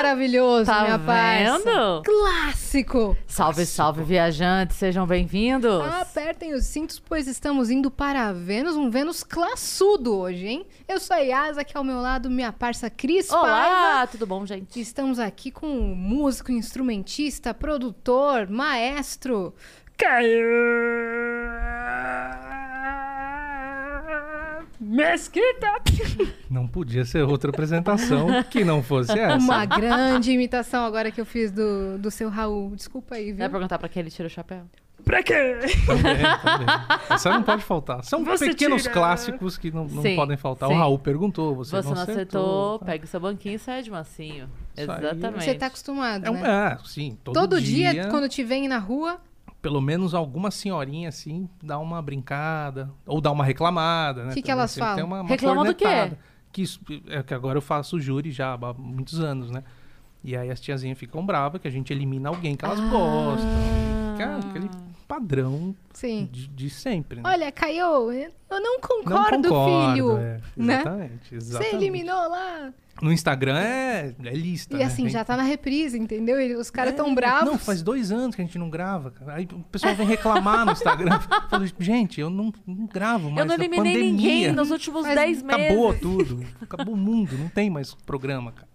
maravilhoso, tá minha parça. vendo? Clássico. Salve, salve, viajantes, sejam bem-vindos. Apertem os cintos, pois estamos indo para Vênus, um Vênus classudo hoje, hein? Eu sou a Yasa, aqui ao meu lado, minha parça Cris Olá, Paiva. tudo bom, gente? Estamos aqui com um músico, instrumentista, produtor, maestro, Caio Mesquita. Não podia ser outra apresentação que não fosse essa. Uma grande imitação agora que eu fiz do, do seu Raul. Desculpa aí, viu? Vai perguntar pra quem ele tira o chapéu? Pra quê? Também, também. Essa não pode faltar. São Você pequenos tira. clássicos que não, não Sim, podem faltar. sim. O Raul perguntou, você, Você, não acertou, tá? pega o seu banquinho e sai de mansinho. Isso aí. Exatamente. Você tá acostumado, É, um, né? é, sim, todo, Todo dia, dia, quando te vem na rua, pelo menos alguma senhorinha assim dá uma brincada ou dá uma reclamada, né? Que que Também elas falam? Uma, uma Reclamam do quê? Que, isso- é que agora eu faço júri já há muitos anos, né? E aí as tiazinhas ficam bravas que a gente elimina alguém que elas Ah. gostam. Que é aquele padrão sim. de, de sempre, né? Olha, Caio, eu não Não concordo, concordo, filho. é, né? exatamente, Você exatamente. eliminou lá. No Instagram é, é lista. E né? assim, Vem- já tá na reprise, entendeu? Os caras É, tão bravos. Não, faz dois anos que a gente não grava, cara. Aí o pessoal vem reclamar no Instagram. Fala, gente, eu não, não gravo mais. Eu não eliminei pandemia. ninguém nos últimos Mas 10 meses. Acabou tudo. Acabou o mundo. Não tem mais programa, cara.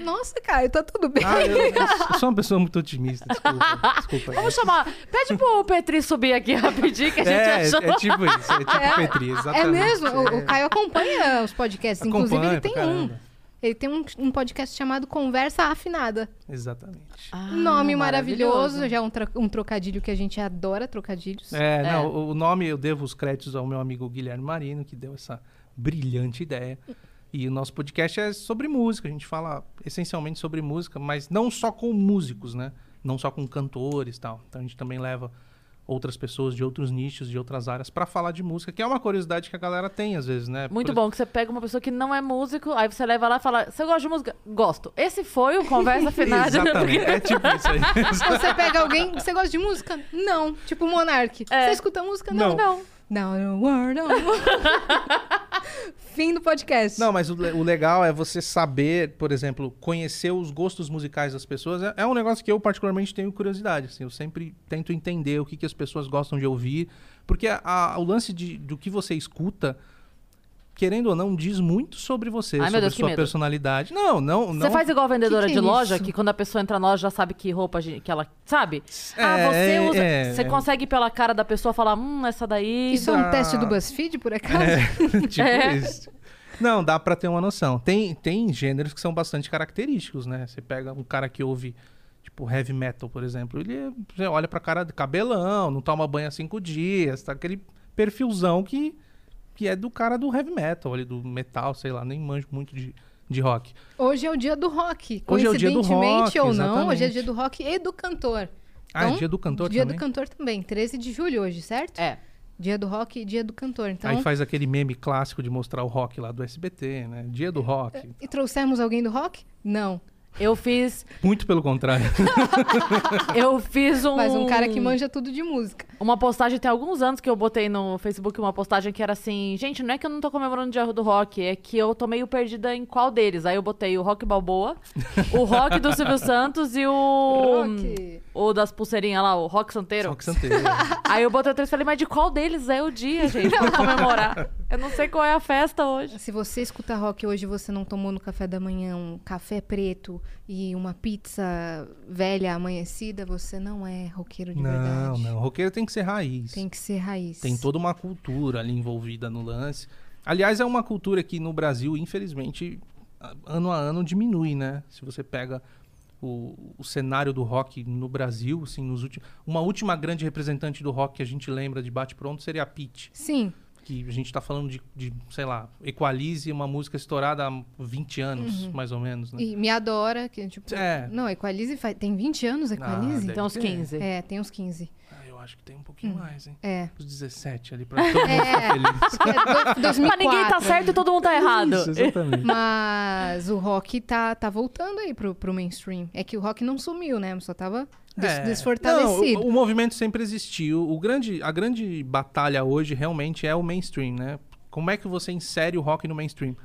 Nossa, Caio, tá tudo bem. Ah, eu, eu sou uma pessoa muito otimista. Desculpa. Desculpa. Vamos chamar. Pede pro Petri subir aqui rapidinho que a gente é, achou. é tipo isso. É tipo É, Petri, exatamente. É mesmo? O, o Caio acompanha os podcasts. Inclusive, ele tem um. Ele tem um, um podcast chamado Conversa Afinada. Exatamente. Ah, Nome maravilhoso. Já é um, um trocadilho que a gente adora, trocadilhos. É, É. não, o- o nome eu devo os créditos ao meu amigo Guilherme Marino, que deu essa brilhante ideia. E o nosso podcast é sobre música, a gente fala essencialmente sobre música, mas não só com músicos, né? Não só com cantores e tal. Então a gente também leva outras pessoas de outros nichos, de outras áreas, pra falar de música, que é uma curiosidade que a galera tem às vezes, né? Muito Por- bom que você pega uma pessoa que não é músico, aí você leva lá e fala: Você gosta de música? Gosto. Esse foi o Conversa Final. Exatamente, é tipo isso aí. Você pega alguém, você gosta de música? Não. Tipo Monark. É. Você escuta música? Não. Não. Não, no world, no. Fim do podcast. Não, mas o, o legal é você saber, por exemplo, conhecer os gostos musicais das pessoas. É, é um negócio que eu particularmente tenho curiosidade. Assim, eu sempre tento entender o que, que as pessoas gostam de ouvir, porque a- a- o lance de, do que você escuta, querendo ou não, diz muito sobre você, Ai, sobre Deus, sua personalidade. Não, não, não. Você faz igual a vendedora Que que de é loja, isso? que quando a pessoa entra na loja já sabe que roupa a gente- que ela. Sabe? ah, É, você usa. é, você é. consegue pela cara da pessoa falar, hum, essa daí. Isso é um Ah. teste do BuzzFeed, por acaso? É, tipo É. isso. Não, dá pra ter uma noção. Tem, tem gêneros que são bastante característicos, né? Você pega um cara que ouve, tipo, heavy metal, por exemplo. Ele é- você olha pra cara de cabelão, não toma banho há cinco dias, tá? Aquele perfilzão que, que é do cara do heavy metal, ali, do metal, sei lá, nem manjo muito de, de rock. Hoje é o dia do rock. Hoje é o dia do Coincidentemente rock, ou não, hoje é exatamente. dia do rock e do cantor. Ah, é Então, dia do cantor dia também? do cantor também. 13 de julho hoje, certo? É. Dia do rock e dia do cantor. Então, Aí faz aquele meme clássico de mostrar o rock lá do SBT, né? Dia do rock. e trouxemos alguém do rock? Não. Eu fiz. Muito pelo contrário. Eu fiz um. Mas um cara que manja tudo de música. Uma postagem tem alguns anos que eu botei no Facebook uma postagem que era assim: gente, não é que eu não tô comemorando o dia do rock, é que eu tô meio perdida em qual deles. Aí eu botei o Rock Balboa, o Rock do Silvio Santos e o. Rock. O das pulseirinhas lá, o Rock Santeiro. Rock Santeiro. Aí eu botei o três e falei, mas de qual deles é o dia, gente, pra comemorar? Eu não sei qual é a festa hoje. Se você escuta rock hoje e você não tomou no café da manhã um café preto e uma pizza velha amanhecida, você não é roqueiro de Não, verdade. não. Roqueiro tem que ser raiz. Tem que ser raiz. Tem toda uma cultura ali envolvida no lance. Aliás, é uma cultura que no Brasil, infelizmente, ano a ano diminui, né? Se você pega o, o cenário do rock no Brasil, assim, nos últimos, uma última grande representante do rock que a gente lembra de bate pronto seria a Pitty, Sim. Que a gente tá falando de, de, sei lá, Equalize, uma música estourada há 20 anos, mais ou menos, né? E me adora, que tipo... É. Não, Equalize faz... tem 20 anos, Equalize? deve Então, uns ter. 15. é, tem uns 15. Ah, eu acho que tem um pouquinho mais, hein? É. Os 17 ali pra todo mundo ficar feliz. É do- 2004. Mas ninguém tá certo e todo mundo tá errado. Isso, exatamente. Mas o rock tá, tá voltando aí pro, pro mainstream. É que o rock não sumiu, né? Só tava des- É. desfortalecido. Não, o, o movimento sempre existiu. O grande, a grande batalha hoje realmente é o mainstream, né? Como é que você insere o rock no mainstream?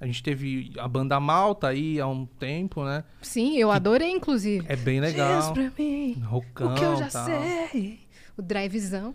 A gente teve a banda Malta aí há um tempo, né? Sim, eu adorei, inclusive. É bem Diz legal. pra mim Rockão, o que eu já tal. sei. O drivezão.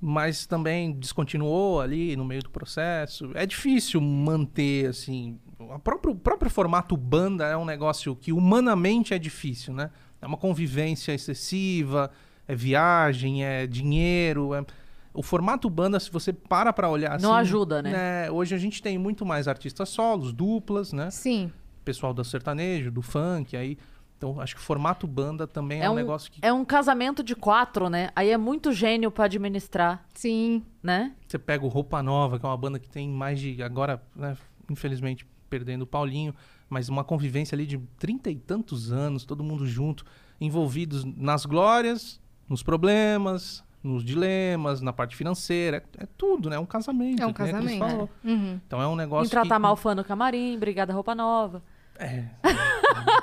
Mas também descontinuou ali no meio do processo. É difícil manter, assim. O próprio, o próprio formato banda é um negócio que humanamente é difícil, né? É uma convivência excessiva, é viagem, é dinheiro. é- O formato banda, se você para pra olhar assim. Não ajuda, né? Hoje a gente tem muito mais artistas solos, duplas, né? Sim. Pessoal do sertanejo, do funk, aí. Então acho que o formato banda também é, É um, um- negócio que É um casamento de quatro, né? Aí é muito gênio pra administrar, Sim. né? Você pega o Roupa Nova, que é uma banda que tem mais de. Agora, né, infelizmente, perdendo o Paulinho, mas uma convivência ali de trinta e tantos anos, todo mundo junto, envolvidos nas glórias, nos problemas, nos dilemas, na parte financeira. É, é tudo, né? É um casamento. É um Cris casamento. falou. Uhum. Então é um negócio. Em tratar que... mal fã no camarim, brigada roupa nova. É.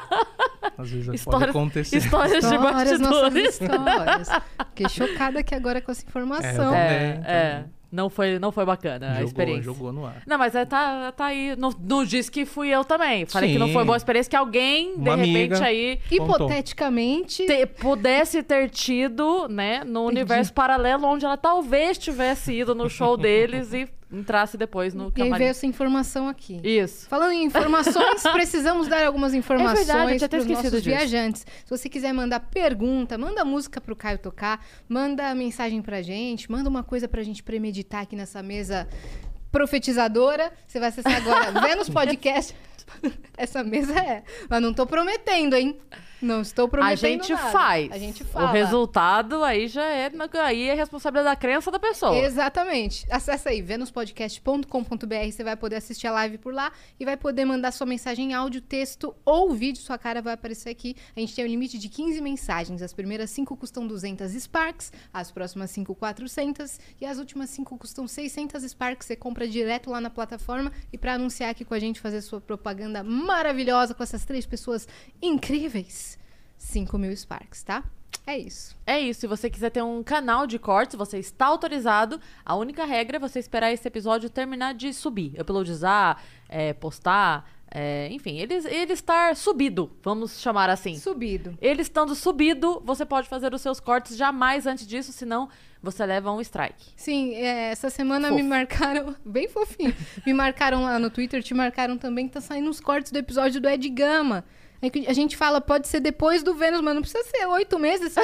Às vezes pode Histórias- acontecer. Histórias de Histórias, nossas bastidores. histórias. Fiquei chocada aqui agora com essa É, eu informação. também. É, é. Não foi, não foi bacana a Jogou, experiência. jogou no ar. Não, mas é, tá, tá aí. Não, não disse que fui eu também. Falei que não Sim. foi boa experiência, que alguém, de Uma repente, amiga. aí Hipoteticamente, te- pudesse ter tido, né, no universo paralelo onde ela talvez tivesse ido no show deles e entrasse depois no e camarim. veio essa informação aqui. Isso. Falando em informações, precisamos dar algumas informações É verdade, eu tinha até para os nossos disso. viajantes. Se você quiser mandar pergunta, manda música pro Caio tocar, manda mensagem pra gente, manda uma coisa pra gente premeditar aqui nessa mesa profetizadora. Você vai acessar agora Vênus Podcast. Essa mesa é. Mas não tô prometendo, hein? Não estou A prometendo gente nada. faz. A gente O fala. resultado aí já é, aí é responsabilidade da crença da pessoa. Exatamente. Acesse aí, venuspodcast.com.br. Você vai poder assistir a live por lá e vai poder mandar sua mensagem em áudio, texto ou vídeo. Sua cara vai aparecer aqui. A gente tem um limite de 15 mensagens. As primeiras 5 custam 200 Sparks, as próximas 5, 400 e as últimas 5 custam 600 Sparks. Você compra direto lá na plataforma e para anunciar aqui com a gente, fazer sua propaganda maravilhosa com essas três pessoas incríveis, 5 mil Sparks, tá? É isso. É isso. Se você quiser ter um canal de cortes, você está autorizado. A única regra é você esperar esse episódio terminar de subir. Uploadizar, é, postar, é, enfim, ele, ele estar subido, vamos chamar assim. Subido. Ele estando subido, você pode fazer os seus cortes jamais antes disso, senão você leva um strike. Sim, é, essa semana Fofo. me marcaram, bem fofinho, me marcaram lá no Twitter, te marcaram também, que tá saindo os cortes do episódio do Ed Gama. É que A gente fala, pode ser depois do Vênus, mas não precisa ser oito meses?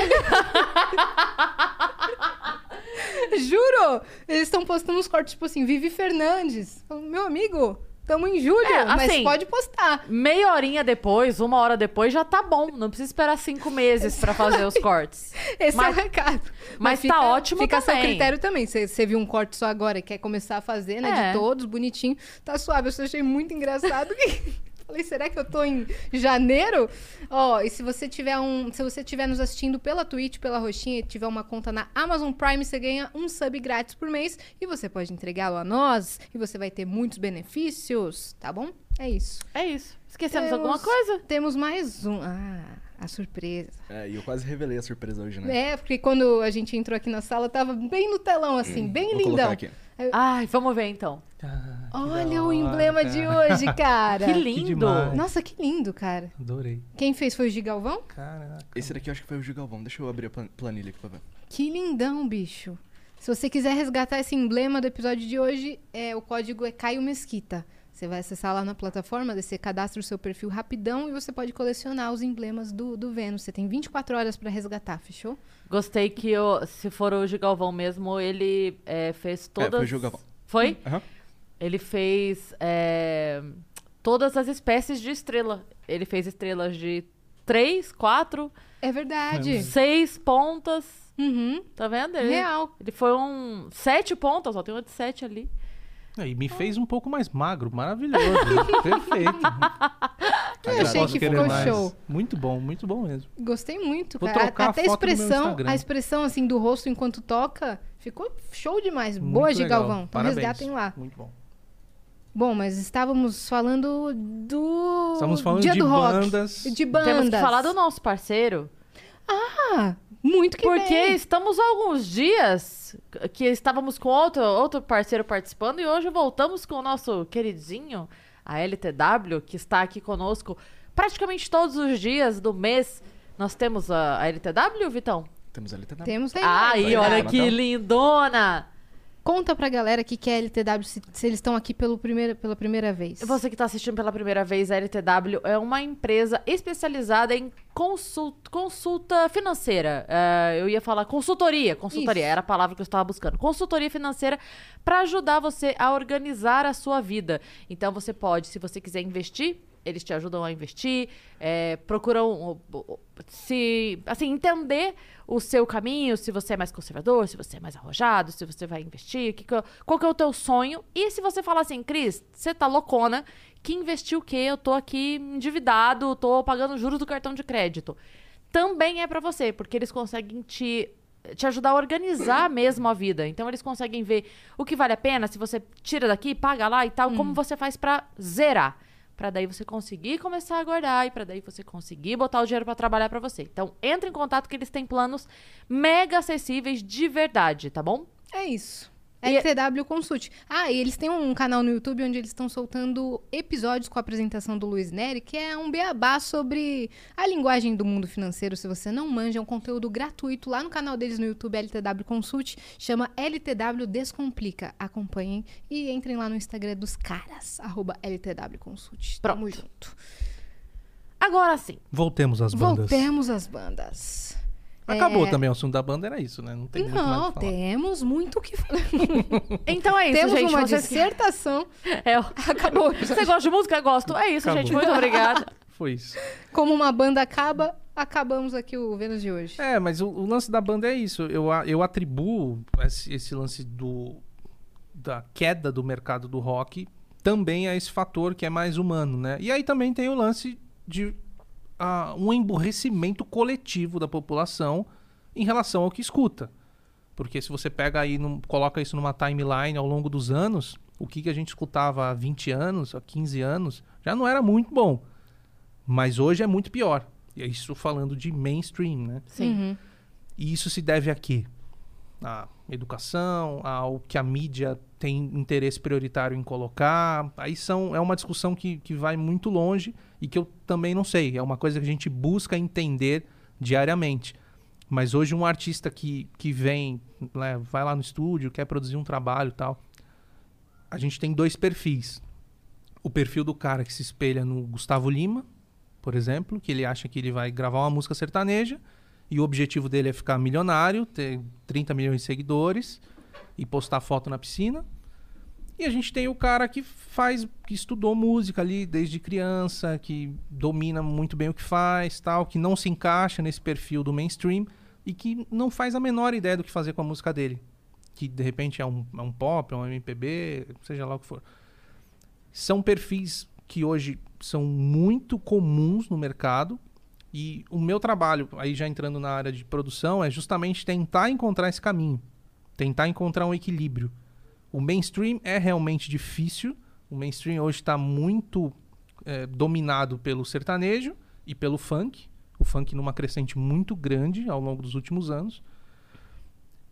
Juro! Eles estão postando uns cortes, tipo assim, Vivi Fernandes. Meu amigo, tamo em julho, É, mas assim, pode postar. Meia horinha depois, uma hora depois, já tá bom. Não precisa esperar cinco meses pra fazer os cortes. Esse Mas- é o recado. mas tá ótimo Fica a seu também. critério também. Você você viu um corte só agora e quer começar a fazer, né? É. De todos, bonitinho. Tá suave. Eu achei muito engraçado que... Falei, será que eu tô em janeiro? Ó, e se você tiver um. Se você estiver nos assistindo pela Twitch, pela Roxinha e tiver uma conta na Amazon Prime, você ganha um sub grátis por mês e você pode entregá-lo a nós e você vai ter muitos benefícios, tá bom? É isso. É isso. Esquecemos Temos- alguma coisa? Temos mais um. Ah, a surpresa. É, e eu quase revelei a surpresa hoje, né? É, porque quando a gente entrou aqui na sala, tava bem no telão, assim, bem Vou lindão. colocar aqui. Ai, vamos ver então. Ah, que Olha o emblema de hoje, cara. Que Que lindo! demais. Nossa, que lindo, cara. Adorei. Quem fez foi o Gigalvão? Caraca. Esse daqui eu acho que foi o Gigalvão. Deixa eu abrir a plan- planilha aqui pra ver. Que lindão, bicho. Se você quiser resgatar esse emblema do episódio de hoje, é, o código é Caio Mesquita. Você vai acessar lá na plataforma, você cadastra o seu perfil rapidão e você pode colecionar os emblemas do, do Vênus. Você tem 24 horas pra resgatar, fechou? Gostei que, o- se for o Gigalvão mesmo, ele é, fez todas... foi o Gigalvão. Foi? Aham. Ele fez é, todas as espécies de estrela. Ele fez estrelas de três, quatro, É verdade. seis pontas Uhum. Tá vendo? Ele, Real. ele foi um. Sete pontos, só tem um de sete ali. E me fez um pouco mais magro, maravilhoso. Perfeito. Eu achei que ficou mais. show. Muito bom, muito bom mesmo. Gostei muito, Vou cara. trocar a Até a meu expressão, a expressão assim do rosto enquanto toca, ficou show demais. Muito Boa, legal. Gigalvão. Então Parabéns. resgatem lá. Muito bom. Bom, mas estávamos falando do Estamos falando Dia de do Rock. bandas. De bandas. Temos que falar do nosso parceiro. Ah, muito que Porque bem. estamos há alguns dias que estávamos com outro, outro parceiro participando e hoje voltamos com o nosso queridinho, a LTW, que está aqui conosco praticamente todos os dias do mês. Nós temos a, a LTW, Vitão? Temos ali também. Temos aí. Aí, Vai, olha que lindona! Conta pra galera que quer LTW se, se eles estão aqui pelo primeira, pela primeira vez. Você que está assistindo pela primeira vez, a LTW é uma empresa especializada em consul- consulta financeira. É, eu ia falar consultoria. Consultoria Isso. era a palavra que eu estava buscando. Consultoria financeira para ajudar você a organizar a sua vida. Então você pode, se você quiser investir, eles te ajudam a investir, é, procuram se assim entender o seu caminho, se você é mais conservador, se você é mais arrojado, se você vai investir, que qual que é o teu sonho. E se você falar assim, Cris, você tá loucona, que investiu o quê? Eu tô aqui endividado, tô pagando juros do cartão de crédito. Também é pra você, porque eles conseguem te te ajudar a organizar mesmo a vida. Então eles conseguem ver o que vale a pena, se você tira daqui, paga lá e tal, como você faz pra zerar. Pra daí você conseguir começar a guardar e pra daí você conseguir botar o dinheiro pra trabalhar pra você. Então, entre em contato que eles têm planos mega acessíveis de verdade, tá bom? É isso. E- LTW Consult. Ah, e eles têm um canal no YouTube onde eles estão soltando episódios com a apresentação do Luiz Neri, que é um beabá sobre a linguagem do mundo financeiro. Se você não manja, é um conteúdo gratuito lá no canal deles no YouTube, LTW Consult. Chama LTW Descomplica. Acompanhem e entrem lá no Instagram dos caras, arroba LTW Consult. Tamo Pronto. junto. Agora sim. Voltemos às bandas. Voltemos às bandas. Acabou É, também, o assunto da banda era isso, né? Não tem muito mais o Não, que falar. temos muito o que falar. Então é isso, Temos gente. uma Vocês... dissertação. É, Acabou. Você gosta de música? Gosto. É isso, Acabou. gente. Muito obrigada. Foi isso. Como uma banda acaba, acabamos aqui o Vênus de hoje. É, mas o, o lance da banda é isso. Eu, eu atribuo esse, esse lance do, da queda do mercado do rock também a esse fator que é mais humano, né? E aí também tem o lance de ah, um emburrecimento coletivo da população em relação ao que escuta. Porque se você pega aí, num- coloca isso numa timeline ao longo dos anos, o que, que a gente escutava há 20 anos, há 15 anos, já não era muito bom. Mas hoje é muito pior. E é isso falando de mainstream, né? Sim. Uhum. E isso se deve a quê? À educação, ao que a mídia tem interesse prioritário em colocar. Aí são, é uma discussão que, que vai muito longe e que eu também não sei. É uma coisa que a gente busca entender diariamente. Mas hoje um artista que, que vem, né, vai lá no estúdio, quer produzir um trabalho e tal. A gente tem dois perfis. O perfil do cara que se espelha no Gustavo Lima, por exemplo, que ele acha que ele vai gravar uma música sertaneja e o objetivo dele é ficar milionário, ter 30 milhões de seguidores e postar foto na piscina. E a gente tem o cara que faz, que estudou música ali desde criança, que domina muito bem o que faz, tal, que não se encaixa nesse perfil do mainstream e que não faz a menor ideia do que fazer com a música dele. Que de repente é um, é um pop, é um MPB, seja lá o que for. São perfis que hoje são muito comuns no mercado e o meu trabalho, aí já entrando na área de produção, é justamente tentar encontrar esse caminho, tentar encontrar um equilíbrio. O mainstream é realmente difícil. O mainstream hoje está muito é, dominado pelo sertanejo e pelo funk. O funk numa crescente muito grande ao longo dos últimos anos.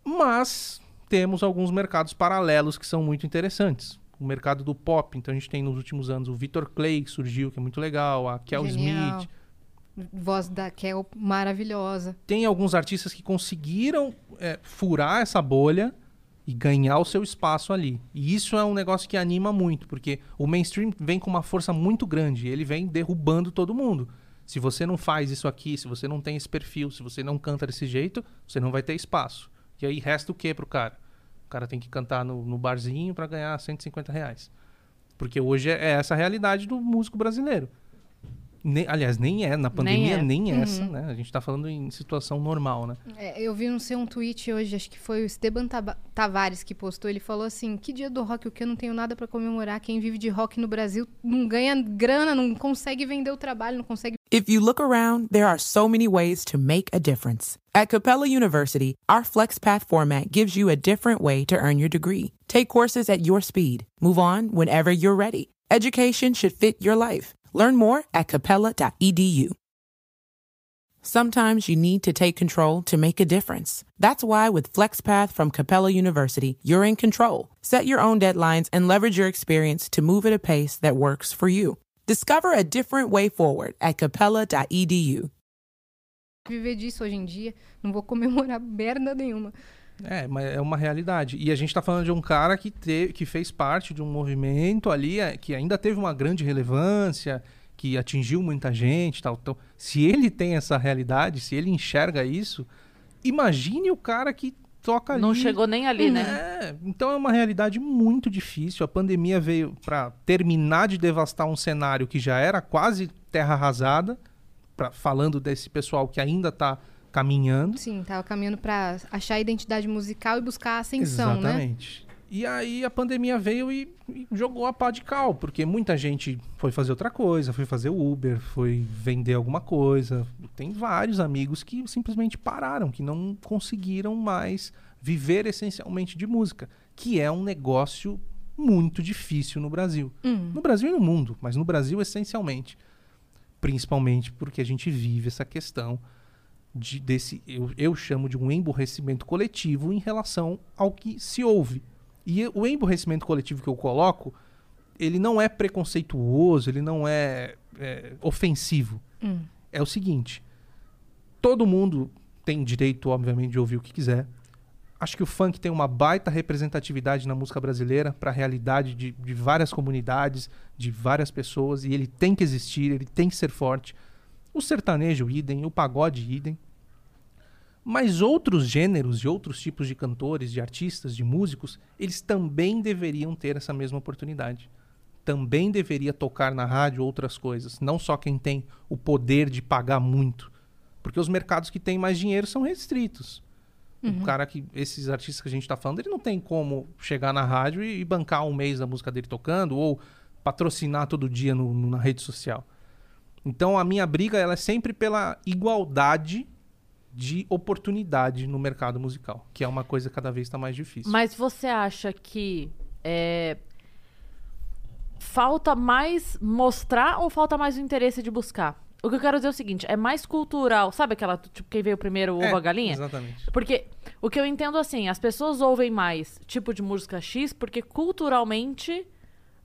Mas temos alguns mercados paralelos que são muito interessantes. O mercado do pop, então a gente tem nos últimos anos o Victor Clay, que surgiu, que é muito legal, a Kel Genial. Smith, Voz da Kel maravilhosa. tem alguns artistas que conseguiram é, furar essa bolha e ganhar o seu espaço ali. E isso é um negócio que anima muito, porque o mainstream vem com uma força muito grande, ele vem derrubando todo mundo. Se você não faz isso aqui, se você não tem esse perfil, se você não canta desse jeito, você não vai ter espaço. E aí resta o que pro cara? O cara tem que cantar no, no barzinho para ganhar 150 reais. Porque hoje é essa a realidade do músico brasileiro. Ne- aliás, nem é. Na pandemia, é. nem, Uhum. essa, né? A gente tá falando em situação normal, né? É, eu vi, não sei, um tweet hoje, acho que foi o Esteban Tavares que postou. Ele falou assim: Que dia do rock o que eu não tenho nada pra comemorar? Quem vive de rock no Brasil não ganha grana, não consegue vender o trabalho, não consegue. If you look around, there are so many ways to make a difference. At Capella University, our FlexPath format gives you a different way to earn your degree. Take courses at your speed. Move on whenever you're ready. Education should fit your life. Learn more at capella.edu. Sometimes you need to take control to make a difference. That's why with FlexPath from Capella University, you're in control. Set your own deadlines and leverage your experience to move at a pace that works for you. Discover a different way forward at capella.edu. viver disso hoje em dia. Não vou comemorar merda nenhuma. É, mas é uma realidade. E a gente tá falando de um cara que, te, que fez parte de um movimento ali, é, que ainda teve uma grande relevância, que atingiu muita gente tal. Então, se ele tem essa realidade, se ele enxerga isso, imagine o cara que toca ali. Não chegou nem ali, né? É, então é uma realidade muito difícil. A pandemia veio para terminar de devastar um cenário que já era quase terra arrasada, pra, falando desse pessoal que ainda tá caminhando. Sim, tava caminhando pra achar a identidade musical e buscar a ascensão, né? Exatamente. E aí a pandemia veio e, e jogou a pá de cal, porque muita gente foi fazer outra coisa, foi fazer Uber, foi vender alguma coisa. Tem vários amigos que simplesmente pararam, que não conseguiram mais viver essencialmente de música, que é um negócio muito difícil no Brasil. Hum. No Brasil e no mundo, mas no Brasil essencialmente. Principalmente porque a gente vive essa questão de, desse, eu, eu chamo de um emburrecimento coletivo em relação ao que se ouve. E o emburrecimento coletivo que eu coloco, ele não é preconceituoso, ele não é, é, ofensivo. Hum. É o seguinte: todo mundo tem direito, obviamente, de ouvir o que quiser. Acho que o funk tem uma baita representatividade na música brasileira para a realidade de, de várias comunidades, de várias pessoas, e ele tem que existir, ele tem que ser forte. O sertanejo, idem, o pagode, idem. Mas outros gêneros e outros tipos de cantores, de artistas, de músicos, eles também deveriam ter essa mesma oportunidade. Também deveria tocar na rádio outras coisas, não só quem tem o poder de pagar muito. Porque os mercados que têm mais dinheiro são restritos. O cara que. Esses artistas que a gente tá falando, ele não tem como chegar na rádio e, e bancar um mês da música dele tocando, ou patrocinar todo dia no- no- na rede social. Então a minha briga ela é sempre pela igualdade de oportunidade no mercado musical, que é uma coisa que cada vez está mais difícil. Mas você acha que é, falta mais mostrar ou falta mais o interesse de buscar? O que eu quero dizer é o seguinte, é mais cultural. Sabe aquela, tipo, quem veio primeiro, o ovo É, a galinha? Exatamente. Porque o que eu entendo assim, as pessoas ouvem mais tipo de música X porque culturalmente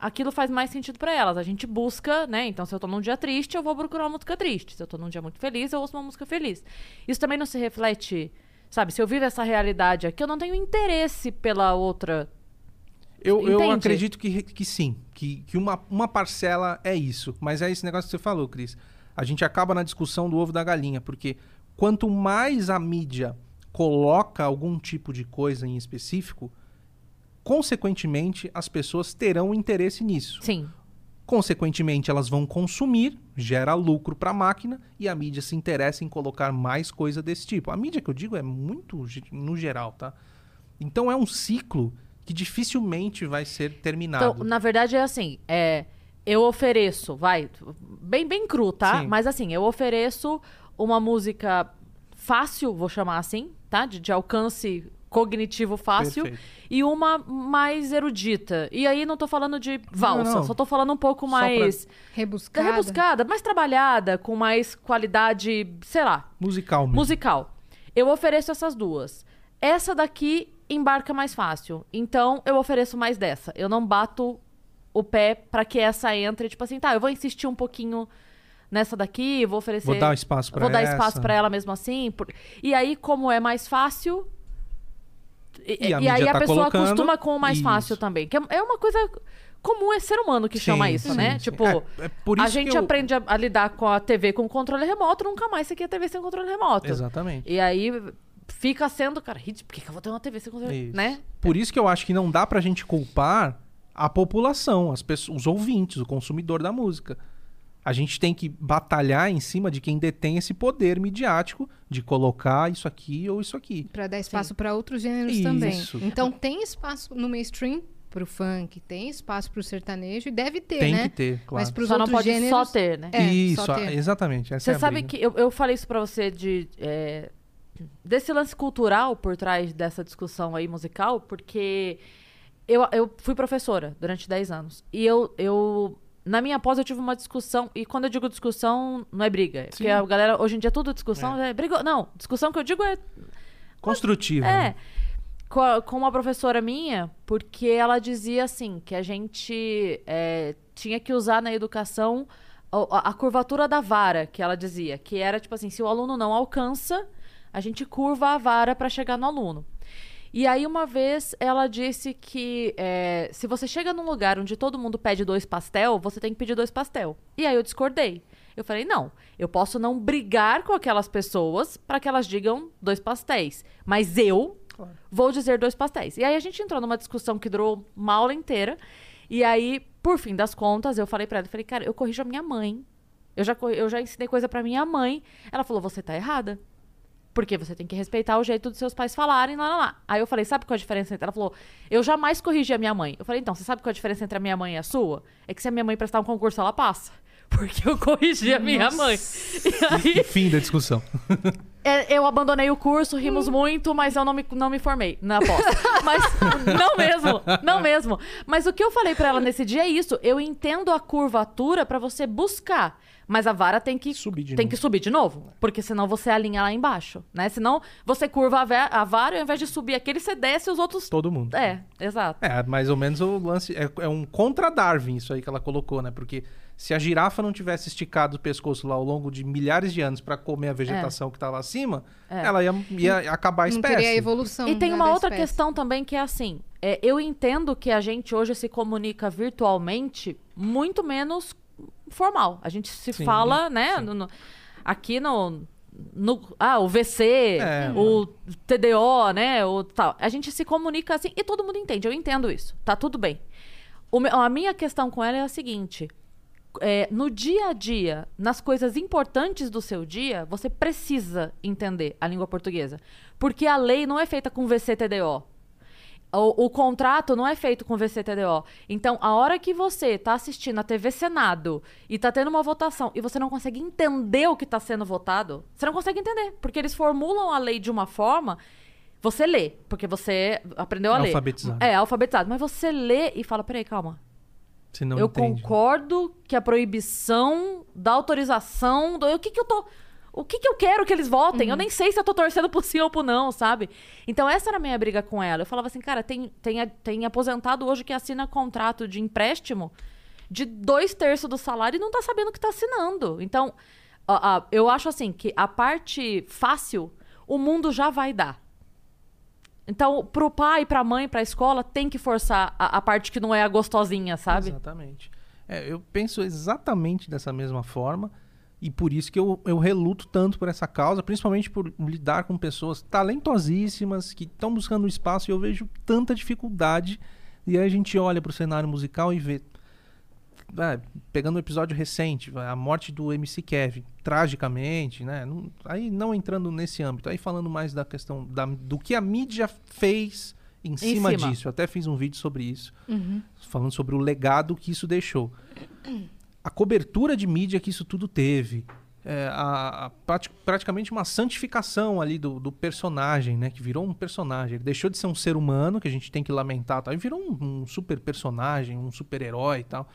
aquilo faz mais sentido pra elas. A gente busca, né? Então, se eu tô num dia triste, eu vou procurar uma música triste. Se eu tô num dia muito feliz, eu ouço uma música feliz. Isso também não se reflete, sabe? Se eu vivo essa realidade aqui, eu não tenho interesse pela outra. Eu, eu acredito que, que sim, que, que uma, uma parcela é isso. Mas é esse negócio que você falou, Cris. A gente acaba na discussão do ovo da galinha, porque quanto mais a mídia coloca algum tipo de coisa em específico, consequentemente as pessoas terão interesse nisso. Sim. Consequentemente, elas vão consumir, gera lucro para a máquina e a mídia se interessa em colocar mais coisa desse tipo. A mídia que eu digo é muito no geral, tá? Então é um ciclo que dificilmente vai ser terminado. Então, na verdade, é assim, é, eu ofereço, vai, bem, bem cru, tá? Sim. Mas assim, eu ofereço uma música fácil, vou chamar assim, tá? De, de alcance cognitivo fácil. Perfeito. E uma mais erudita. E aí não tô falando de valsa, Não, não. só tô falando um pouco Só pra- mais Rebuscada. rebuscada, mais trabalhada, com mais qualidade, sei lá, Musical mesmo. musical. Eu ofereço essas duas. Essa daqui embarca mais fácil. Então eu ofereço mais dessa. Eu não bato o pé pra que essa entre, tipo assim, tá, eu vou insistir um pouquinho nessa daqui, vou oferecer Vou dar espaço pra Vou dar espaço pra ela mesmo assim. por- E aí como é mais fácil, e, E a e aí mídia a tá pessoa colocando acostuma com o mais isso. fácil também, que é- é uma coisa comum é ser humano que chama Sim, isso, sim, né? sim. Tipo, É- é por a isso que gente eu- aprende a, a lidar com a TV com controle remoto, nunca mais você quer TV sem controle remoto. Exatamente. E aí fica sendo, cara, por que, que eu vou ter uma TV sem controle, Isso. né? Por isso que eu acho que não dá pra gente culpar a população, as pessoas, os ouvintes, o consumidor da música. A gente tem que batalhar em cima de quem detém esse poder midiático de colocar isso aqui ou isso aqui. Pra dar espaço pra outros gêneros também. Isso. Então tem espaço no mainstream pro funk, tem espaço pro sertanejo e deve ter, tem né? que ter, claro. Mas pros Só não outros pode gêneros... só ter, né? É, isso, ter. exatamente. Essa Você é a sabe briga. que eu, eu falei isso pra você de. é, desse lance cultural por trás dessa discussão aí musical, porque eu, eu fui professora durante 10 anos. E eu, eu. Na minha pós eu tive uma discussão, e quando eu digo discussão, não é briga. é Porque Sim. a galera, hoje em dia, tudo discussão é, briga. Não, discussão que eu digo é Construtiva. é. né? Com, uma professora minha, porque ela dizia assim, que a gente é, tinha que usar na educação a, a curvatura da vara, que ela dizia. Que era tipo assim, se o aluno não alcança, a gente curva a vara para chegar no aluno. E aí, uma vez, ela disse que é, se você chega num lugar onde todo mundo pede dois pastel, você tem que pedir dois pastel. E aí eu discordei. Eu falei, não, eu posso não brigar com aquelas pessoas para que elas digam dois pastéis. Mas eu vou dizer dois pastéis. E aí a gente entrou numa discussão que durou uma aula inteira. E aí, por fim das contas, eu falei pra ela, eu falei, cara, eu corrijo a minha mãe. Eu já, eu já ensinei coisa pra minha mãe. Ela falou, você tá errada. Porque você tem que respeitar o jeito dos seus pais falarem, lá, lá, lá. Aí eu falei, sabe qual é a diferença entre... Ela falou, eu jamais corrigi a minha mãe. Eu falei, então, você sabe qual é a diferença entre a minha mãe e a sua? É que se a minha mãe prestar um concurso, ela passa. Porque eu corrigi a minha mãe. E aí, fim da discussão. é, eu abandonei o curso, rimos muito, mas eu não me, não me formei na pós. Mas não mesmo, não mesmo. Mas o que eu falei pra ela nesse dia é isso. Eu entendo a curvatura pra você buscar, mas a vara tem que Subir de tem novo. que subir de novo, porque senão você alinha lá embaixo, né? Senão você curva a, a vara e ao invés de subir aquele você desce os outros Todo mundo. É, exato. É, mais ou menos o lance. É, é um contra Darwin, isso aí que ela colocou, né? Porque se a girafa não tivesse esticado o pescoço lá ao longo de milhares de anos pra comer a vegetação que tá lá acima, É. ela ia, ia acabar a Não espécie. teria a evolução. E tem né, uma outra espécie. questão também que é assim: é, eu entendo que a gente hoje se comunica virtualmente muito menos formal. A gente se Sim, fala, né? no- no- aqui no, no. Ah, o VC, É, o TDO, né? O tal. A gente se comunica assim e todo mundo entende. Eu entendo isso. Tá tudo bem. O a minha questão com ela é a seguinte. é, no dia a dia, nas coisas importantes do seu dia, você precisa entender a língua portuguesa. Porque a lei não é feita com VCTDO. O, o contrato não é feito com VCTDO. Então, a hora que você está assistindo a TV Senado e está tendo uma votação e você não consegue entender o que está sendo votado, você não consegue entender. Porque eles formulam a lei de uma forma. Você lê, porque você aprendeu a ler. Alfabetizado. É, alfabetizado. Mas você lê e fala: peraí, calma. Se não eu entende. concordo que a proibição da autorização. Do, o que, que eu tô. O que, que eu quero que eles votem? Eu nem sei se eu tô torcendo pro sim ou pro não, sabe? Então, essa era a minha briga com ela. Eu falava assim, cara, tem, tem, tem aposentado hoje que assina contrato de empréstimo de dois terços do salário e não tá sabendo o que tá assinando. Então, ó, ó, eu acho assim que a parte fácil, o mundo já vai dar. Então, pro pai, pra mãe, pra escola, tem que forçar a, a parte que não é a gostosinha, sabe? Exatamente. É, eu penso exatamente dessa mesma forma e por isso que eu, eu reluto tanto por essa causa, principalmente por lidar com pessoas talentosíssimas que estão buscando um espaço e eu vejo tanta dificuldade. E aí a gente olha para o cenário musical e vê. é, pegando um episódio recente, a morte do MC Kevin, tragicamente, né? Não- aí não entrando nesse âmbito, aí falando mais da questão da- do que a mídia fez em cima, cima. disso. Eu até fiz um vídeo sobre isso falando sobre o legado que isso deixou. A cobertura de mídia que isso tudo teve. é, a- a prati- praticamente uma santificação ali do, do personagem, né? Que virou um personagem. Ele deixou de ser um ser humano, que a gente tem que lamentar, tal, e virou um, um super personagem, um super-herói e tal.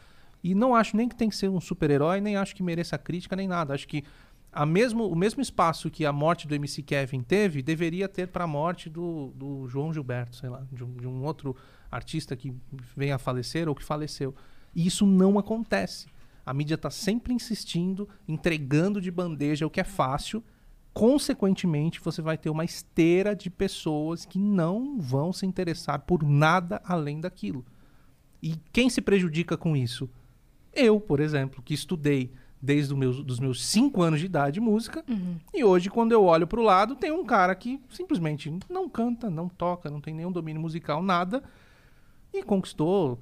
E não acho nem que tem que ser um super-herói, nem acho que mereça crítica, nem nada. Acho que a mesmo, o mesmo espaço que a morte do MC Kevin teve, deveria ter para a morte do, do João Gilberto, sei lá, de um, de um outro artista que venha a falecer ou que faleceu. E isso não acontece. A mídia está sempre insistindo, entregando de bandeja o que é fácil. Consequentemente, você vai ter uma esteira de pessoas que não vão se interessar por nada além daquilo. E quem se prejudica com isso? Eu, por exemplo, que estudei desde os meus, 5 anos de idade música, e hoje, quando eu olho para o lado, tem um cara que simplesmente não canta, não toca, não tem nenhum domínio musical, nada, e conquistou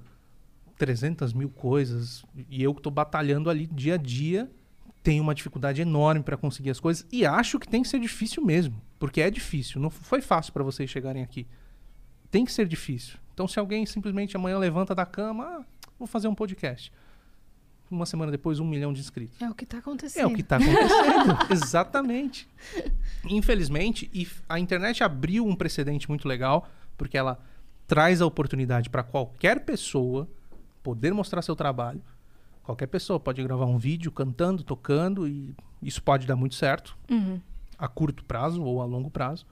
300 mil coisas e eu que tô batalhando ali dia a dia tenho uma dificuldade enorme para conseguir as coisas e acho que tem que ser difícil mesmo, porque é difícil, não foi fácil para vocês chegarem aqui. Tem que ser difícil. Então se alguém simplesmente amanhã levanta da cama, ah, vou fazer um podcast. Uma semana depois, um milhão de inscritos. É o que tá É acontecendo. o que está acontecendo. Exatamente. Infelizmente, e a internet abriu um precedente muito legal, porque ela traz a oportunidade para qualquer pessoa poder mostrar seu trabalho. Qualquer pessoa pode gravar um vídeo cantando, tocando, e isso pode dar muito certo, Uhum. a curto prazo ou a longo prazo.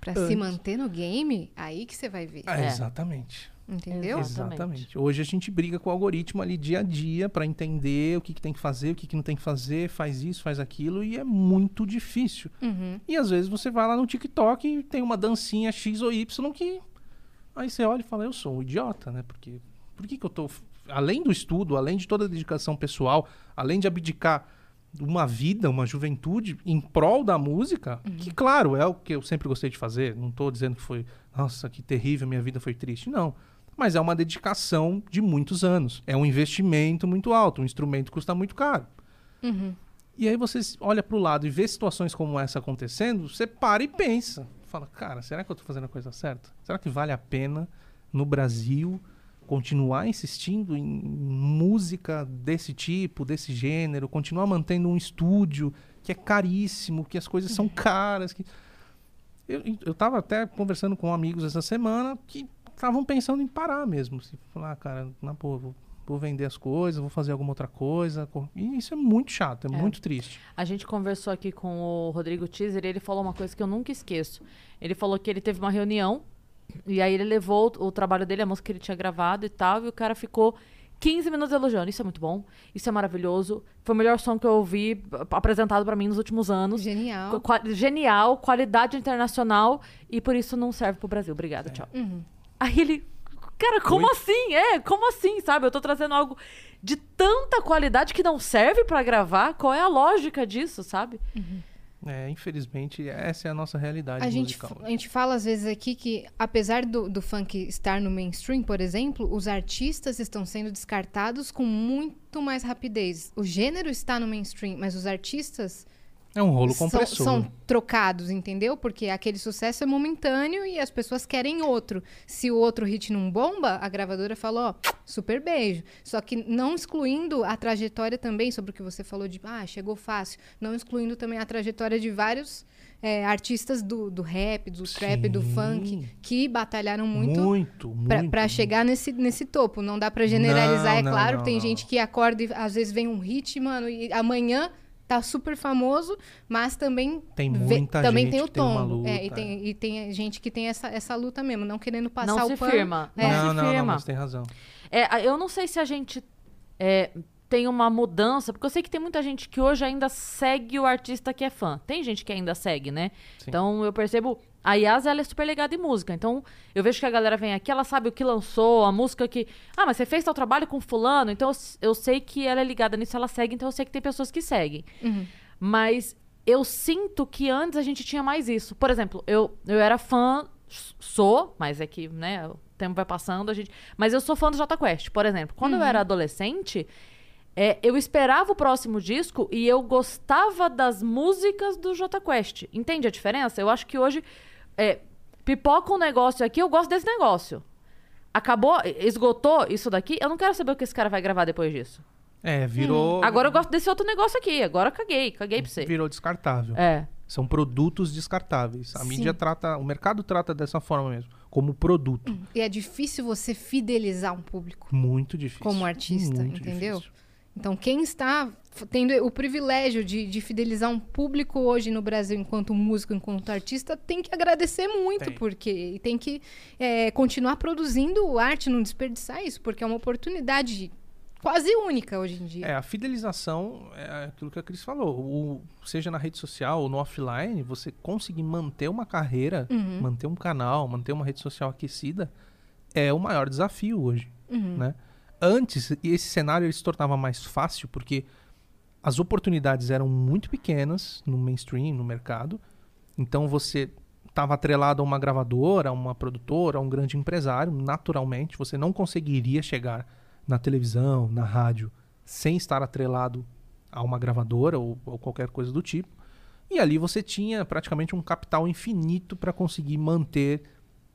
Pra Antes. se manter no game, aí que você vai ver. Ah, É. Exatamente. Entendeu? Exato. Exatamente. Hoje a gente briga com o algoritmo ali dia a dia para entender o que, que tem que fazer, o que, que não tem que fazer, faz isso, faz aquilo, e é muito difícil. Uhum. E às vezes você vai lá no TikTok e tem uma dancinha X ou Y que. Aí você olha e fala, eu sou um idiota, né? Porque. Por que, que eu tô. Além do estudo, além de toda a dedicação pessoal, além de abdicar uma vida, uma juventude em prol da música, que claro, é o que eu sempre gostei de fazer. Não tô dizendo que foi, nossa, que terrível, minha vida foi triste. Não. Mas é uma dedicação de muitos anos. É um investimento muito alto. Um instrumento custa muito caro. Uhum. E aí você olha pro lado e vê situações como essa acontecendo, você para e pensa. Fala, cara, será que eu tô fazendo a coisa certa? Será que vale a pena no Brasil continuar insistindo em música desse tipo, desse gênero, continuar mantendo um estúdio que é caríssimo, que as coisas são caras, que eu, eu tava até conversando com amigos essa semana que estavam pensando em parar mesmo. Assim, falar, ah, cara, na vou, vou vender as coisas, vou fazer alguma outra coisa. co- E isso é muito chato, é, É. muito triste. A gente conversou aqui com o Rodrigo Teaser e ele falou uma coisa que eu nunca esqueço. Ele falou que ele teve uma reunião e aí ele levou o, o trabalho dele, a música que ele tinha gravado e tal, e o cara ficou 15 minutos elogiando. Isso é muito bom, isso é maravilhoso. Foi o melhor som que eu ouvi ap- apresentado pra mim nos últimos anos. Genial. Qua- genial, qualidade internacional e por isso não serve pro Brasil. Obrigada, tchau. Uhum. Aí ele, cara, como assim? É, como assim, sabe? Eu tô trazendo algo de tanta qualidade que não serve pra gravar. Qual é a lógica disso, sabe? É, infelizmente, essa é a nossa realidade A gente, musical. a gente fala às vezes aqui que, apesar do, do funk estar no mainstream, por exemplo, os artistas estão sendo descartados com muito mais rapidez. O gênero está no mainstream, mas os artistas É um rolo são, compressor. são trocados, entendeu? Porque aquele sucesso é momentâneo e as pessoas querem outro. Se o outro hit não bomba, a gravadora fala, ó, super beijo. Só que não excluindo a trajetória também, sobre o que você falou de, ah, chegou fácil. Não excluindo também a trajetória de vários é, artistas do, do rap, do trap, do Sim. funk, que batalharam muito muito, muito. Pra, pra chegar nesse, nesse topo. Não dá pra generalizar, Não, é não, claro. não, tem gente que acorda e às vezes vem um hit, mano, e amanhã tá super famoso, mas também Tem vê- muita também gente tem o que tem uma tombo. é, e, luta, tem, e tem gente que tem essa, essa luta mesmo, não querendo passar não o pano. firma. Não É. Não, se não, não, firma. mas tem razão. É, eu não sei se a gente é, tem uma mudança, porque eu sei que tem muita gente que hoje ainda segue o artista que é fã. Tem gente que ainda segue, né? Sim. Então eu percebo. A Yas, ela é super ligada em música. Então eu vejo que a galera vem aqui, ela sabe o que lançou, a música que. Ah, mas você fez tal trabalho com Fulano. Então eu, sei que ela é ligada nisso, ela segue. Então eu sei que tem pessoas que seguem. Uhum. Mas eu sinto que antes a gente tinha mais isso. Por exemplo, eu, eu era fã, sou, mas é que, né, o tempo vai passando, a gente. Mas eu sou fã do Jota Quest, por exemplo. Quando eu era adolescente, é, eu esperava o próximo disco e eu gostava das músicas do Jota Quest. Entende a diferença? Eu acho que hoje. É, pipoca um negócio aqui, eu gosto desse negócio. Acabou, esgotou isso daqui, eu não quero saber o que esse cara vai gravar depois disso. É, virou. Agora eu gosto desse outro negócio aqui. Agora eu caguei, caguei pra você. Virou descartável. É. São produtos descartáveis. A Sim. mídia trata, o mercado trata dessa forma mesmo, como produto. E é difícil você fidelizar um público. Muito difícil. Como artista, Muito entendeu? difícil. Então, quem está tendo o privilégio de, de fidelizar um público hoje no Brasil enquanto músico, enquanto artista, tem que agradecer muito, Tem. porque tem que é, continuar produzindo arte, não desperdiçar isso, porque é uma oportunidade quase única hoje em dia. É, a fidelização é aquilo que a Cris falou. O, seja na rede social ou no offline, você conseguir manter uma carreira, Uhum. manter um canal, manter uma rede social aquecida, é o maior desafio hoje. Uhum. Né? Antes, esse cenário se tornava mais fácil porque as oportunidades eram muito pequenas no mainstream, no mercado. Então você estava atrelado a uma gravadora, a uma produtora, a um grande empresário, naturalmente. Você não conseguiria chegar na televisão, na rádio, sem estar atrelado a uma gravadora ou, ou qualquer coisa do tipo. E ali você tinha praticamente um capital infinito para conseguir manter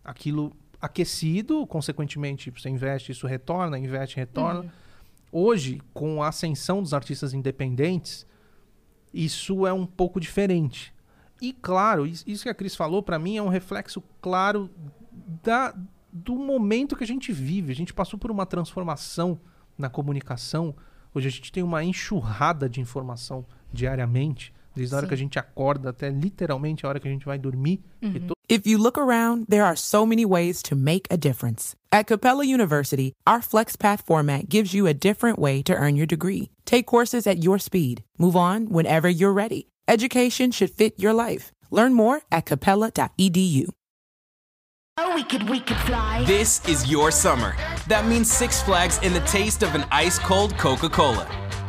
aquilo aquecido, consequentemente você investe, isso retorna, investe, retorna. Uhum. Hoje, com a ascensão dos artistas independentes, isso é um pouco diferente. E claro, is- isso que a Cris falou para mim é um reflexo claro da, do momento que a gente vive. A gente passou por uma transformação na comunicação. Hoje a gente tem uma enxurrada de informação diariamente, desde a hora Sim. que a gente acorda até literalmente a hora que a gente vai dormir. To- If you look around, there are so many ways to make a difference. At Capella University, our FlexPath format gives you a different way to earn your degree. Take courses at your speed. Move on whenever you're ready. Education should fit your life. Learn more at capella.edu. Oh, we could, we could fly. This is your summer. That means Six Flags and the taste of an ice cold Coca Cola.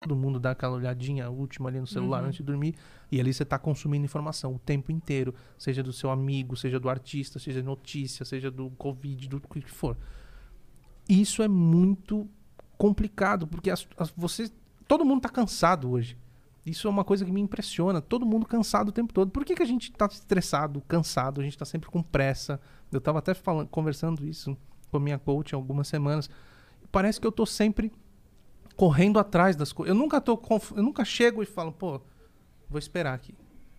todo mundo dá aquela olhadinha última ali no celular antes de dormir e ali você está consumindo informação o tempo inteiro, seja do seu amigo, seja do artista, seja notícia, seja do Covid, do que for. Isso é muito complicado porque as, as- você, todo mundo está cansado hoje. Isso é uma coisa que me impressiona. Todo mundo cansado o tempo todo. Por que, que a gente está estressado, cansado? A gente está sempre com pressa. Eu estava até falando, conversando isso com a minha coach há algumas semanas. Parece que eu tô sempre correndo atrás das coisas. Eu nunca tô conf... eu nunca chego e falo, pô, vou esperar aqui.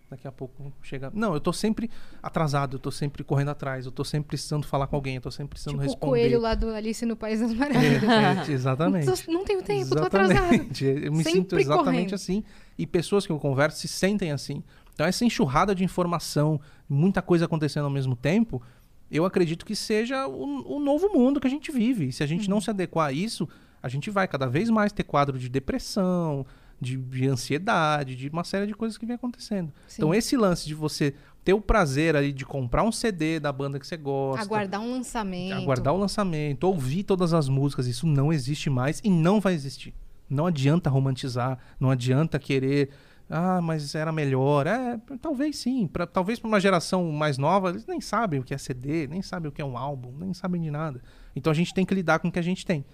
Daqui a pouco chega. Não, eu tô sempre atrasado, eu tô sempre correndo atrás, eu tô sempre precisando falar com alguém, eu tô sempre precisando Tipo o responder. coelho lá do Alice no País das Maravilhas. É, é, exatamente. Não tô- não tenho tempo, tô atrasado. Exatamente. Eu me Sempre sinto exatamente correndo. assim. E pessoas que eu converso se sentem assim. Então, essa enxurrada de informação, muita coisa acontecendo ao mesmo tempo, eu acredito que seja o, o novo mundo que a gente vive. E se a gente Uhum. não se adequar a isso, a gente vai cada vez mais ter quadro de depressão, de, de ansiedade, de uma série de coisas que vem acontecendo. Sim. Então, esse lance de você ter o prazer ali de comprar um CD da banda que você gosta, Aguardar um lançamento. aguardar o lançamento, ouvir todas as músicas, isso não existe mais e não vai existir. Não adianta romantizar, não adianta querer, ah, mas era melhor. É, talvez sim, pra, talvez para uma geração mais nova, eles nem sabem o que é CD, nem sabem o que é um álbum, nem sabem de nada. Então a gente tem que lidar com o que a gente tem.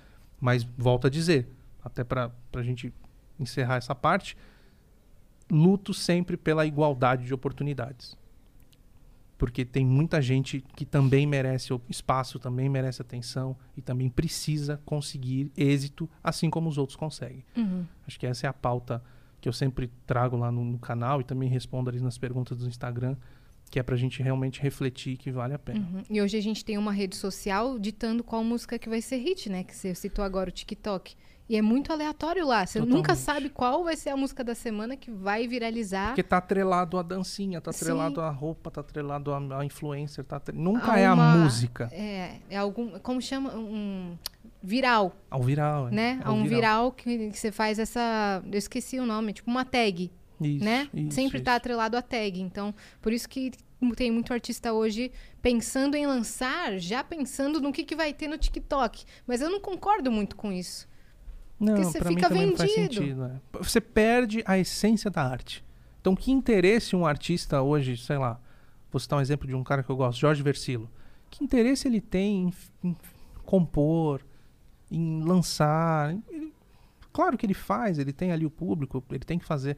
Mas volto a dizer, até para a gente encerrar essa parte, luto sempre pela igualdade de oportunidades porque tem muita gente que também merece o espaço, também merece atenção e também precisa conseguir êxito, assim como os outros conseguem. Uhum. Acho que essa é a pauta que eu sempre trago lá no, no canal e também respondo ali nas perguntas do Instagram, que é pra gente realmente refletir que vale a pena. Uhum. E hoje a gente tem uma rede social ditando qual música que vai ser hit, né? Que você citou agora, o TikTok. E é muito aleatório lá. Você nunca Totalmente. sabe qual vai ser a música da semana que vai viralizar. Porque tá atrelado à dancinha, tá Sim. atrelado à roupa, tá atrelado à, à influencer, tá atre- nunca a é a música, É, é algum. Como chama? Um viral, ao viral. é. né? É É o um viral que, que você faz essa. Eu esqueci o nome, tipo uma tag, Isso, né? isso, Sempre tá isso. atrelado a tag. Então, por isso que tem muito artista hoje pensando em lançar, já pensando no que, que vai ter no TikTok. Mas eu não concordo muito com isso. Não, você pra mim fica também não faz vendido. sentido. é. Você perde a essência da arte. Então, que interesse um artista hoje, sei lá, vou citar um exemplo de um cara que eu gosto, Jorge Versilo. Que interesse ele tem em, em compor, em lançar? Ele- claro que ele faz, ele tem ali o público, ele tem que fazer.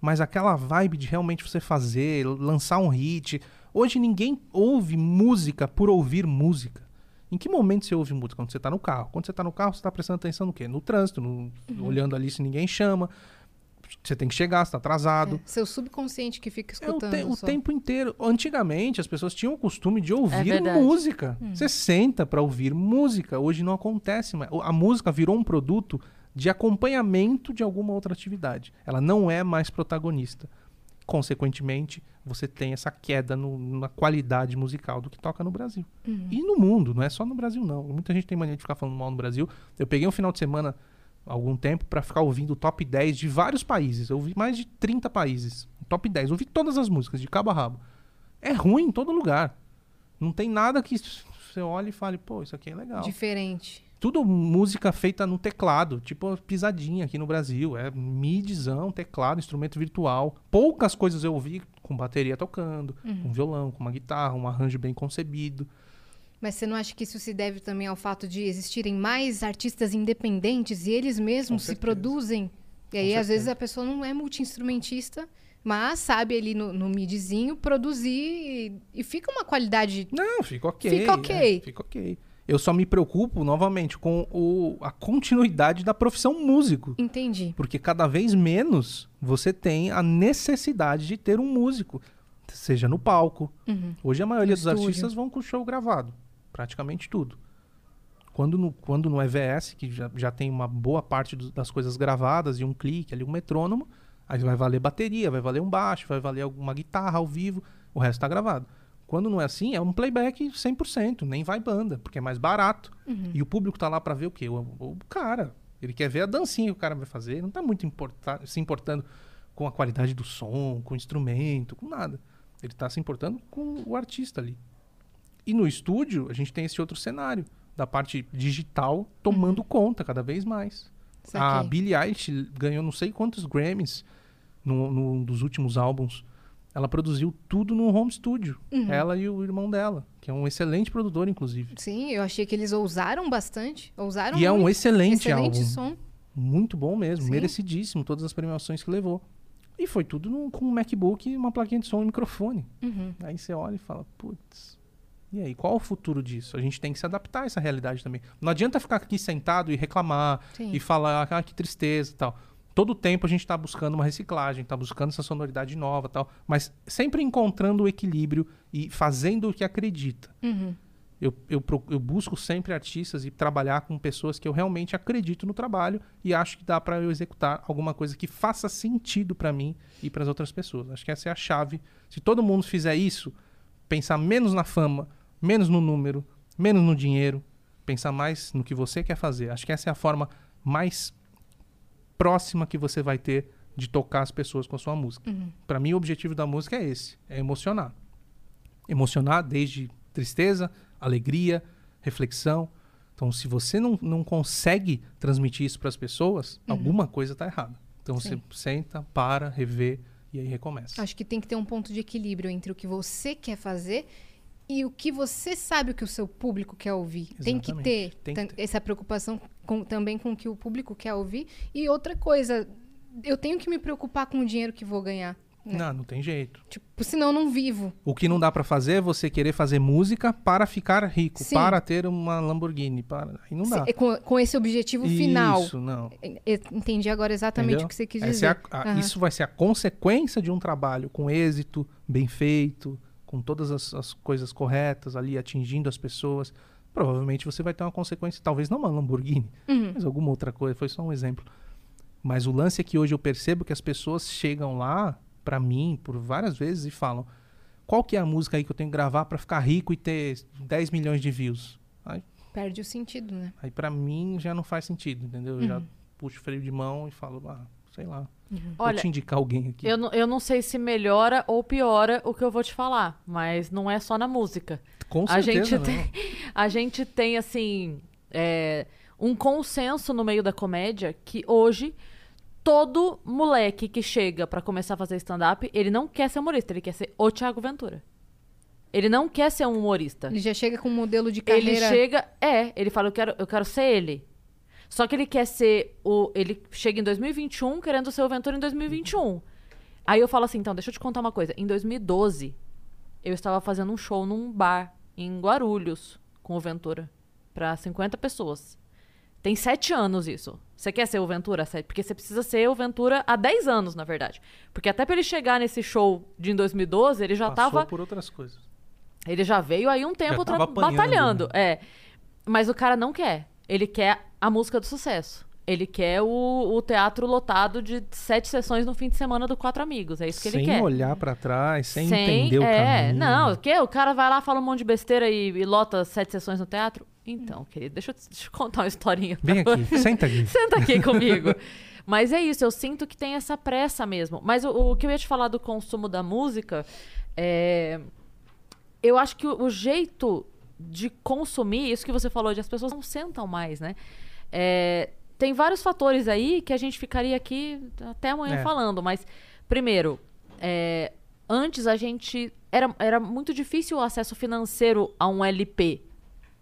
Mas aquela vibe de realmente você fazer, lançar um hit. Hoje ninguém ouve música por ouvir música. Em que momento você ouve música? Quando você está no carro. Quando você está no carro, você está prestando atenção no quê? No trânsito, no- olhando ali se ninguém chama. Você tem que chegar, você está atrasado. É, seu subconsciente que fica É o, escutando. te- o só. tempo inteiro. Antigamente, as pessoas tinham o costume de ouvir verdade. música. Hum. Você senta para ouvir música. Hoje não acontece mais. O- A música virou um produto de acompanhamento de alguma outra atividade. Ela não é mais protagonista. Consequentemente, você tem essa queda no- na qualidade musical do que toca no Brasil. Uhum. E no mundo, não é só no Brasil, não. Muita gente tem mania de ficar falando mal no Brasil. Eu peguei um final de semana, algum tempo pra ficar ouvindo o top 10 de vários países. Eu ouvi mais de 30 países. Top 10. Eu ouvi todas as músicas, de cabo a rabo. É ruim em todo lugar. Não tem nada que você olhe e fale, pô, isso aqui é legal. Diferente. Tudo música feita no teclado, tipo pisadinha aqui no Brasil. É midizão, teclado, instrumento virtual. Poucas coisas eu ouvi com bateria tocando, com violão, com uma guitarra, um arranjo bem concebido. Mas você não acha que isso se deve também ao fato de existirem mais artistas independentes e eles mesmos se produzem? E aí, às vezes, a pessoa não é multi-instrumentista, mas sabe ali no, no midzinho produzir e, e fica uma qualidade. Não, fica ok. Fica ok. é, fica ok. Eu só me preocupo, novamente, com o, a continuidade da profissão músico. Entendi. Porque cada vez menos você tem a necessidade de ter um músico, seja no palco. Hoje a maioria No dos estúdio. artistas vão com show gravado, praticamente tudo. Quando no, quando no EVS, que já, já tem uma boa parte do- das coisas gravadas e um clique ali, um metrônomo, aí vai valer bateria, vai valer um baixo, vai valer alguma guitarra ao vivo, o resto tá gravado. Quando não é assim, é um playback 100%, nem vai banda, porque é mais barato. E o público tá lá pra ver o quê? O, o cara. Ele quer ver a dancinha que o cara vai fazer, não tá muito importa- se importando com a qualidade do som, com o instrumento, com nada. Ele tá se importando com o artista ali. E no estúdio, a gente tem esse outro cenário da parte digital tomando conta cada vez mais. A. Billie Eilish ganhou não sei quantos Grammys num num dos últimos álbuns. Ela produziu tudo no home studio. Uhum. Ela e o irmão dela, que é um excelente produtor, inclusive. Sim, eu achei que eles ousaram bastante. Ousaram E é um muito. excelente, excelente álbum. som. Muito bom mesmo, Sim. merecidíssimo, todas as premiações que levou. E foi tudo num- com um MacBook, uma plaquinha de som e um microfone. Uhum. Aí você olha e fala, putz, e aí, qual o futuro disso? A gente tem que se adaptar a essa realidade também. Não adianta ficar aqui sentado e reclamar Sim. e falar, ah, que tristeza e tal. Todo tempo a gente tá buscando uma reciclagem, tá buscando essa sonoridade nova tal, mas sempre encontrando o equilíbrio e fazendo o que acredita. Uhum. Eu, eu, eu busco sempre artistas e trabalhar com pessoas que eu realmente acredito no trabalho e acho que dá para eu executar alguma coisa que faça sentido para mim e para as outras pessoas. Acho que essa é a chave. Se todo mundo fizer isso, pensar menos na fama, menos no número, menos no dinheiro, pensar mais no que você quer fazer. Acho que essa é a forma mais próxima que você vai ter de tocar as pessoas com a sua música. Para mim, o objetivo da música é esse: é emocionar. Emocionar desde tristeza, alegria, reflexão. Então, se você não, não consegue transmitir isso para as pessoas, alguma coisa está errada. Então, Sim. você senta, para, revê e aí recomeça. Acho que tem que ter um ponto de equilíbrio entre o que você quer fazer e o que você sabe que o seu público quer ouvir. Tem que Exatamente. ter, Tem que ter. essa preocupação com- também com o que o público quer ouvir. E outra coisa, eu tenho que me preocupar com o dinheiro que vou ganhar. né? Não, não tem jeito. Tipo, senão eu não vivo. O que não dá para fazer é você querer fazer música para ficar rico, Sim. para ter uma Lamborghini, para aí não dá. Se- com, com esse objetivo final. Isso, não. E- e- Entendi agora exatamente Entendeu? o que você quis dizer. é a- a- Aham. Isso vai ser a consequência de um trabalho com êxito, bem feito, com todas as, as coisas corretas ali, atingindo as pessoas. Provavelmente você vai ter uma consequência, talvez não uma Lamborghini, Uhum. mas alguma outra coisa. Foi só um exemplo. Mas o lance é que hoje eu percebo que as pessoas chegam lá pra mim por várias vezes e falam: qual que é a música aí que eu tenho que gravar pra ficar rico e ter 10 milhões de views? Aí, Perde o sentido, né? aí para mim já não faz sentido, entendeu? Eu Uhum. já puxo o freio de mão e falo: ah, sei lá. Vou Olha, te indicar alguém aqui. eu, não- eu não sei se melhora ou piora o que eu vou te falar, mas não é só na música. Com A certeza gente não. tem, a gente tem assim, é, um consenso no meio da comédia que hoje todo moleque que chega pra começar a fazer stand-up, ele não quer ser humorista, ele quer ser o Thiago Ventura. Ele não quer ser um humorista. Ele já chega com um modelo de Ele carreira. chega, é, ele fala, eu quero, eu quero ser ele. Só que ele quer ser o. Ele chega em 2021 querendo ser o Ventura em 2021. Aí eu falo assim, então, deixa eu te contar uma coisa. Em 2012, eu estava fazendo um show num bar em Guarulhos com o Ventura. Pra 50 pessoas. Tem sete anos isso. Você quer ser o Ventura? Porque você precisa ser o Ventura há 10 anos, na verdade. Porque até pra ele chegar nesse show de em 2012, ele já Passou tava. por outras coisas. Ele já veio aí um tempo tra- apanhando, batalhando. né? É. Mas o cara não quer. Ele quer a música do sucesso. Ele quer o, o teatro lotado de sete sessões no fim de semana do Quatro Amigos. É isso que sem ele quer. olhar pra trás, sem, Sem- entender o é, caminho. Não, o quê? O cara vai lá, fala um monte de besteira e, e lota sete sessões no teatro? Então, querido, deixa eu, te- deixa eu contar uma historinha. pra Vem aqui, senta aqui. Senta aqui comigo. Mas é isso, eu sinto que tem essa pressa mesmo. Mas o, o que eu ia te falar do consumo da música é. Eu acho que o, o jeito de consumir, isso que você falou, de as pessoas não sentam mais, né? É, tem vários fatores aí que a gente ficaria aqui até amanhã É. falando, mas primeiro, é, antes a gente. Era, era muito difícil o acesso financeiro a um LP.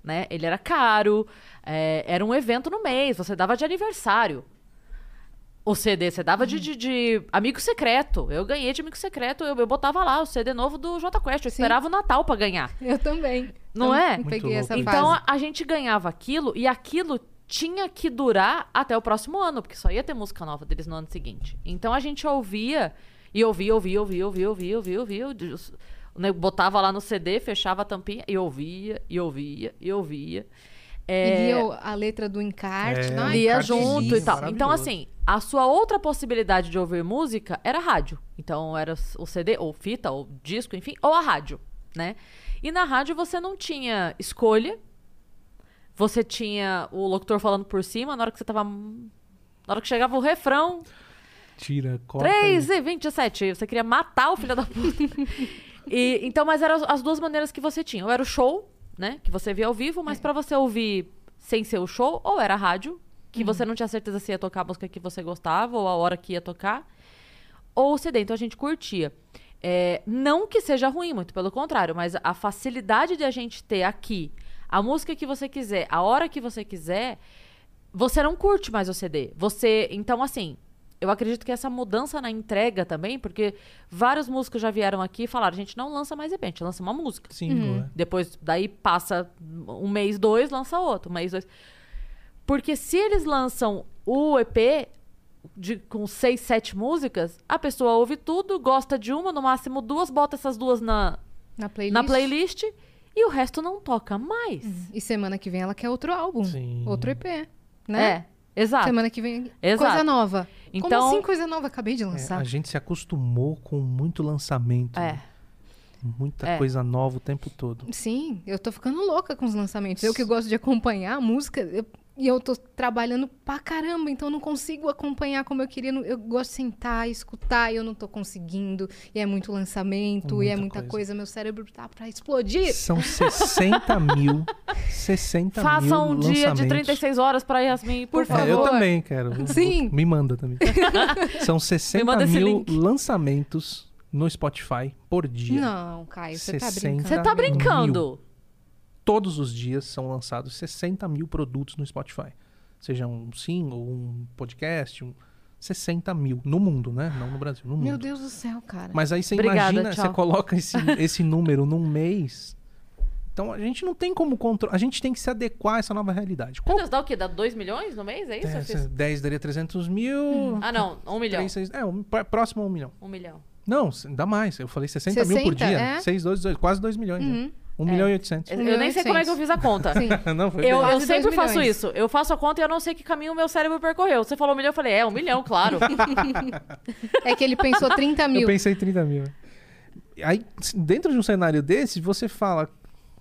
Né? Ele era caro, é, era um evento no mês, você dava de aniversário. O CD, você dava de, de, de amigo secreto. Eu ganhei de amigo secreto, eu, eu botava lá o CD novo do J Quest. Eu Sim. esperava o Natal pra ganhar. Eu também. Não Eu é? Peguei essa louco. Então fase. a, a gente ganhava aquilo e aquilo tinha que durar até o próximo ano, porque só ia ter música nova deles no ano seguinte. Então a gente ouvia e ouvia, ouvia, ouvia, ouvia, ouvia, ouvia, ouvia. ouvia. Né, Botava lá no CD, fechava a tampinha e ouvia, e ouvia, e ouvia. E É, lia o- a letra do encarte. É, Ai, lia que junto e tal. Então, assim, a sua outra possibilidade de ouvir música era rádio. Então, era o CD, ou fita, ou disco, enfim, ou a rádio, né? E na rádio você não tinha escolha. Você tinha o locutor falando por cima, na hora que você tava. Na hora que chegava o refrão, Tira, corta. 3 e 27. Você queria matar o filho da puta. e, então, mas eram as- as duas maneiras que você tinha. Ou era o show, né? Que você via ao vivo, É. mas pra você ouvir sem ser o show, ou era a rádio, que Uhum. você não tinha certeza se ia tocar a música que você gostava, ou a hora que ia tocar. Ou o CD, então a gente curtia. É, não que seja ruim, muito pelo contrário, mas a facilidade de a gente ter aqui a música que você quiser, a hora que você quiser, você não curte mais o CD. Você, então assim, eu acredito que essa mudança na entrega também, porque vários músicos já vieram aqui e falaram, a gente não lança mais EP, a gente lança uma música. Single, Uhum. né? Depois, daí passa um mês, dois, lança outro, um mês, dois. Porque se eles lançam o EP de, com seis, sete músicas, a pessoa ouve tudo, gosta de uma, no máximo duas, bota essas duas na, Na playlist. na playlist e o resto não toca mais. E semana que vem ela quer outro álbum. Sim. Outro EP. Né? É, exato. Semana que vem. Exato. Coisa nova. Então- Como assim coisa nova? Acabei de É, lançar. a gente se acostumou com muito lançamento. É. né? Muita É. coisa nova o tempo todo. Sim, eu tô ficando louca com os lançamentos. Eu que gosto de acompanhar a música, eu- e eu tô trabalhando pra caramba, então eu não consigo acompanhar como eu queria. Eu gosto de sentar, escutar, e eu não tô conseguindo. E é muito lançamento, e é Muita muita coisa. coisa. Meu cérebro tá pra explodir. São 60 mil. 60 Faça mil um dia de lançamentos. 36 horas pra Yasmin, por, Por favor. É, eu também quero. Sim. Me manda também. São 60 manda esse mil lançamentos no Spotify por dia. Não, Caio, você tá 60 brincando. Você tá brincando? Todos os dias são lançados 60 mil produtos no Spotify. Seja um single, um podcast, um 60 mil. No mundo, né? Não no Brasil, no mundo. Meu Deus do céu, cara. Mas aí você Obrigada, imagina, tchau. você coloca esse, esse número num mês. Então a gente não tem como controlar. A gente tem que se adequar a essa nova realidade. Meu Qual Deus, dá o quê? Dá 2 milhões no mês? É isso? É, fiz? 10 daria 300 mil. Ah, não. 1 milhão. três, seis- é, um, pr- próximo a um milhão. 1 milhão. Não, dá mais. Eu falei 60, mil por 60, dia. é? 6, 2, 2, quase 2 milhões. Uhum. Né? 1 milhão e 800. Eu, Um eu milhão nem sei como é que eu fiz a conta. Sim. não, foi Eu, eu sempre faço milhões. isso. Eu faço a conta e eu não sei que caminho o meu cérebro percorreu. Você falou um milhão, eu falei, é, um milhão, claro. É que ele pensou 30 Eu mil. pensei em 30 mil. Aí, dentro de um cenário desse, você fala: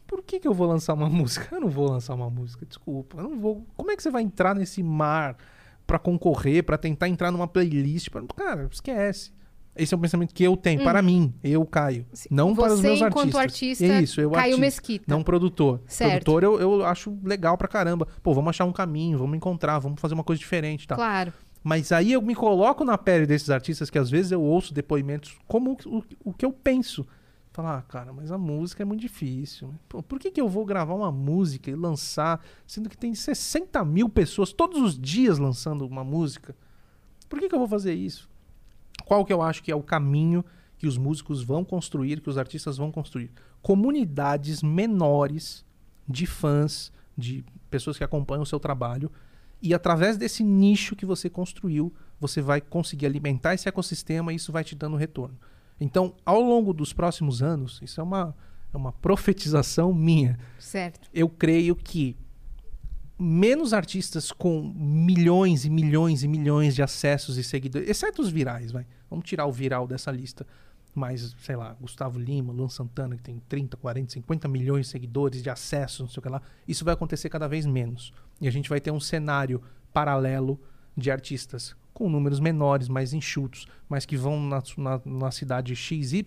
por que, que eu vou lançar uma música? Eu não vou lançar uma música, desculpa. Eu não vou. Como é que você vai entrar nesse mar pra concorrer, pra tentar entrar numa playlist? Pra... Cara, esquece. Esse é o pensamento que eu tenho, para mim, eu, Caio. Não para os Hum. Você, meus artistas. artista, Isso, eu Caio artista, Mesquita. Não produtor. Certo. Produtor eu, eu acho legal pra caramba. Pô, vamos achar um caminho, vamos encontrar, vamos fazer uma coisa diferente e tal. Claro. Mas aí eu me coloco na pele desses artistas que às vezes eu ouço depoimentos como o, o que eu penso. Falar, ah, cara, mas a música é muito difícil. Pô, por que, que eu vou gravar uma música e lançar, sendo que tem 60 mil pessoas todos os dias lançando uma música? Por que, que eu vou fazer isso? Qual que eu acho que é o caminho que os músicos vão construir, que os artistas vão construir? Comunidades menores de fãs, de pessoas que acompanham o seu trabalho, e através desse nicho que você construiu, você vai conseguir alimentar esse ecossistema e isso vai te dando retorno. Então, ao longo dos próximos anos, isso é uma, é uma profetização minha. Certo. Eu creio que menos artistas com milhões e milhões e milhões de acessos e seguidores, exceto os virais, vai. Vamos tirar o viral dessa lista. Mas, sei lá, Gustavo Lima, Luan Santana, que tem 30, 40, 50 milhões de seguidores, de acessos, não sei o que lá. Isso vai acontecer cada vez menos. E a gente vai ter um cenário paralelo de artistas com números menores, mais enxutos, mas que vão na, na, na cidade XY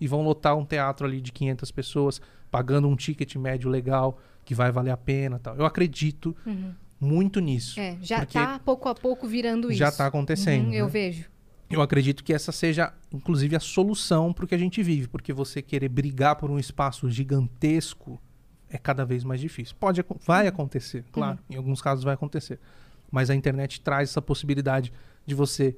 e vão lotar um teatro ali de 500 pessoas, pagando um ticket médio legal, que vai valer a pena tal. Eu acredito muito nisso. É, já porque tá pouco a pouco virando isso. já está acontecendo. Uhum, eu né? vejo. Eu acredito que essa seja, inclusive, a solução para o que a gente vive, porque você querer brigar por um espaço gigantesco é cada vez mais difícil. Pode, vai acontecer, claro, em alguns casos vai acontecer, mas a internet traz essa possibilidade de você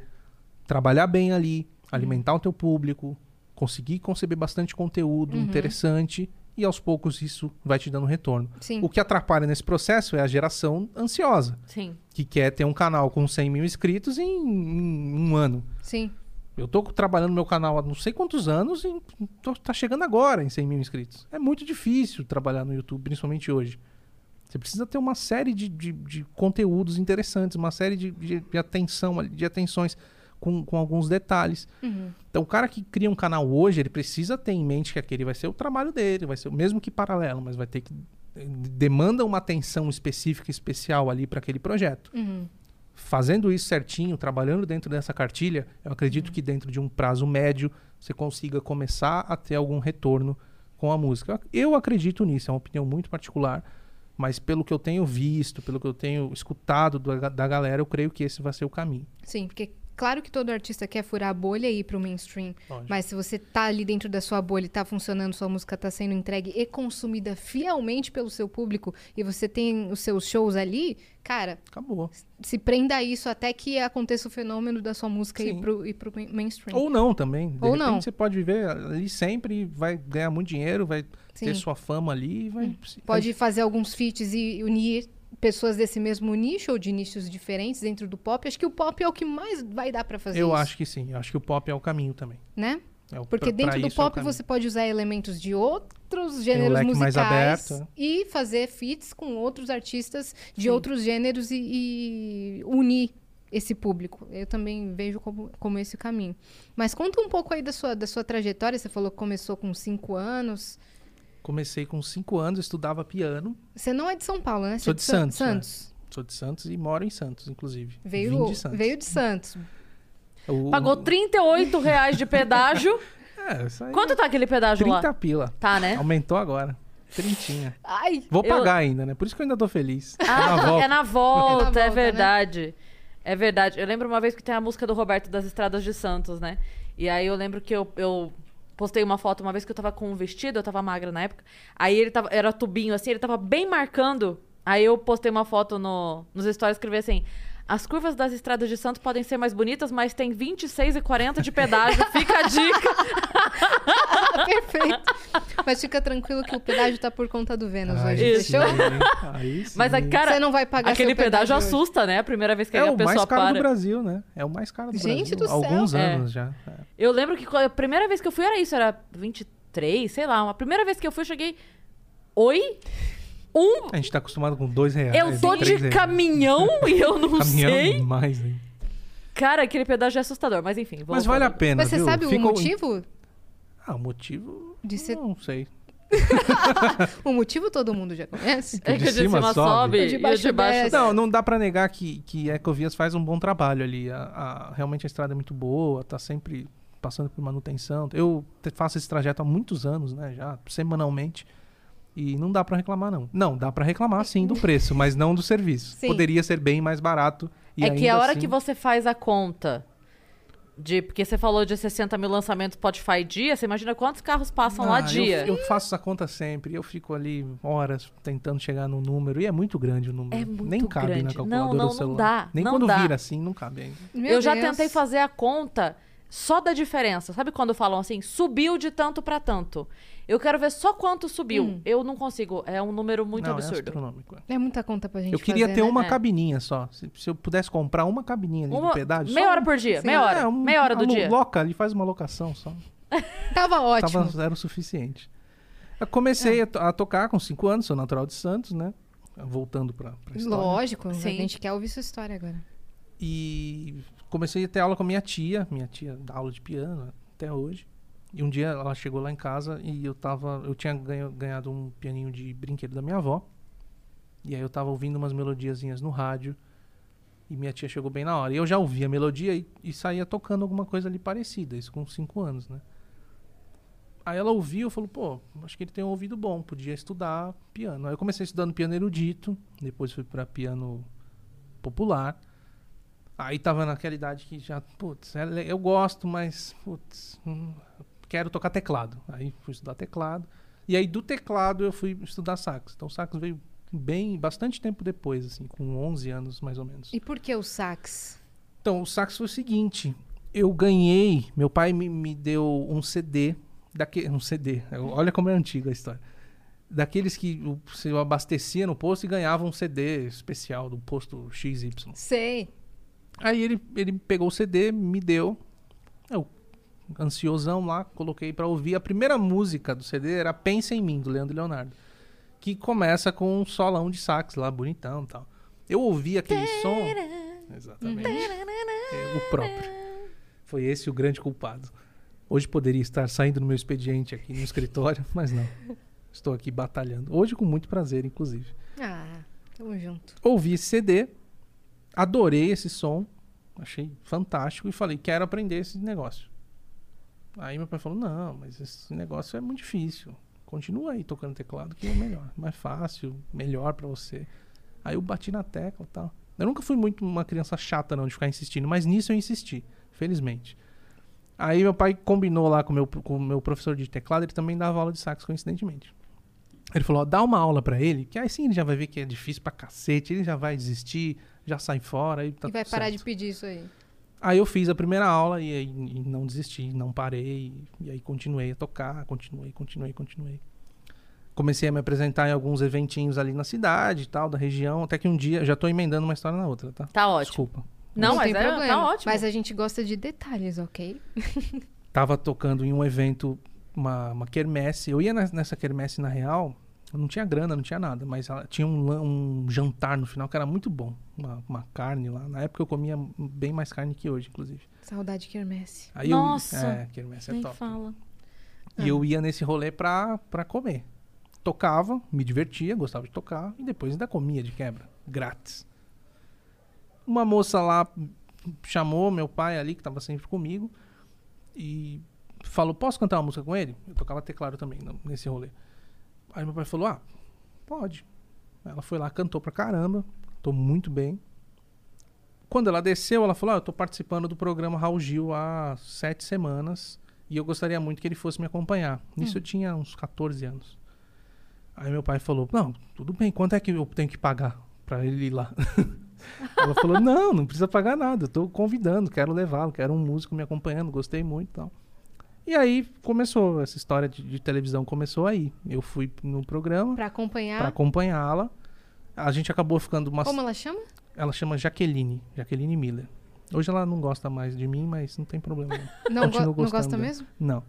trabalhar bem ali, alimentar o teu público, conseguir conceber bastante conteúdo interessante e aos poucos isso vai te dando retorno. Sim. O que atrapalha nesse processo é a geração ansiosa, Sim. que quer ter um canal com 100 mil inscritos em, em um ano. Sim. Eu tô trabalhando no meu canal há não sei quantos anos e tô- tá chegando agora em 100 mil inscritos. É muito difícil trabalhar no YouTube, principalmente hoje. Você precisa ter uma série de, de, de conteúdos interessantes, uma série de, de, de atenção, de atenções com, com alguns detalhes. Então, o cara que cria um canal hoje, ele precisa ter em mente que aquele vai ser o trabalho dele, vai ser o mesmo que paralelo, mas vai ter que demanda uma atenção específica, especial ali para aquele projeto Uhum. fazendo isso certinho, trabalhando dentro dessa cartilha, eu acredito que dentro de um prazo médio você consiga começar a ter algum retorno com a música. Eu acredito nisso, é uma opinião muito particular, mas pelo que eu tenho visto, pelo que eu tenho escutado da, da galera, eu creio que esse vai ser o caminho. Sim, porque claro que todo artista quer furar a bolha e ir pro mainstream. Lógico. Mas se você tá ali dentro da sua bolha e tá funcionando, sua música tá sendo entregue e consumida fielmente pelo seu público e você tem os seus shows ali, cara, Acabou. se prenda a isso até que aconteça o fenômeno da sua música ir Sim. pro main- mainstream. Ou não também. De Ou repente não. você pode viver ali sempre, vai ganhar muito dinheiro, vai Sim. ter sua fama ali, vai Pode fazer alguns feats e unir pessoas desse mesmo nicho ou de nichos diferentes dentro do pop. Acho que o pop é o que mais vai dar pra fazer Eu isso, acho que sim, eu acho que o pop é o caminho também. né? É o- Porque pra- pra dentro do isso é pop caminho. você pode usar elementos de outros gêneros mais musicais é. e fazer feats com outros artistas de outros gêneros e, e unir esse público. Eu também vejo como, como esse o caminho. Mas conta um pouco aí da sua, da sua trajetória. Você falou que começou com cinco anos. Comecei com 5 anos, estudava piano. Você não é de São Paulo, né? Você Sou é de Sa- Santos, né? Santos. Sou de Santos e moro em Santos, inclusive. Vim Veio, de Santos. veio de Santos. O- Pagou 38 reais de pedágio. É, isso aí Quanto é tá aquele pedágio 30 lá? pila. Tá, né? Aumentou agora. Trintinha. Ai! Vou Eu- pagar ainda, né? Por isso que eu ainda tô feliz. Ah, é na volta, É na volta, é né? verdade. É verdade. Eu lembro uma vez que tem a música do Roberto das Estradas de Santos, né? E aí eu lembro que eu, eu postei uma foto uma vez que eu tava com um vestido, eu tava magra na época. Aí ele tava, era tubinho assim, ele tava bem marcando. Aí eu postei uma foto no, nos stories escrevi assim: As curvas das estradas de Santos podem ser mais bonitas, mas tem 26 e 40 de pedágio. Fica a dica. Perfeito. Mas fica tranquilo que o pedágio tá por conta do Vênus Aí hoje, Isso. Mas a cara. Você não vai pagar Aquele seu pedágio, hoje. assusta, né? A primeira vez que é a o pessoa mais caro para. do Brasil, né? É o mais caro do Gente Brasil. do céu. alguns É. anos já. É. Eu lembro que a primeira vez que eu fui era isso, era 23, sei lá. A primeira vez que eu fui, eu cheguei. Oi? Um. A gente tá acostumado com dois reais. Eu tô três de reais. caminhão e eu não Caminhão sei. demais, hein? Cara, aquele pedágio é assustador, mas enfim. Mas vale a pena, Mas você viu? sabe o Fica motivo? Ah, o motivo... De ser- Não sei. O motivo todo mundo já conhece. É de que o de cima cima, sobe. sobe, O e de o baixo de baixo desce. Não, não dá pra negar que, que Ecovias faz um bom trabalho ali. A, a- realmente a estrada é muito boa, tá sempre passando por manutenção. Eu faço esse trajeto há muitos anos, né? Já semanalmente. E não dá pra reclamar, não. Não, dá pra reclamar sim do preço, mas não do serviço. Sim. Poderia ser bem mais barato. E É que a hora assim- que você faz a conta de. Porque você falou de 60 mil lançamentos Spotify dia, você imagina quantos carros passam lá Ah, dia. Eu, eu faço essa conta sempre. Eu fico ali horas tentando chegar no número. E é muito grande o número. É muito Nem cabe na grande. calculadora Não, não, do não celular. dá, Nem não quando dá. vira assim, não cabe ainda. Meu eu já Deus. tentei fazer a conta só da diferença. Sabe quando falam assim, subiu de tanto pra tanto? Eu quero ver só quanto subiu. Hum. Eu não consigo. É um número muito não, É absurdo. astronômico. É muita conta pra gente Eu queria fazer, ter né? uma É. cabininha só. Se, se eu pudesse comprar uma cabininha ali Uma- do pedágio. meia só hora um- por dia, Sim. meia hora. É, um- meia hora do dia. Loca, ele faz uma locação só. Tava ótimo. Tava, era o suficiente. Eu comecei É. a, to- a tocar com 5 anos, sou natural de Santos, né? voltando pra, pra história. Lógico, Sim. a gente quer ouvir sua história agora. E comecei a ter aula com a minha tia, minha tia dá aula de piano até hoje. E um dia ela chegou lá em casa e eu tava, eu tinha ganho- ganhado um pianinho de brinquedo da minha avó. E aí eu tava ouvindo umas melodiazinhas no rádio. E minha tia chegou bem na hora. E eu já ouvia a melodia e, e saía tocando alguma coisa ali parecida, isso com 5 anos, né? Aí ela ouviu e falou, pô, acho que ele tem um ouvido bom, podia estudar piano. Aí eu comecei estudando piano erudito, depois fui pra piano popular. Aí tava naquela idade que já, putz, é eu gosto, mas, putz, hum, quero tocar teclado. Aí fui estudar teclado. E aí do teclado eu fui estudar sax. Então o sax veio bem, bastante tempo depois, assim, com 11 anos mais ou menos. E por que o sax? Então, o sax foi o seguinte: eu ganhei, meu pai me, me deu um CD, daque, um CD, olha como é antiga a história. Daqueles que o- você abastecia no posto e ganhava um CD especial do posto XY. Sei. Aí ele, ele pegou o CD, me deu. Eu, ansiosão lá, coloquei pra ouvir. A primeira música do CD era Pensa em Mim, do Leandro Leonardo. Que começa com um solão de sax lá, bonitão e tal. Eu ouvi aquele som. Exatamente. É, o próprio. Foi esse o grande culpado. Hoje poderia estar saindo no meu expediente aqui no escritório, mas não. Estou aqui batalhando. Hoje com muito prazer, inclusive. Ah, tamo junto. Ouvi esse CD, adorei esse som, achei fantástico e falei, quero aprender esse negócio. Aí meu pai falou, não, mas esse negócio é muito difícil. Continua aí tocando teclado que é melhor, mais fácil, melhor pra você. Aí eu bati na tecla e tal. Eu nunca fui muito uma criança chata não de ficar insistindo, mas nisso eu insisti, felizmente. Aí meu pai combinou lá com o meu, com o meu professor de teclado, ele também dava aula de sax, coincidentemente. Ele falou, ó, dá uma aula pra ele, que aí sim ele já vai ver que é difícil pra cacete, ele já vai desistir, já sai fora e tá e vai parar certo. de pedir isso aí. Aí eu fiz a primeira aula e, aí- e não desisti, não parei. E aí continuei a tocar, continuei, continuei, continuei. Comecei a me apresentar em alguns eventinhos ali na cidade e tal, da região, até que um dia, já tô emendando uma história na outra, tá? Tá ótimo. Desculpa. Não, mas tem é, problema. tá ótimo. Mas a gente gosta de detalhes, ok? Tava tocando em um evento, uma, uma quermesse. Eu ia nes- nessa quermesse na real, eu não tinha grana, não tinha nada, mas ela tinha um, um jantar no final que era muito bom. Uma, uma carne lá. Na época eu comia bem mais carne que hoje, inclusive. Saudade quermesse. Aí Nossa, eu, é, quermesse é Nem top. fala. E eu ia nesse rolê pra, pra comer. Tocava, me divertia, gostava de tocar, e depois ainda comia de quebra, grátis. Uma moça lá chamou meu pai ali, que tava sempre comigo, e falou: Posso cantar uma música com ele? Eu tocava teclado também nesse rolê. Aí meu pai falou: Ah, pode. Ela foi lá, cantou pra caramba, tô muito bem. Quando ela desceu, ela falou: ah, Eu tô participando do programa Raul Gil há sete semanas. E eu gostaria muito que ele fosse me acompanhar. Nisso eu tinha uns 14 anos. Aí meu pai falou: Não, tudo bem, quanto é que eu tenho que pagar pra ele ir lá? Ela falou: Não, não precisa pagar nada. Eu tô convidando, quero levá-lo, quero um músico me acompanhando, gostei muito e tal. E aí começou, essa história de, de televisão começou aí. Eu fui no programa Pra acompanhar. pra acompanhá-la. A gente acabou ficando uma. Como ela chama? Ela chama Jaqueline, Jaqueline Miller. Hoje ela não gosta mais de mim, mas não tem problema. Não. Não, go- não gosta dela. mesmo? Não.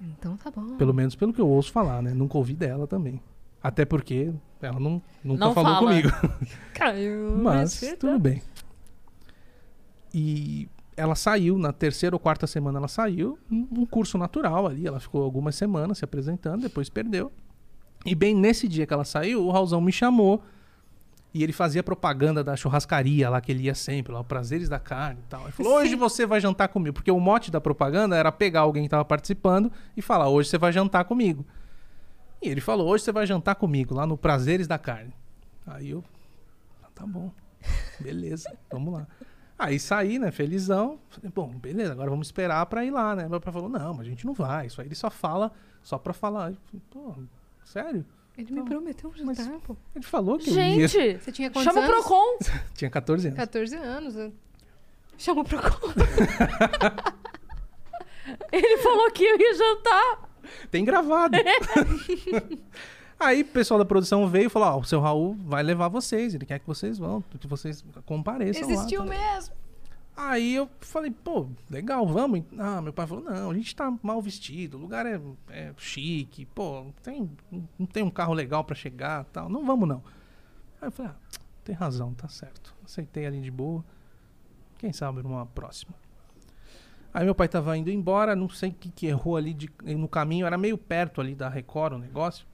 Então tá bom. Pelo menos pelo que eu ouço falar, né? Nunca ouvi dela também. Até porque ela não, nunca Não falou fala. comigo. Caiu. Mas tudo bem. E ela saiu, na terceira ou quarta semana ela saiu, um curso natural ali. Ela ficou algumas semanas se apresentando, depois perdeu. E bem nesse dia que ela saiu, o Raulzão me chamou. E ele fazia propaganda da churrascaria lá que ele ia sempre, lá, Prazeres da Carne e tal. Ele falou: hoje você vai jantar comigo. Porque o mote da propaganda era pegar alguém que estava participando e falar: hoje você vai jantar comigo. E ele falou: hoje você vai jantar comigo, lá no Prazeres da Carne. Aí eu, "Ah, tá bom, beleza, vamos lá. Aí saí, né, felizão. Falei, bom, beleza, agora vamos esperar pra ir lá, né? Meu pai falou: não, mas a gente não vai. Isso aí ele só fala, só pra falar. Eu falei, Pô, sério? Ele me prometeu um Mas- jantar, pô. Ele falou que eu ia. Gente, Você tinha quantos chama o anos? Procon. Tinha 14 anos. 14 anos. eu- Chama o Procon. Ele falou que eu ia jantar. Tem gravado. Aí o pessoal da produção veio e falou: Ó, o seu Raul vai levar vocês, ele quer que vocês vão, que vocês compareçam lá. Existiu tal. mesmo. Aí eu falei, pô, legal, vamos. Ah, meu pai falou, não, a gente tá mal vestido, o lugar é, é chique, pô, tem, não tem um carro legal pra chegar tal, não vamos não. Aí eu falei, ah, tem razão, tá certo. Aceitei ali de boa. Quem sabe numa próxima. Aí meu pai tava indo embora, não sei o que, que errou ali de- no caminho, era meio perto ali da Record o negócio.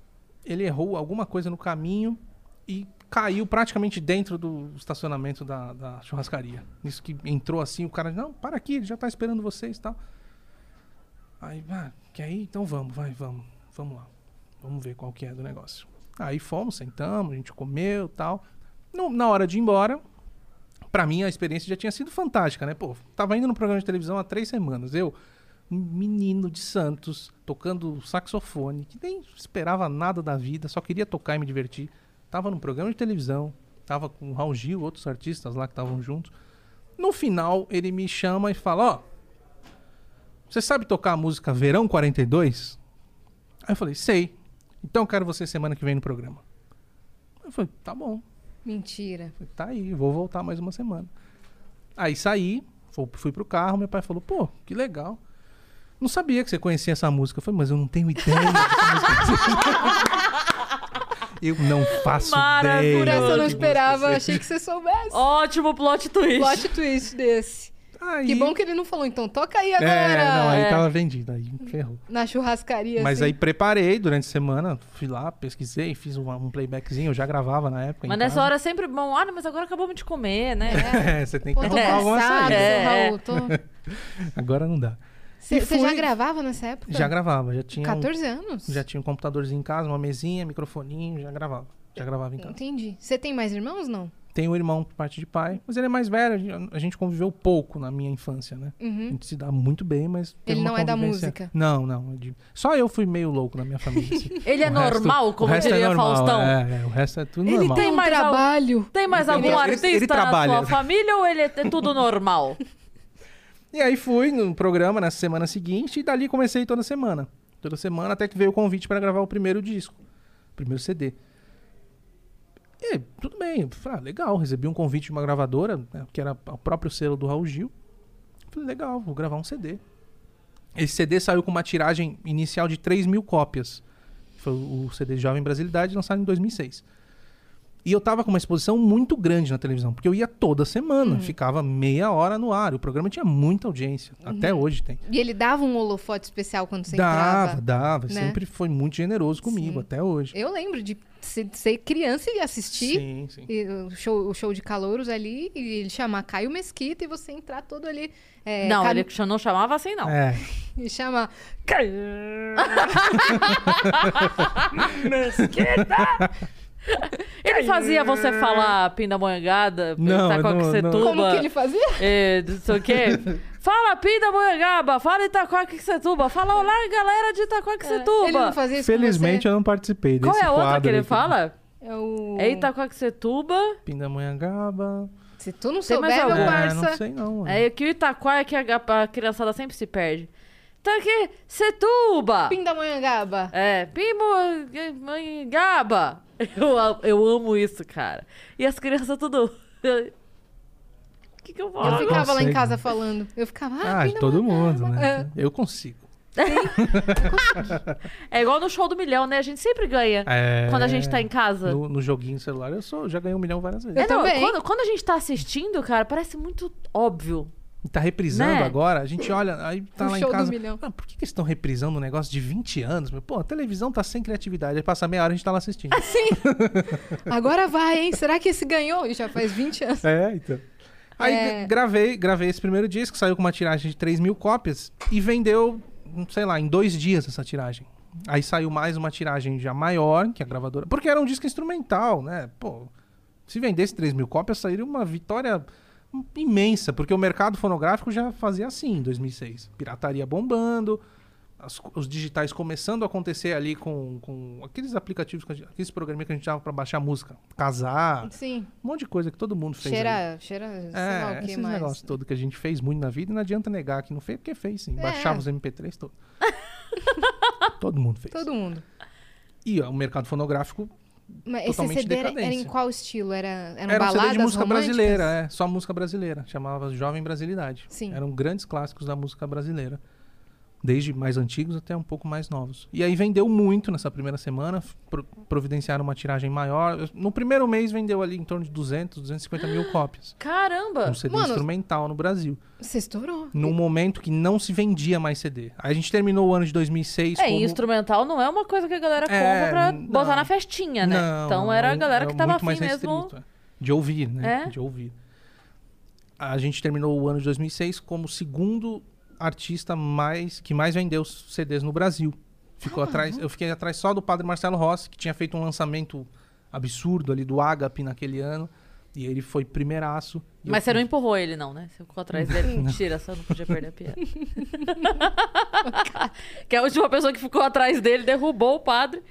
Ele errou alguma coisa no caminho e caiu praticamente dentro do estacionamento da, da churrascaria. Isso que entrou assim, o cara, não, para aqui, ele já tá esperando vocês e tal. Aí, ah, quer ir? Então vamos, vai, vamos, vamos lá. Vamos ver qual que é do negócio. Aí fomos, sentamos, a gente comeu tal. No- na hora de ir embora, pra mim a experiência já tinha sido fantástica, né? Pô, tava indo no programa de televisão há três semanas. Eu, um menino de Santos, tocando saxofone, que nem esperava nada da vida, só queria tocar e me divertir. Tava num programa de televisão, tava com o Raul Gil, outros artistas lá que estavam juntos. No final, ele me chama e fala: Ó, você sabe tocar a música Verão 42? Aí eu falei: Sei. Então eu quero você semana que vem no programa. Eu falei: Tá bom. Mentira. Falei, tá aí, vou voltar mais uma semana. Aí saí, fu- fui pro carro, meu pai falou, pô, que legal. Não sabia que você conhecia essa música. Eu falei, mas eu não tenho ideia é. Eu não faço Maravilhoso. ideia. Por essa eu não esperava, achei que você soubesse. Ótimo plot twist. Plot twist desse. Aí, Que bom que ele não falou, então toca aí É, agora. não, aí É. tava vendido, aí ferrou. Na churrascaria. Mas assim. aí preparei durante a semana, fui lá, pesquisei, fiz um, um playbackzinho, eu já gravava na época. Mas nessa casa. hora é sempre bom. Ah, não, mas agora acabamos de comer, né? É, você tem que Pô, tô arrumar alguma saída. É, seu é. Raul. Tô... Agora não dá. Você já gravava nessa época? Já gravava, já tinha. um- 14 anos? Já tinha um computadorzinho em casa, uma mesinha, microfoninho, já gravava. Já gravava em casa. Entendi. Você tem mais irmãos, não? Tenho um irmão por parte de pai, mas ele é mais velho, a gente- a conviveu pouco na minha infância, né? A Uhum. gente se dá muito bem, mas. Ele não é da música? Não, não. é Só eu fui meio louco na minha família. assim. Ele é O resto- normal, o como resto é diria normal, Faustão? É, é, o resto é tudo Ele normal. tem Tem um mais al- trabalho. Tem mais algum Ele- ele- artista ele na sua família ou ele é é tudo normal? E aí fui no programa na semana seguinte e dali comecei toda semana. Toda semana até que veio o convite para gravar o primeiro disco, o primeiro CD. E tudo bem, falei, ah, legal, recebi um convite de uma gravadora, né, que era o próprio selo do Raul Gil. Falei, legal, vou gravar um CD. Esse CD saiu com uma tiragem inicial de 3 mil cópias. Foi o CD Jovem Brasilidade, lançado em 2006. E eu tava com uma exposição muito grande na televisão, porque eu ia toda semana, ficava meia hora no ar. O programa tinha muita audiência, até hoje tem. E ele dava um holofote especial quando você dava, entrava. dava. né? Sempre foi muito generoso comigo, Sim. até hoje. Eu lembro de ser, criança e assistir Sim, sim. e o, show, o show de calouros ali e ele chamar Caio Mesquita e você entrar todo ali. é, não, cam- ele não chamava assim, não. É, E chama. Ele fazia você falar pindamonhangada, Não, Itacoaquecetuba, não, não. Como que ele fazia? é, não sei o quê. Fala pindamonhangaba, fala Itacoaquecetuba, fala olá galera de Ele não Itacoaquecetuba. fazia isso felizmente eu não participei desse Qual é a outra que ele aí. fala? É o... É Itacoaquecetuba, Pindamonhangaba. Se tu não souber, meu algum? É, parça... não sei não. mano. é que o Itaquá é que a, a criançada sempre se perde. Itaquecetuba! Pindamonhangaba. É, Pindamonhangaba. Eu, a- eu amo isso, cara. E as crianças tudo... O que que eu Eu falo? ficava lá em casa falando. Eu ficava, ah, Ah, todo mundo, né? É. Eu consigo. É igual no show do milhão, né? A gente sempre ganha É, quando a gente tá em casa. No, no joguinho celular eu sou, já ganhei um milhão várias vezes. Eu É, não, também. Quando, quando a gente tá assistindo, cara, parece muito óbvio. E tá reprisando Né? agora, a gente olha, aí tá O lá show em do casa. milhão. Ah, por que, que eles estão reprisando um negócio de 20 anos? meu? Pô, a televisão tá sem criatividade. Aí passa meia hora a gente tá lá assistindo. Agora vai, hein? Será que esse ganhou? E já faz 20 anos. É, então. Aí É. gra- gravei, gravei esse primeiro disco, saiu com uma tiragem de 3 mil cópias e vendeu, hum, sei lá, em dois dias essa tiragem. Aí saiu mais uma tiragem já maior que a gravadora. Porque era um disco instrumental, né? Pô, se vendesse 3 mil cópias, sairia uma vitória imensa, porque o mercado fonográfico já fazia assim em 2006. Pirataria bombando, as- os digitais começando a acontecer ali com, com aqueles aplicativos, que aqueles programas que a gente usava pra baixar música. Casar, Sim. um monte de coisa que todo mundo fez. ali. Cheira, cheira, sei lá É, o que esses mais. negócios todos que a gente fez muito na vida e não adianta negar que não fez, porque fez sim. É. Baixava os MP3 todos. todo mundo fez. Todo mundo. E ó, o mercado fonográfico Mas esse Totalmente CD era, era em qual estilo? Era, eram era um CD de música românticas? brasileira, é, só música brasileira. Chamava Jovem Brasilidade. Sim. Eram grandes clássicos da música brasileira. Desde mais antigos até um pouco mais novos. E aí vendeu muito nessa primeira semana, pro- providenciaram uma tiragem maior. No primeiro mês vendeu ali em torno de 200, 250 mil cópias. Caramba! Um CD Mano, instrumental no Brasil. Você estourou. Num momento que não se vendia mais CD. Aí a gente terminou o ano de 2006 É, como... instrumental não é uma coisa que a galera compra É, pra não. botar na festinha, né? Não, então não, era a é- galera que é tava muito mais afim mesmo. é. De ouvir, né? É? De ouvir. A gente terminou o ano de 2006 como segundo artista mais que mais vendeu CDs no Brasil. Ficou atrás, eu fiquei atrás só do Padre Marcelo Rossi, que tinha feito um lançamento absurdo ali do Agape naquele ano, e ele foi primeiraço. Mas você não fui- empurrou ele, não, né? Você ficou atrás dele. Mentira, só não podia perder a piada. que a última pessoa que ficou atrás dele derrubou o padre.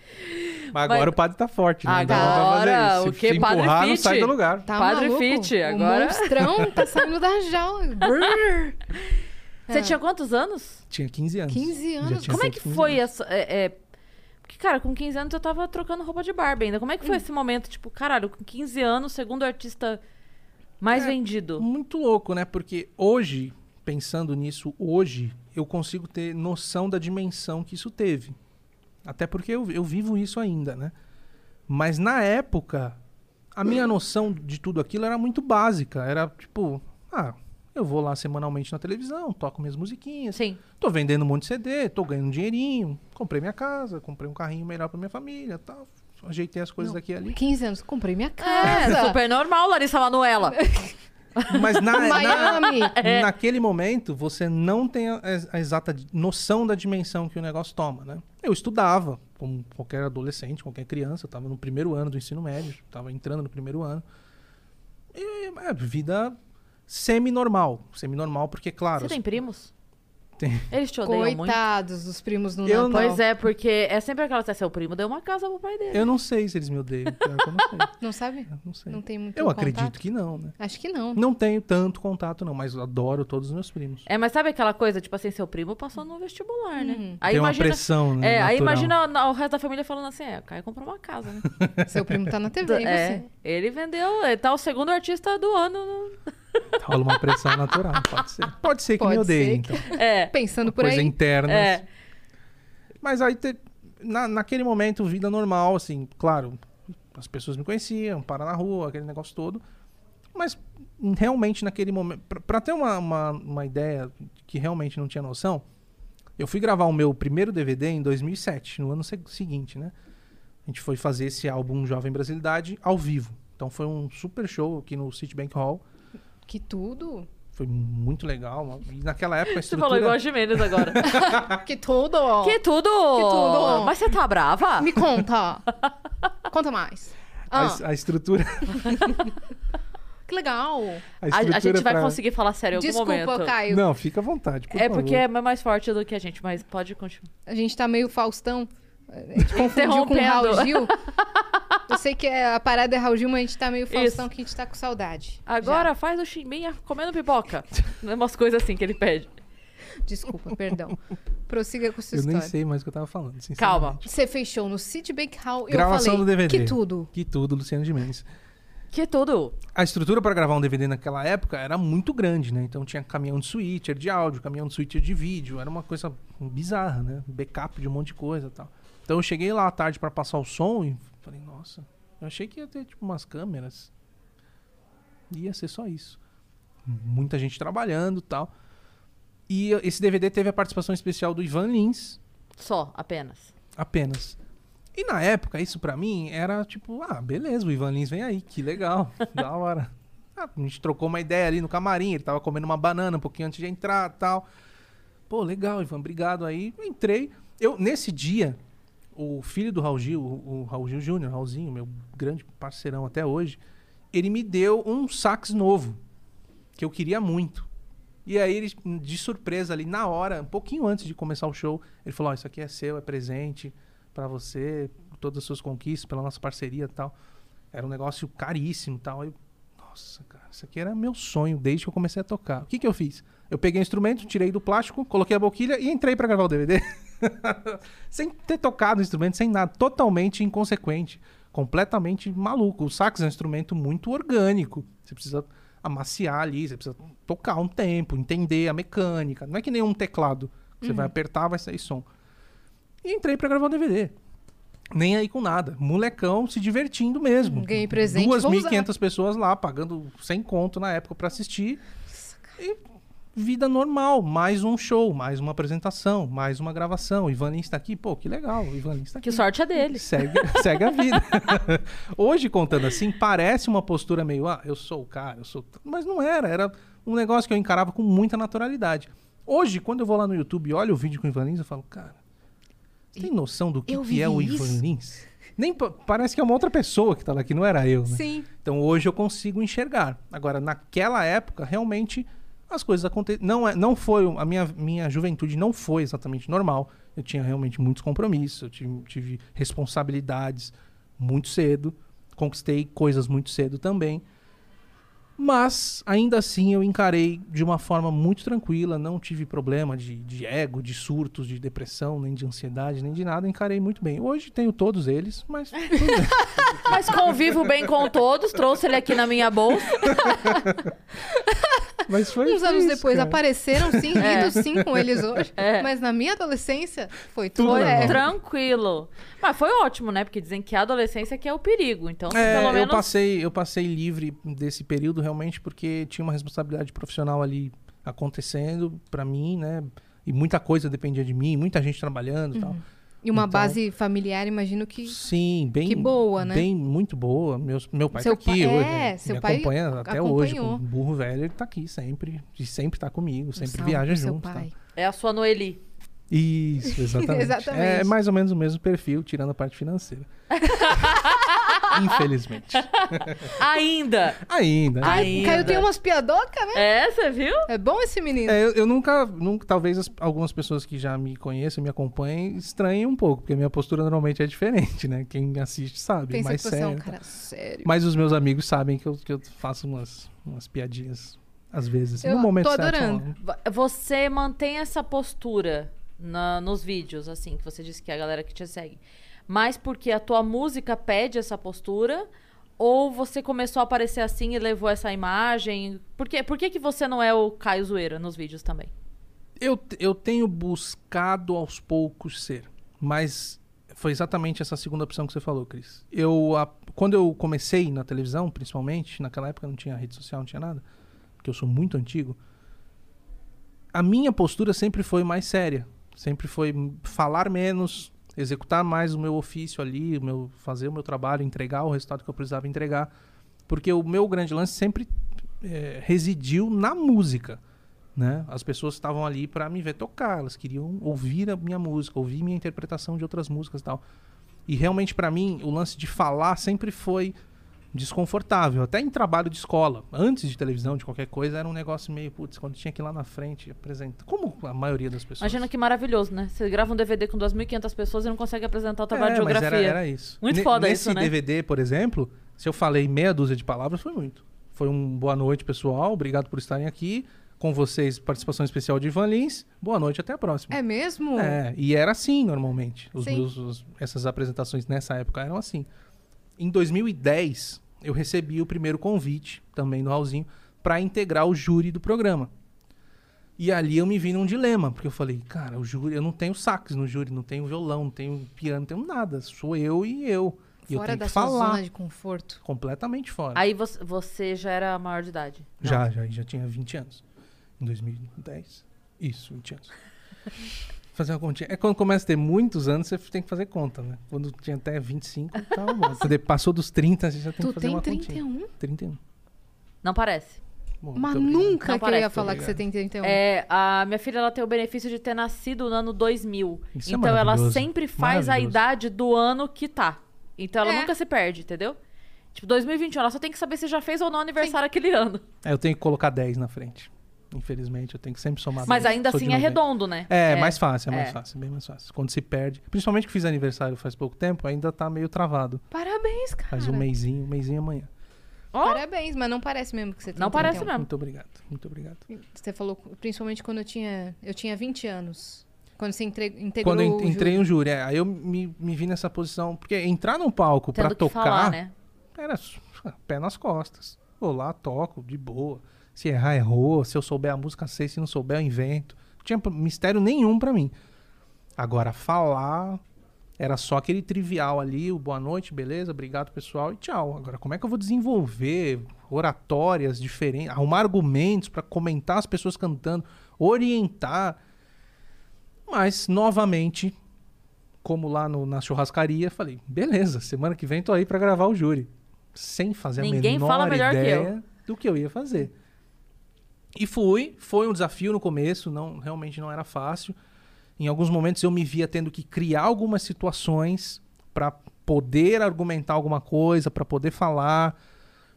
Mas agora Mas- o padre tá forte, né? Não pra Agora, fazer isso. o que? se Padre empurrar, não Fit? sai do lugar. Tá Padre maluco? Fit, O agora- monstrão tá saindo da jaula. Você É. tinha quantos anos? Tinha 15 anos. 15 Já anos. Como é que 15 foi anos. essa. É, é, Porque, cara, com 15 anos eu tava trocando roupa de barba ainda. Como é que Hum. foi esse momento? Tipo, caralho, com 15 anos, segundo artista mais É, vendido. Muito louco, né? Porque hoje, pensando nisso, hoje, eu consigo ter noção da dimensão que isso teve. Até porque eu, eu vivo isso ainda, né? Mas na época, a minha noção de tudo aquilo era muito básica. Era tipo, ah, eu vou lá semanalmente na televisão, toco minhas musiquinhas, Sim. tô vendendo um monte de CD, tô ganhando um dinheirinho, comprei minha casa, comprei um carrinho melhor pra minha família tal. Ajeitei as coisas Não. aqui e ali. 15 anos, comprei minha É, casa. super normal, Larissa Manoela. Mas na, na. É. Naquele momento, você não tem a, a exata noção da dimensão que o negócio toma, né? Eu estudava, como qualquer adolescente, qualquer criança, eu estava no primeiro ano do ensino médio, estava entrando no primeiro ano. E, é, vida semi-normal. Semi-normal porque, claro... Você tem primos? Tem. Eles te odeiam muito? Coitados dos primos no Eu Natal. Pois é, porque é sempre aquela. Seu primo deu uma casa pro pai dele. Eu não sei se eles me odeiam, não sei. Não sabe? Eu não sei. Não tem muito Eu contato? acredito que não, né? Acho que não. Não tenho tanto contato, não, mas adoro todos os meus primos. É, mas sabe aquela coisa, tipo assim, seu primo passou no vestibular, né? Uhum. Aí tem uma imagina. pressão, né? É, aí natural. imagina na- o resto da família falando assim: é, o Caio comprou uma casa, né? Seu primo tá na TV, é, você? ele vendeu, ele tá o segundo artista do ano. no- Rola uma pressão natural, pode ser. Pode ser que Pode me odeie, ser então. É, Pensando por Coisa aí. interna. é. Mas aí, te- na, naquele momento, vida normal, assim, claro, as pessoas me conheciam, para na rua, aquele negócio todo. Mas realmente naquele momento, pra, pra ter uma, uma, uma ideia que realmente não tinha noção, eu fui gravar o meu primeiro DVD em 2007, no ano se- seguinte, né? A gente foi fazer esse álbum Jovem Brasilidade ao vivo. Então foi um super show aqui no Citibank Hall. Que tudo. Foi muito legal. E naquela época a Você estrutura... falou igual a Jimenez agora. Que tudo. que tudo! tudo! Mas você tá brava? Me conta. conta mais. a, Ah, a estrutura... que legal. A, A, a gente vai pra- conseguir falar sério em algum Desculpa, momento. Caio. Não, fica à vontade, por É favor. porque é mais forte do que a gente, mas pode continuar. A gente tá meio Faustão. A gente confundiu com. Raul Gil. Eu sei que é- a parada é Raul Gil, mas a gente tá meio Faustão que a gente tá com saudade. Agora faz o chimbinha comendo pipoca. Umas coisas assim que ele pede. Já. Desculpa, perdão. Prossiga com sua Eu nem história. sei mais o que eu tava falando. Calma. Você fechou no Citibank Hall e Gravação eu falei, do DVD. que tudo. Que tudo, Luciano de Mendes. Que tudo. A estrutura para gravar um DVD naquela época era muito grande, né? Então tinha caminhão de switcher de áudio, caminhão de switcher de vídeo. Era uma coisa bizarra, né? Backup de um monte de coisa e tal. Então eu cheguei lá à tarde para passar o som e falei, nossa, eu achei que ia ter tipo umas câmeras. Ia ser só isso. Muita gente trabalhando e tal. E esse DVD teve a participação especial do Ivan Lins, Só, apenas. apenas. E na época, isso pra mim era tipo, ah, beleza, o Ivan Lins vem aí, que legal, da hora. Ah, a gente trocou uma ideia ali no camarim, ele tava comendo uma banana um pouquinho antes de entrar tal. Pô, legal, Ivan, obrigado aí. Eu entrei. Eu, nesse dia, o filho do Raul Gil, o, Raul Gil Júnior, Raulzinho, meu grande parceirão até hoje, ele me deu um sax novo, que eu queria muito. E aí ele, de surpresa ali, na hora, um pouquinho antes de começar o show, ele falou, ó, isso aqui é seu, é presente pra você, todas as suas conquistas, pela nossa parceria e tal. Era um negócio caríssimo e tal. Aí, nossa, cara, isso aqui era meu sonho desde que eu comecei a tocar. O que que eu fiz? Eu peguei o instrumento, tirei do plástico, coloquei a boquilha e entrei pra gravar o DVD. sem ter tocado o instrumento, sem nada. Totalmente inconsequente. Completamente maluco. O sax é um instrumento muito orgânico. Você precisa amaciar ali, você precisa tocar um tempo, entender a mecânica. Não é que nem um teclado. Você vai apertar, vai sair som. E entrei pra gravar um DVD. Nem aí com nada. Molecão se divertindo mesmo. Ganhei presente, vou 2.500 pessoas lá, pagando 100 conto na época pra assistir. E vida normal. Mais um show, mais uma apresentação, mais uma gravação. O Ivan Lins tá aqui. Pô, que legal. O Ivan Lins tá aqui. Que sorte é dele. Segue, segue a vida. Hoje, contando assim, parece uma postura meio, ah, eu sou o cara, eu sou. Mas não era, era um negócio que eu encarava com muita naturalidade. Hoje, quando eu vou lá no YouTube e olho o vídeo com o Ivan Lins, eu falo, cara, você tem noção do que, eu que é o Ivan isso. Lins? Nem pa- parece que é uma outra pessoa que tá lá, que não era eu, né? Sim. Então hoje eu consigo enxergar. Agora, naquela época, realmente as coisas aconteceram. Não, é, não foi. A minha, minha juventude não foi exatamente normal. Eu tinha realmente muitos compromissos, eu tive, tive responsabilidades muito cedo. Conquistei coisas muito cedo também. Mas, ainda assim, eu encarei de uma forma muito tranquila. Não tive problema de, de ego, de surtos, de depressão, nem de ansiedade, nem de nada. Encarei muito bem. Hoje tenho todos eles, mas. Mas convivo bem com todos, trouxe ele aqui na minha bolsa. Mas foi Uns foi anos isso, depois cara. apareceram sim, É. rindo sim com eles hoje. É. Mas na minha adolescência foi tudo normal. Tranquilo. Mas foi ótimo, né? Porque dizem que a adolescência que é o perigo. Então, É, pelo eu menos. passei, eu passei livre desse período realmente porque tinha uma responsabilidade profissional ali acontecendo pra mim, né? E muita coisa dependia de mim, muita gente trabalhando e tal. E uma Então- base familiar, imagino que. Sim, bem Que boa, né? Bem, muito boa. Meus, meu pai Seu tá aqui pai- hoje. é, né? seu Me pai acompanha até hoje. acompanhou. Com o burro velho, ele tá aqui sempre. E sempre tá comigo, sempre viaja junto. tá? É a sua Noeli. Isso, exatamente. Exatamente. É mais ou menos o mesmo perfil, tirando a parte financeira. Infelizmente. Ainda. Ainda. Ai. Ainda. Caio tem umas piadocas, né? É, você viu? É bom esse menino. É, eu, eu nunca, nunca, talvez as- algumas pessoas que já me conhecem, me acompanhem, estranhem um pouco, porque a minha postura normalmente é diferente, né? Quem assiste sabe, Pensa mais que você é um sério. cara sério. Mas os meus amigos sabem que eu, que eu faço umas, umas piadinhas, às vezes. Eu no momento tô certo, adorando. V- Você mantém essa postura na- nos vídeos, assim, que você disse que é a galera que te segue. Mas porque a tua música pede essa postura? Ou você começou a aparecer assim e levou essa imagem? Por, quê? Por que, que você não é o Caio Zoeira nos vídeos também? Eu, eu tenho buscado aos poucos ser, mas foi exatamente essa segunda opção que você falou, Cris. Eu, a- quando eu comecei na televisão, principalmente, naquela época não tinha rede social, não tinha nada, porque eu sou muito antigo, a minha postura sempre foi mais séria. Sempre foi falar menos, executar mais o meu ofício ali, o meu, fazer o meu trabalho, entregar o resultado que eu precisava entregar. Porque o meu grande lance sempre eh, residiu na música né? As pessoas estavam ali para me ver tocar, elas queriam ouvir a minha música, ouvir minha interpretação de outras músicas e tal. E realmente para mim o lance de falar sempre foi desconfortável, até em trabalho de escola, antes de televisão, de qualquer coisa, era um negócio meio, putz, quando tinha que ir lá na frente apresentar, como a maioria das pessoas. Imagina que maravilhoso, né? Você grava um DVD com 2.500 pessoas e não consegue apresentar o trabalho é, de mas geografia. era, era isso. Muito Ne- foda Nesse isso, né? DVD, por exemplo, se eu falei meia dúzia de palavras, foi muito. Foi um boa noite, pessoal. Obrigado por estarem aqui. Com vocês, participação especial de Ivan Lins. Boa noite, até a próxima. É mesmo? É, e era assim normalmente. Os Sim. meus, os- essas apresentações nessa época eram assim. Em 2010, eu recebi o primeiro convite, também no Raulzinho, para integrar o júri do programa. E ali eu me vi num dilema, porque eu falei, cara, o júri, eu não tenho sax no júri, não tenho violão, não tenho piano, não tenho nada. Sou eu e eu. E eu Fora tenho da que sua falar. zona de conforto. Completamente fora. Aí você, você já era maior de idade. Não. Já, já, já tinha 20 anos. Em 2010. Isso, 20 anos. Fazer uma continha. É quando começa a ter muitos anos, você tem que fazer conta, né? Quando tinha até 25, tá bom. Quando passou dos 30, você já tem Tu que fazer tem uma 31? continha. 31. Não parece. Bom, Mas obrigado. nunca Não que eu ia falar que você tem 31. É, a minha filha ela tem o benefício de ter nascido no ano 2000. Isso é então ela maravilhoso. sempre faz a idade do ano que tá. Então ela É. nunca se perde, entendeu? Tipo, 2021, ela só tem que saber se já fez ou não aniversário aquele ano. É, eu tenho que colocar 10 na frente. Infelizmente, eu tenho que sempre somar Mas 10. ainda assim é 90. redondo, né? É, mais fácil, é mais é. fácil, bem mais fácil. Quando se perde, principalmente que fiz aniversário faz pouco tempo, ainda tá meio travado. Parabéns, cara. Faz um mêsinho, um mêsinho amanhã. Ó, Parabéns, mas não parece mesmo que você tem Não parece 31. mesmo. Muito obrigado, muito obrigado. Você falou, principalmente quando eu tinha, eu tinha 20 anos. Quando você entre, integrou Quando eu entrei júri. no júri, é, aí eu me, me vi nessa posição. Porque entrar num palco que tocar falar, né? era pé nas costas. Vou lá, toco, de boa. Se errar, errou. Se eu souber a música, sei. Se não souber, eu invento. tinha mistério nenhum pra mim. Agora, falar era só aquele trivial ali, o boa noite, beleza, obrigado pessoal e tchau. Agora, como é que eu vou desenvolver oratórias diferentes, arrumar argumentos pra comentar as pessoas cantando, orientar? Mas, novamente, como lá no- na churrascaria, falei, beleza, semana que vem tô aí pra gravar o júri. Sem fazer a Ninguém menor fala melhor que ideia do que eu ia fazer. E fui, foi um desafio no começo, não realmente não era fácil. Em alguns momentos eu me via tendo que criar algumas situações para poder argumentar alguma coisa, para poder falar.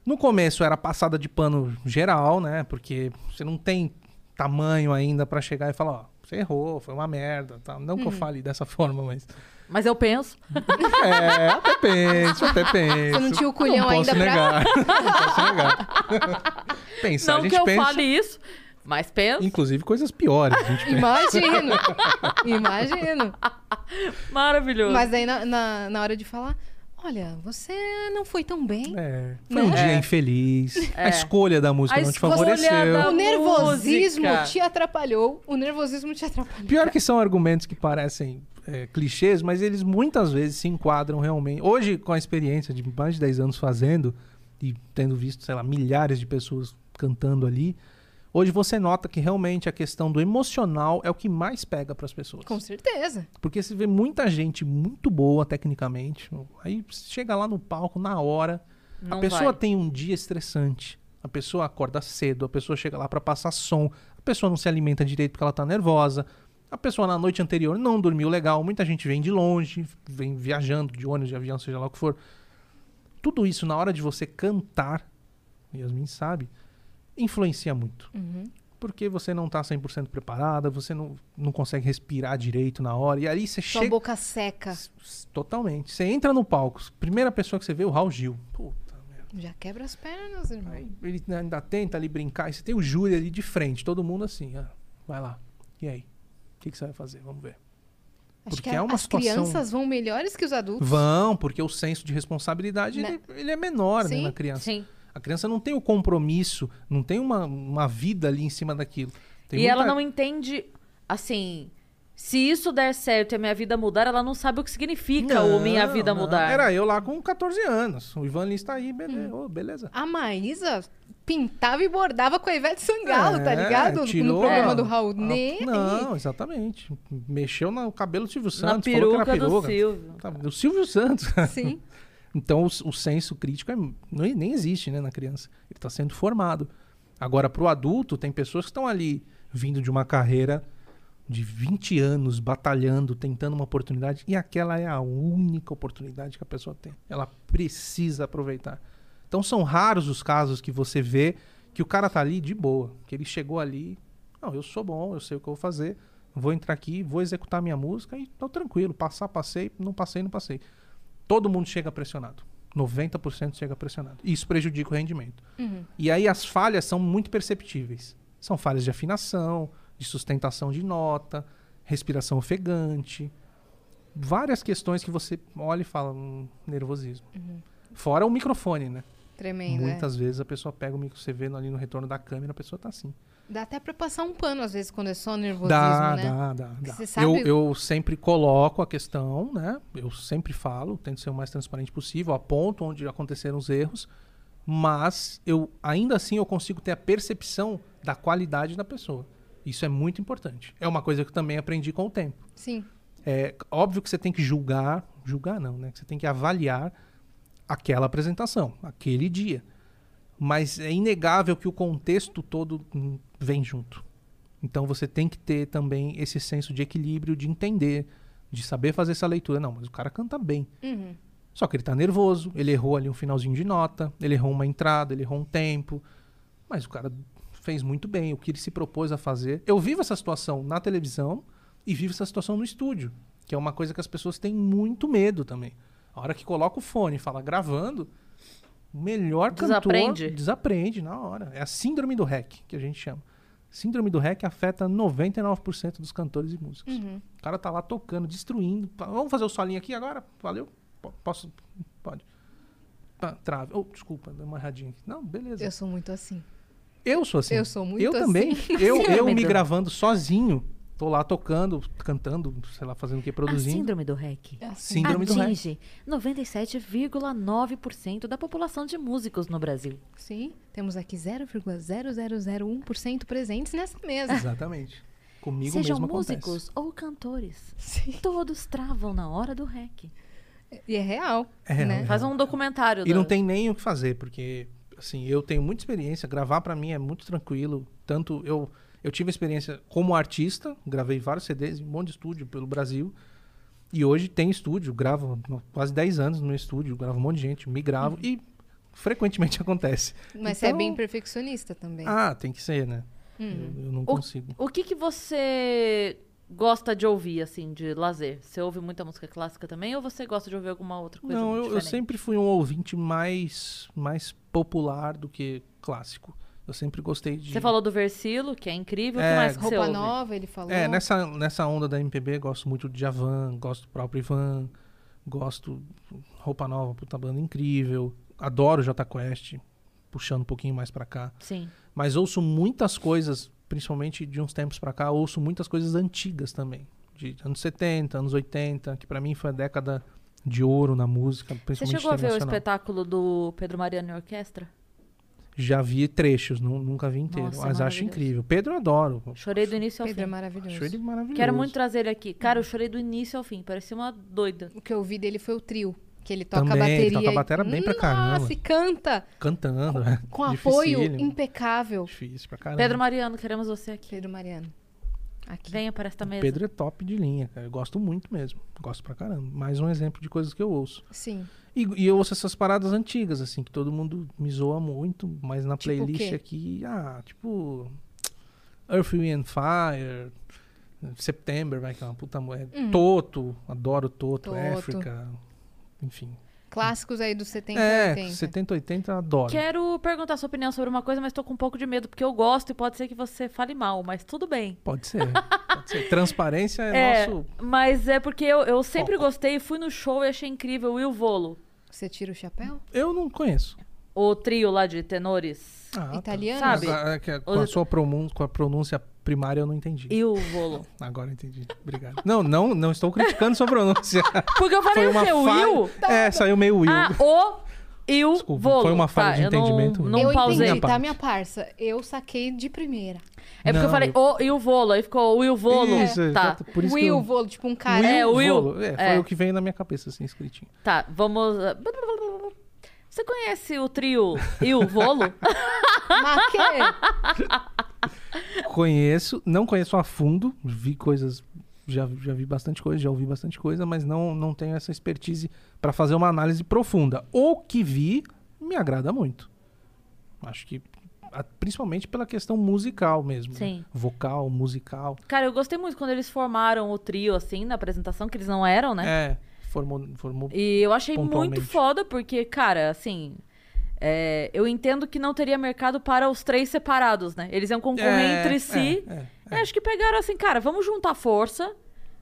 No começo era passada de pano geral, né? Porque você não tem tamanho ainda para chegar e falar, ó, você errou, foi uma merda, tá? Não que eu fale dessa forma, mas Mas eu penso. é, até penso, até penso. Você não tinha o culhão não posso ainda pra- negar. não posso negar. Pensar, a não gente que eu pensa, fale isso, mas penso. inclusive coisas piores. A gente pensa. Imagino. Imagino. Maravilhoso. Mas aí na, na, na hora de falar, olha, você não foi tão bem. É, foi um Né? dia É. infeliz. A É. escolha da música A não te favoreceu. da- O nervosismo música. te atrapalhou. O nervosismo te atrapalhou. Pior que são argumentos que parecem é, clichês, mas eles muitas vezes se enquadram realmente. Hoje, com a experiência de mais de 10 anos fazendo e tendo visto, sei lá, milhares de pessoas cantando ali, hoje você nota que realmente a questão do emocional é o que mais pega para as pessoas. Com certeza. Porque você vê muita gente muito boa tecnicamente, aí chega lá no palco na hora, Não a pessoa vai. tem um dia estressante. A pessoa acorda cedo, a pessoa chega lá pra passar som, a pessoa não se alimenta direito porque ela tá nervosa. A pessoa na noite anterior não dormiu legal, muita gente vem de longe, vem viajando de ônibus, de avião, seja lá o que for. Tudo isso na hora de você cantar, Yasmin sabe, influencia muito. Uhum. Porque você não tá 100% preparada, você não, não consegue respirar direito na hora. E aí você Sua chega. boca seca. Totalmente. Você entra no palco, primeira pessoa que você vê é o Raul Gil. Puta merda. Já quebra as pernas, irmão. Aí ele ainda tenta ali brincar. E você tem o júri ali de frente, todo mundo assim. ah, vai lá. E aí? O que, que você vai fazer? Vamos ver. Acho porque que é a- uma as situação- crianças vão melhores que os adultos. Vão, porque o senso de responsabilidade Né? ele, ele é menor né, Sim, na criança. Sim. A criança não tem o compromisso, não tem uma, uma vida ali em cima daquilo. Tem e ela muita- não entende, assim, se isso der certo e a minha vida mudar, ela não sabe o que significa o minha Não, vida não. mudar. Era eu lá com 14 anos. O Ivan Lins tá aí, Hum. beleza. ô, beleza. A Maísa pintava e bordava com a Ivete Sangalo, tá É, ligado? tirou no programa a- do Raul. a- Nem Não, exatamente. Mexeu no cabelo do Silvio Na Santos. falou que era peruca do peruca. Silvio. Tá, Do Silvio Santos. Sim. Então o, o senso crítico é- não, nem existe né, na criança. Ele está sendo formado. Agora, para o adulto, tem pessoas que estão ali vindo de uma carreira de 20 anos, batalhando, tentando uma oportunidade, e aquela é a única oportunidade que a pessoa tem. Ela precisa aproveitar. Então são raros os casos que você vê que o cara tá ali de boa, que ele chegou ali, não, eu sou bom, eu sei o que eu vou fazer, vou entrar aqui, vou executar minha música e tô tranquilo, passar, passei, não passei, não passei todo mundo chega pressionado. 90% chega pressionado. Isso prejudica o rendimento. Uhum. E aí as falhas são muito perceptíveis. São falhas de afinação, de sustentação de nota, respiração ofegante. Várias questões que você olha e fala, hum, nervosismo. Fora o microfone, né? Tremendo, é. Muitas vezes a pessoa pega o você vê ali no retorno da câmera, a pessoa tá assim. Dá até pra passar um pano, às vezes, quando é só nervosismo, Dá, né? dá, dá, dá. você sabe- Eu, eu sempre coloco a questão, né? Eu sempre falo, tento ser o mais transparente possível, aponto onde aconteceram os erros, mas eu ainda assim eu consigo ter a percepção da qualidade da pessoa. Isso é muito importante. É uma coisa que eu também aprendi com o tempo. Sim. É óbvio que você tem que julgar, julgar não, né? Que você tem que avaliar aquela apresentação, aquele dia. Mas é inegável que o contexto todo hum, vem junto. Então você tem que ter também esse senso de equilíbrio, de entender, de saber fazer essa leitura. Não, mas o cara canta bem. Uhum. Só que ele tá nervoso, ele errou ali um finalzinho de nota, ele errou uma entrada, ele errou um tempo. Mas o cara fez muito bem o que ele se propôs a fazer. Eu vivo essa situação na televisão e vivo essa situação no estúdio, que é uma coisa que as pessoas têm muito medo também. A hora que coloca o fone e fala gravando, o melhor Desaprende. cantor desaprende na hora. É a síndrome do REC, que a gente chama. Síndrome do REC afeta 99% dos cantores e músicos. Uhum. O cara tá lá tocando, destruindo. Vamos fazer o solinho aqui agora? Valeu? Po- Posso? Pode. Trave. Oh, desculpa, deu uma erradinha aqui. Não, beleza. Eu sou muito assim. Eu sou assim. Eu sou muito Eu assim. também. Eu, eu me gravando sozinho, tô lá tocando, cantando, sei lá, fazendo o que, A produzindo. síndrome do REC Síndrome do REC. atinge 97,9% da população de músicos no Brasil. Sim, temos aqui 0,0001% presentes nessa mesa. Exatamente. Comigo Sejam mesmo músicos acontece. ou cantores, Sim. todos travam na hora do REC. E é real. É real, né? é Faz um documentário. E não da- tem nem o que fazer, porque, assim, eu tenho muita experiência. Gravar pra mim é muito tranquilo. Tanto eu, eu tive experiência como artista, gravei vários CDs em um monte de estúdio pelo Brasil. E hoje tem estúdio, gravo há quase 10 anos no meu estúdio, gravo um monte de gente, me gravo e frequentemente acontece. Mas você é Então- bem perfeccionista também. Ah, tem que ser, né? Hum. Eu, eu não O- consigo. O que, que você gosta de ouvir, assim, de lazer? Você ouve muita música clássica também ou você gosta de ouvir alguma outra coisa Não, eu, eu sempre fui um ouvinte mais, mais popular do que clássico. Eu sempre gostei de. Você falou do Versilo, que é incrível. O É, que mais que você Roupa ouve? nova, ele falou. É, nessa, nessa onda da MPB, gosto muito de Javan, gosto do próprio Ivan, gosto Roupa Nova, puta banda incrível. Adoro Jota Quest, puxando um pouquinho mais pra cá. Sim. Mas ouço muitas coisas, principalmente de uns tempos pra cá, ouço muitas coisas antigas também. De anos 70, anos 80, que pra mim foi a década de ouro na música, Você principalmente chegou a ver o espetáculo do Pedro Mariano e Orquestra? Já vi trechos, nu- nunca vi inteiro, Nossa, mas acho incrível. Pedro eu adoro. Chorei do início ao Pedro é fim. maravilhoso. Acho ele maravilhoso. Quero muito trazer ele aqui. Cara, eu chorei do início ao fim. Parecia uma doida. O que eu vi dele foi o trio. Que ele toca Também, ele bateria. toca e- bateria bem pra caramba. Nossa, e canta. Cantando, é. Com apoio Dificílimo. impecável. Difícil pra caramba. Pedro Mariano, queremos você aqui. Pedro Mariano. Aqui. Venha para esta mesa. Pedro é top de linha, cara. Eu gosto muito mesmo. Gosto pra caramba. Mais um exemplo de coisas que eu ouço. Sim. E, e eu ouço essas paradas antigas, assim, que todo mundo me zoa muito, mas na Tipo o playlist quê? aqui, ah, tipo. Earth, Wind and Fire. September, vai que é uma puta moeda. Hum. Toto, adoro Toto, Toto. África. Enfim. Clássicos aí dos 70 e É, 80. 70, 80, adoro. Quero perguntar sua opinião sobre uma coisa, mas tô com um pouco de medo, porque eu gosto e pode ser que você fale mal, mas tudo bem. Pode ser. Pode ser. Transparência é, É, nosso. mas é porque eu, eu sempre Foco. gostei, fui no show e achei incrível o Will Volo, Você tira o chapéu? Eu não conheço. o trio lá de tenores. Ah, tá. Italiano? Sabe? Agora, é que com, a sua pronúncia, com a pronúncia primária eu não entendi. E o Volo. Agora eu entendi. Obrigado. Não, não, não estou criticando sua pronúncia. Porque eu falei Foi o uma quê? O falha. Will? É, saiu meio Will. Ah, o e o Desculpa, Volo. foi uma falha Tá, de eu não- entendimento. Não, eu pausei. entendi, tá, minha parça? Eu saquei de primeira. É porque eu Não, falei eu- o e o Volo, aí ficou o Will Volo. Isso, tá, exato. Por isso Will, eu... vou, tipo um cara. É, o Will. Volo. É, foi É. o que veio na minha cabeça, assim, escritinho. tá, vamos... Você conhece o trio e o Volo? Que? Conheço, não conheço a fundo, vi coisas, já, já vi bastante coisa, já ouvi bastante coisa, mas não, não tenho essa expertise para fazer uma análise profunda. O que vi me agrada muito. Acho que principalmente pela questão musical mesmo. né? Sim. Vocal, musical. Cara, eu gostei muito quando eles formaram o trio, assim, na apresentação, que eles não eram, né? É, formou, formou E eu achei muito foda, porque, cara, assim. é, eu entendo que não teria mercado para os três separados, né? Eles iam concorrer É, entre si. é, é, acho que pegaram assim, cara, vamos juntar força.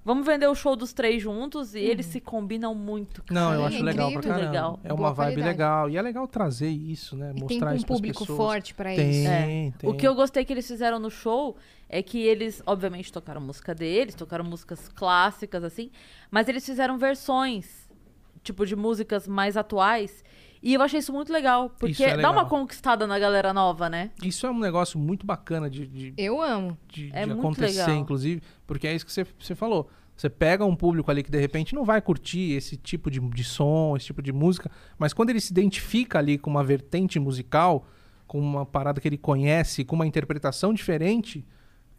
Vamos vender o show dos três juntos e eles se combinam muito. cara. Não, eu acho é legal pra caramba. Legal. É uma Boa vibe qualidade. legal. E é legal trazer isso, né? E tem Mostrar um isso público pessoas. forte pra Tem, isso. É. tem. O que eu gostei que eles fizeram no show é que eles, obviamente, tocaram música deles, tocaram músicas clássicas, assim, mas eles fizeram versões, tipo, de músicas mais atuais. E eu achei isso muito legal, porque é dá uma legal. conquistada na galera nova, né? Isso é um negócio muito bacana de, de, Eu amo. de, É de muito acontecer, legal. inclusive, porque é isso que você, você falou. Você pega um público ali que de repente não vai curtir esse tipo de, de som, esse tipo de música, mas quando ele se identifica ali com uma vertente musical, com uma parada que ele conhece, com uma interpretação diferente,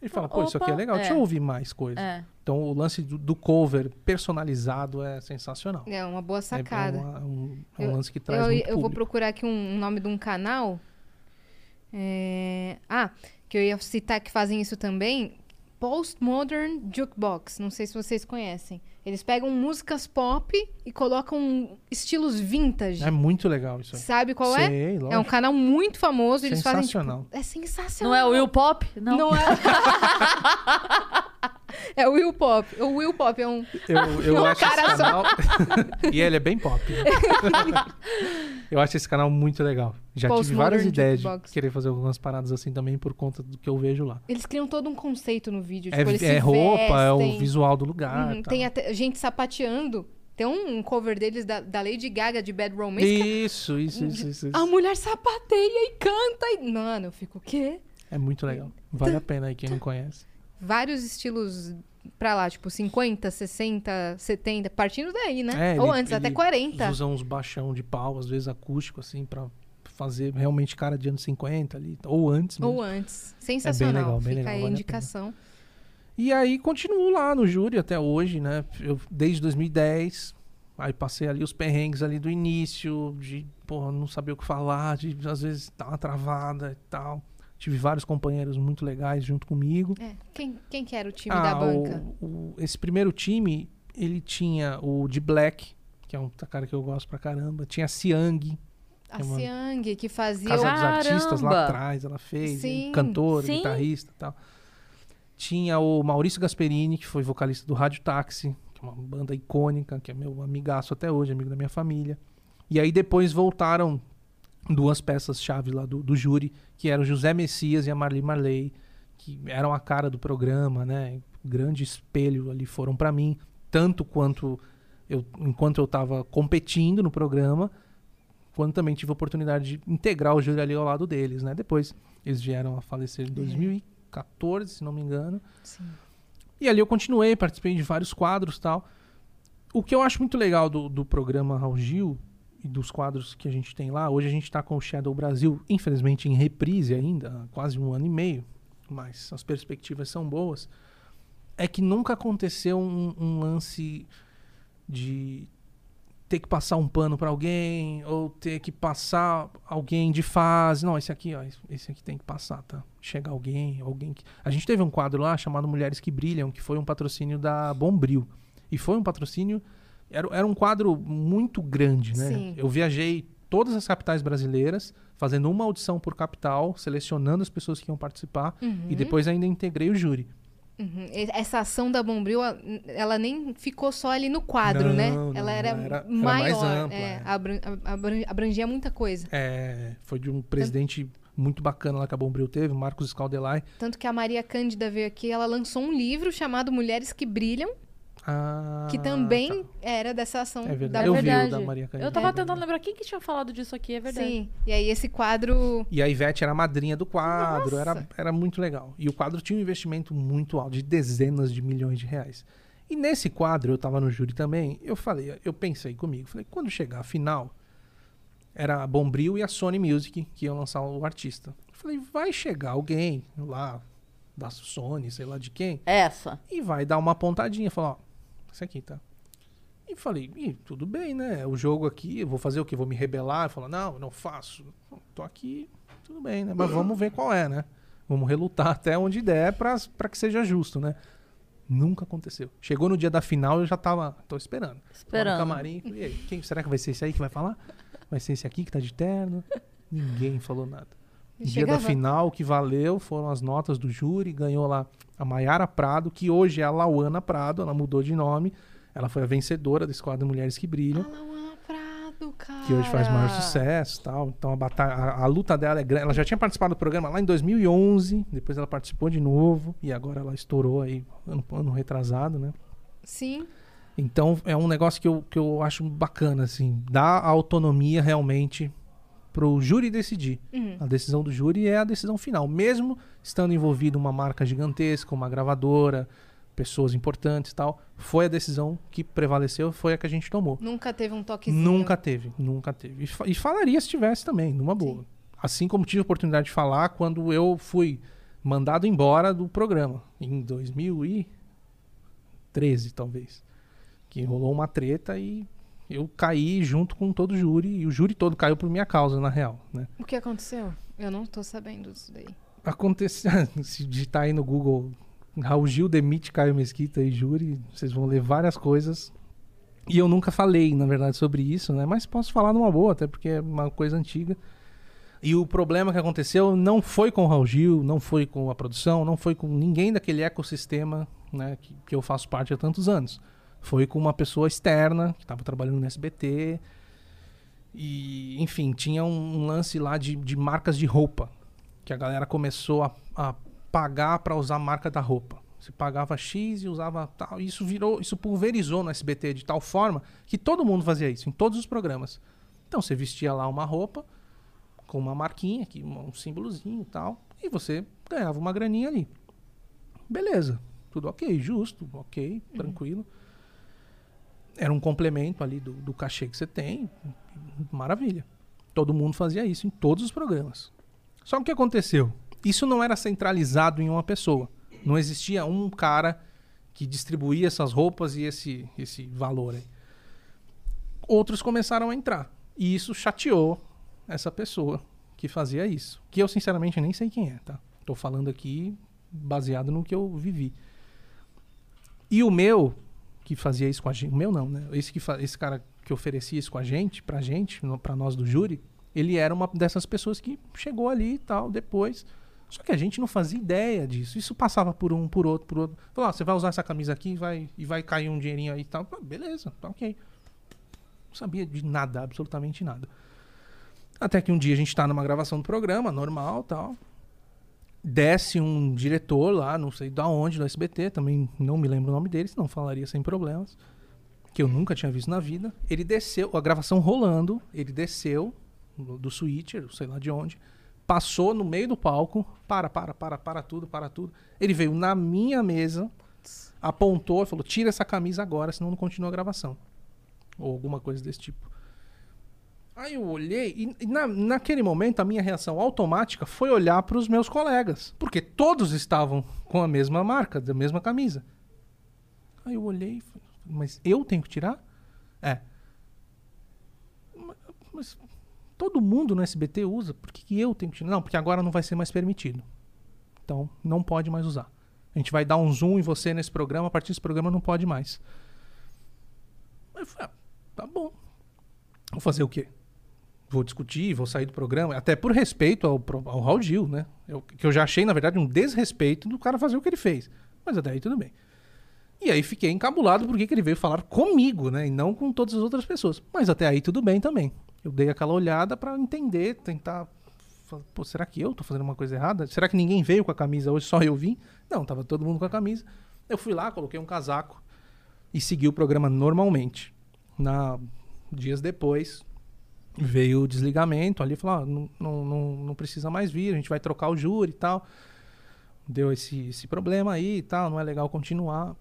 ele fala, pô, isso aqui é Opa, legal, deixa é. eu ouvir mais coisas. É. Então o lance do, do cover personalizado é sensacional. É uma boa É- sacada. É, uma- um, é um Eu- lance que traz eu, muito eu vou procurar aqui um, um nome de um canal. É, Ah, que eu ia citar que fazem isso também. Postmodern Jukebox. Não sei se vocês conhecem. Eles pegam músicas pop e colocam estilos vintage. É muito legal isso aí. Sabe qual é? Sei, É um lógico. canal muito famoso. Eles fazem. Sensacional. Tipo, é sensacional. Não é o Will Pop? Não. Não é. É o Will Pop. O Will Pop é um. Eu, eu Um acho esse cara só. canal. e ele é bem pop. né? eu acho esse canal muito legal. Já tive Postmodern várias ideias Jukebox. de querer fazer algumas paradas assim também por conta do que eu vejo lá. Eles criam todo um conceito no vídeo. É, Tipo, eles é roupa, é o vestem. visual do lugar. Uhum. Tem até gente sapateando. Tem um cover deles da, da Lady Gaga de Bad Romance. que Isso, isso, isso, isso, isso. A mulher sapateia e canta. E... Mano, eu fico o quê? É muito legal. Vale a pena aí quem não conhece. Vários estilos pra lá, tipo 50, 60, 70, partindo daí, né? É, Ou ele- antes, até ele- 40. Eles usam uns baixão de pau, às vezes acústico, assim, pra fazer realmente cara de anos 50 ali. Ou antes mesmo. Ou antes. Sensacional. legal, bem Fica legal, aí vale a indicação. E aí continuo lá no júri até hoje, né? Eu, desde 2010. Aí passei ali os perrengues ali do início, de, porra, não saber o que falar, de às vezes dar uma travada e tal. Tive vários companheiros muito legais junto comigo. É. Quem, quem que era o time Ah, da banca? o- o- esse primeiro time, ele tinha o de Black, que é um cara que eu gosto pra caramba. Tinha a Siang, A é Siang, que fazia Casa o... dos Artistas lá atrás, ela fez. Sim, cantor, sim. guitarrista e tal. Tinha o Maurício Gasperini, que foi vocalista do Rádio Táxi, que é uma banda icônica, que é meu amigaço até hoje, amigo da minha família. E aí depois voltaram duas peças-chave lá do, do júri, que eram José Messias e a Marli Marley, que eram a cara do programa, né? Grande espelho ali foram pra mim, tanto quanto eu, enquanto eu tava competindo no programa, quando também tive a oportunidade de integrar o júri ali ao lado deles, né? Depois eles vieram a falecer em 2014, se não me engano. Sim. E ali eu continuei, participei de vários quadros e tal. O que eu acho muito legal do, do programa Raul Gil e dos quadros que a gente tem lá, hoje a gente tá com o Shadow Brasil, infelizmente em reprise ainda, quase um ano e meio, mas as perspectivas são boas, é que nunca aconteceu um, um lance de ter que passar um pano pra alguém ou ter que passar alguém de fase. Não, esse aqui, ó, esse aqui tem que passar, tá? Chega alguém, alguém que A gente teve um quadro lá chamado Mulheres que Brilham, que foi um patrocínio da Bombril. E foi um patrocínio era, era um quadro muito grande, né? Sim. Eu viajei todas as capitais brasileiras, fazendo uma audição por capital, selecionando as pessoas que iam participar e depois ainda integrei o júri. Uhum. Essa ação da Bombril, ela nem ficou só ali no quadro, Não, né? não, ela era, era- era maior. mais ampla, é, é. abran- abran- abrangia muita coisa. É, foi de um presidente muito bacana lá que a Bombril teve, Marcos Scaldelai. Tanto que a Maria Cândida veio aqui, ela lançou um livro chamado Mulheres que Brilham, Ah, que também tá. era dessa ação É da verdade. É Eu Bombril. vi o verdade. da Maria. Eu tava É tentando verdade. lembrar quem que tinha falado disso aqui, é verdade. Sim. E aí esse quadro. E a Ivete era a madrinha do quadro, Nossa. era, era muito legal. E o quadro tinha um investimento muito alto, de dezenas de milhões de reais. E nesse quadro, eu tava no júri também, eu falei, eu pensei comigo, falei, quando chegar a final, era a Bombril e a Sony Music que iam lançar o artista. Eu falei, vai chegar alguém lá, da Sony, sei lá de quem, Essa. e vai dar uma pontadinha, falar, ó, esse aqui, tá? E falei, tudo bem, né? O jogo aqui, eu vou fazer o quê? Vou me rebelar? Falar, não, não faço. Tô aqui, tudo bem, né? Mas vamos ver qual é, né? Vamos relutar até onde der pra, pra que seja justo, né? Nunca aconteceu. Chegou no dia da final, eu já tava, tô esperando. Esperando. No camarim, e aí, quem, será que vai ser esse aí que vai falar? Vai ser esse aqui que tá de terno? Ninguém falou nada. E No dia da final, o que valeu foram as notas do júri. Ganhou lá a Maiara Prado, que hoje é a Lauana Prado, ela mudou de nome. Ela foi a vencedora desse quadro Mulheres que Brilham, Alauana Prado, cara. que hoje faz maior sucesso tal. Então a, batalha, a, a luta dela é grande. Ela já tinha participado do programa lá em 2011, depois ela participou de novo, e agora ela estourou aí, ano, ano retrasado, né? Sim. Então é um negócio que eu, que eu acho bacana, assim, dá autonomia realmente pro júri decidir. Uhum. A decisão do júri é a decisão final, mesmo estando envolvido uma marca gigantesca, uma gravadora, pessoas importantes e tal. Foi a decisão que prevaleceu, foi a que a gente tomou. Nunca teve um toquezinho. Nunca teve, nunca teve. E, fa- e falaria se tivesse também, numa boa. Sim. Assim como tive a oportunidade de falar quando eu fui mandado embora do programa, em 2013, talvez. Que rolou uma treta e eu caí junto com todo o júri, e o júri todo caiu por minha causa, na real, né? O que aconteceu? Eu não tô sabendo disso daí. Aconteceu, se digitar aí no Google Raul Gil demite Caio Mesquita e júri, vocês vão ler várias coisas. E eu nunca falei, na verdade, sobre isso, né? Mas posso falar numa boa, até porque é uma coisa antiga. E o problema que aconteceu não foi com o Raul Gil, não foi com a produção, não foi com ninguém daquele ecossistema né, que, que eu faço parte há tantos anos. Foi com uma pessoa externa que estava trabalhando no SBT. E, enfim, tinha um, lance lá de, de marcas de roupa. Que a galera começou a, a pagar para usar a marca da roupa. Você pagava X e usava tal. Isso virou, isso pulverizou no SBT de tal forma que todo mundo fazia isso, em todos os programas. Então você vestia lá uma roupa com uma marquinha, aqui, um símbolozinho e tal, e você ganhava uma graninha ali. Beleza, tudo ok, justo, ok, tranquilo. Era um complemento ali do, do cachê que você tem, maravilha. Todo mundo fazia isso em todos os programas. Só que o que aconteceu? Isso não era centralizado em uma pessoa. Não existia um cara que distribuía essas roupas e esse, esse valor aí. Outros começaram a entrar. E isso chateou essa pessoa que fazia isso. Que eu, sinceramente, nem sei quem é, tá? Tô falando aqui baseado no que eu vivi. E o meu, que fazia isso com a gente, o meu não, né? Esse, que esse cara que oferecia isso com a gente, pra gente, pra nós do júri, ele era uma dessas pessoas que chegou ali e tal, depois. Só que a gente não fazia ideia disso. Isso passava por um, por outro, por outro. Falou, ah, você vai usar essa camisa aqui vai, e vai cair um dinheirinho aí e tal. Beleza, tá ok. Não sabia de nada, absolutamente nada. Até que um dia a gente tá numa gravação do programa, normal tal. Desce um diretor lá, não sei da onde, do SBT, também não me lembro o nome dele, senão falaria sem problemas. Que eu nunca tinha visto na vida. Ele desceu, a gravação rolando, ele desceu do, do switcher, sei lá de onde, passou no meio do palco, para, para, para, para tudo, para tudo. Ele veio na minha mesa, apontou e falou: tira essa camisa agora, senão não continua a gravação. Ou alguma coisa desse tipo. Aí eu olhei e, na, naquele momento a minha reação automática foi olhar para os meus colegas, porque todos estavam com a mesma marca, da mesma camisa. Aí eu olhei mas eu tenho que tirar? É. "Ma- Mas todo mundo no SBT usa, por que, que eu tenho que tirar? Não, porque agora não vai ser mais permitido. Então não pode mais usar. A gente vai dar um zoom em você nesse programa, a partir desse programa não pode mais. Aí eu falei, ah, tá bom. Vou fazer o quê? Vou discutir, vou sair do programa, até por respeito ao, ao Raul Gil, né? Eu- que eu já achei, na verdade, um desrespeito do cara fazer o que ele fez. Mas até aí tudo bem. E aí fiquei encabulado porque que ele veio falar comigo, né? E não com todas as outras pessoas. Mas até aí tudo bem também. Eu dei aquela olhada pra entender, tentar. Pô, será que eu tô fazendo uma coisa errada? Será que ninguém veio com a camisa hoje, só eu vim? Não, tava todo mundo com a camisa. Eu fui lá, coloquei um casaco e segui o programa normalmente. Na dias depois veio o desligamento ali, falou, ah, não, não, não, precisa mais vir, a gente vai trocar o júri e tal. Deu esse, esse problema aí e tal, não é legal continuar.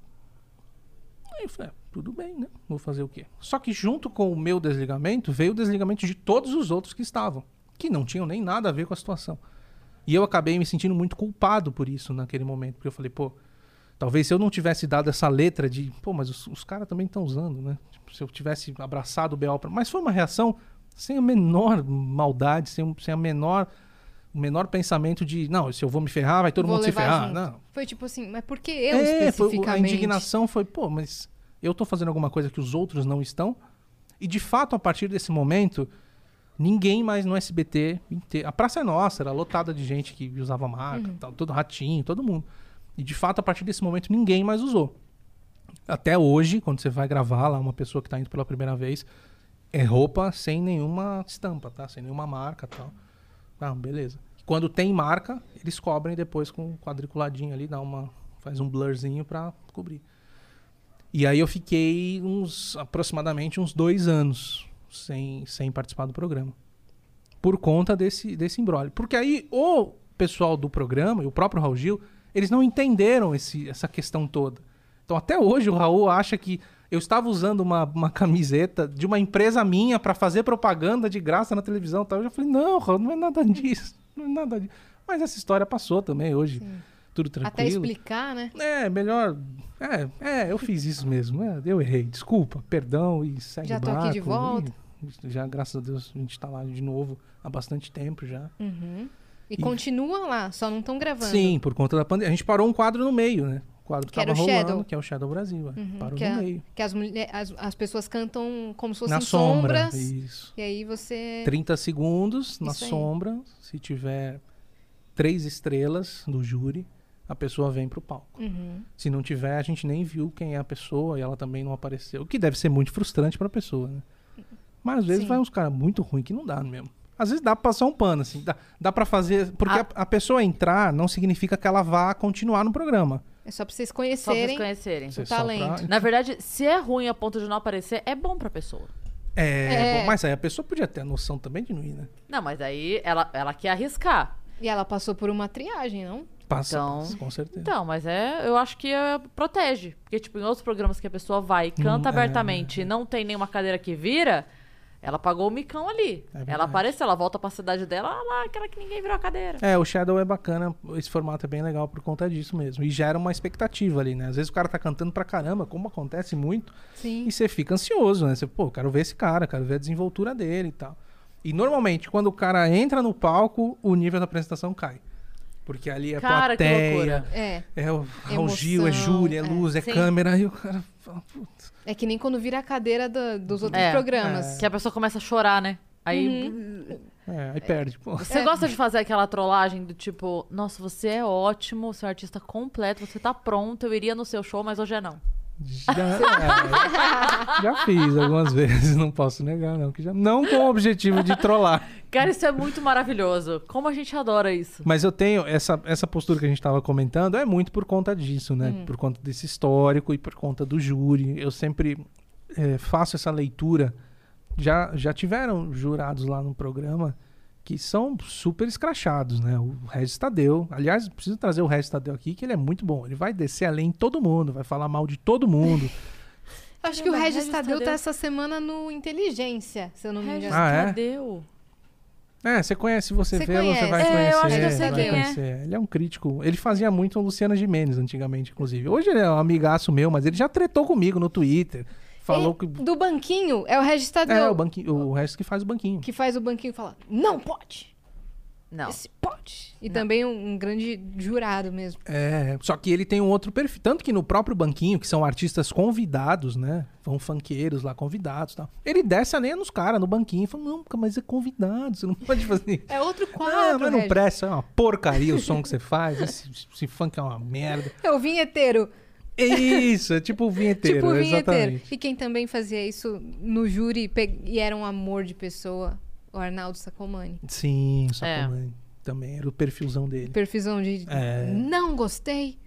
Aí eu falei, ah, tudo bem, né? Vou fazer o quê? Só que junto com o meu desligamento, veio o desligamento de todos os outros que estavam, que não tinham nem nada a ver com a situação. E eu acabei me sentindo muito culpado por isso naquele momento, porque eu falei, pô, talvez se eu não tivesse dado essa letra de, pô, mas os, os caras também estão usando, né? Tipo, se eu tivesse abraçado o BO, pra... mas foi uma reação sem a menor maldade, sem, sem a menor o menor pensamento de, não, se eu vou me ferrar, vai todo Vou mundo se ferrar. junto. Não, Foi tipo assim, mas por que eu é, foi, a especificamente? indignação foi, pô, mas eu tô fazendo alguma coisa que os outros não estão? E de fato, a partir desse momento, ninguém mais no SBT inteiro. A praça é nossa, era lotada de gente que usava marca, tal, todo ratinho, todo mundo. E de fato, a partir desse momento, ninguém mais usou. Até hoje, quando você vai gravar lá, uma pessoa que tá indo pela primeira vez, é roupa sem nenhuma estampa, tá? Sem nenhuma marca tal. Ah, beleza. Quando tem marca, eles cobrem depois com um quadriculadinho ali, dá uma. faz um blurzinho pra cobrir. E aí eu fiquei uns aproximadamente uns dois anos sem, sem participar do programa. Por conta desse, desse embrólio. Porque aí o pessoal do programa e o próprio Raul Gil, eles não entenderam esse, essa questão toda. Então até hoje o Raul acha que eu estava usando uma, uma camiseta de uma empresa minha para fazer propaganda de graça na televisão. Tal. Eu já falei, não, não é nada disso. Não é nada disso. Mas essa história passou também hoje. Tudo tranquilo. Até explicar, né? É, melhor. É, é, eu fiz isso mesmo. é, eu errei. Desculpa, perdão e segue Já tô aqui de barco, volta. e já, graças a Deus, a gente tá lá de novo há bastante tempo já. Uhum. E, E- continua lá, só não estão gravando. Sim, por conta da pandemia. A gente parou um quadro no meio, né? Quadro Que era o rolando, Shadow. que é o Shadow Brasil. é. Uhum, Parou que, no a- meio. que as, as, as pessoas cantam como se fossem Na sombra. sombras. Isso. E aí você. 30 segundos na Isso aí. sombra. Se tiver três estrelas do júri, a pessoa vem pro palco. Uhum. Se não tiver, a gente nem viu quem é a pessoa e ela também não apareceu. O que deve ser muito frustrante pra pessoa, né? Mas às vezes Sim. vai uns caras muito ruins que não dá mesmo. Às vezes dá pra passar um pano, assim. Dá, dá pra fazer. Porque A- a, a pessoa entrar não significa que ela vá continuar no programa. É só pra vocês Só pra vocês conhecerem. conhecerem. O só pra- talento. Na verdade, se é ruim a ponto de não aparecer, é bom pra pessoa. É, É. bom, mas aí a pessoa podia ter a noção também de não ir, né? Não, mas aí ela, ela quer arriscar. E ela passou por uma triagem, não? Passa, Então- passa, com certeza. Então, mas é, eu acho que é, protege. Porque, tipo, em outros programas que a pessoa vai e canta Hum, é, abertamente e não tem nenhuma cadeira que vira, ela pagou o micão ali. É ela apareceu, ela volta pra cidade dela, ah lá, aquela que ninguém virou a cadeira. É, o Shadow é bacana, esse formato é bem legal por conta disso mesmo. E gera uma expectativa ali, né? Às vezes o cara tá cantando pra caramba, como acontece muito, Sim. e você fica ansioso, né? Você, pô, quero ver esse cara, quero ver a desenvoltura dele e tal. E normalmente, quando o cara entra no palco, o nível da apresentação cai. Porque ali é Cara, que plateia, loucura. É. é o Raul Gil, é Júlia, é é. luz, é Sim. câmera, e o cara fala, putz. É que nem quando vira a cadeira do- dos outros É. programas. Que a pessoa começa a chorar, né? Aí. Uhum. É, aí perde, pô. Você gosta de fazer aquela trollagem do tipo, nossa, você é ótimo, você é um artista completo, você tá pronto, eu iria no seu show, mas hoje é não. Já, é, já fiz algumas vezes, não posso negar, não. Que já, não com o objetivo de trollar. Cara, isso é muito maravilhoso. Como a gente adora isso. Mas eu tenho essa, essa postura que a gente estava comentando é muito por conta disso, né? Por conta desse histórico e por conta do júri. Eu sempre eh, faço essa leitura. Já, já tiveram jurados lá no programa que são super escrachados, né? O Regis Tadeu. Aliás, preciso trazer o Regis Tadeu aqui, que ele é muito bom. Ele vai descer além de todo mundo, vai falar mal de todo mundo. Acho que o Regis Regis Tadeu tá Tadeu. essa semana no Inteligência, se eu não me Regis engano. Ah, é? Tadeu. É, você conhece, você Você vê, você conhece. vai É, conhecer. eu acho que eu sei vai quem é. conhecer. Ele é um crítico. Ele fazia muito o Luciana Gimenez antigamente, inclusive. Hoje ele é um amigaço meu, mas ele já tretou comigo no Twitter. Falou E que. Do banquinho, é o Regis Tadeu. É, o, banquinho, o resto que faz o banquinho. Que faz o banquinho e fala, não pode. Não. Esse pode. E também um, um grande jurado mesmo. É, só que ele tem um outro perfil. Tanto que no próprio banquinho, que são artistas convidados, né? Vão funkeiros lá, convidados e tal. Ele desce a lenha nos caras no banquinho e fala: Não, mas é convidado, você não pode fazer. É outro quadro, mas não presta, é uma porcaria o som que você faz. Esse, esse funk é uma merda. É o vinheteiro. Isso, é tipo o vinheteiro, tipo o vinheteiro. exatamente. E quem também fazia isso no júri pe- e era um amor de pessoa, o Arnaldo Sacomani. Sim, o É. Sacomani. Também era o perfilzão dele. Perfilzão de É. não gostei.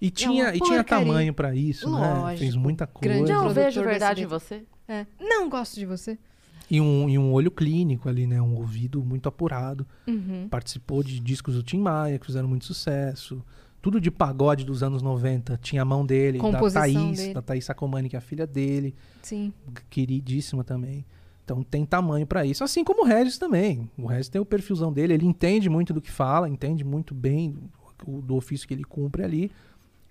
E tinha, uma e tinha tamanho pra isso, né? Lógico. Fez muita coisa. Grande Não vejo verdade em você. É. Não gosto de você. E um, e um olho clínico ali, né? Um ouvido muito apurado. Uhum. Participou de discos do Tim Maia, que fizeram muito sucesso. Tudo de pagode dos anos 90. Tinha a mão dele, da Composição Thaís, dele. da Thaís Sacomani, que é a filha dele. Sim. Queridíssima também. Então tem tamanho pra isso. Assim como o Regis também. O Regis tem o perfilzão dele, ele entende muito do que fala, entende muito bem do, do ofício que ele cumpre ali.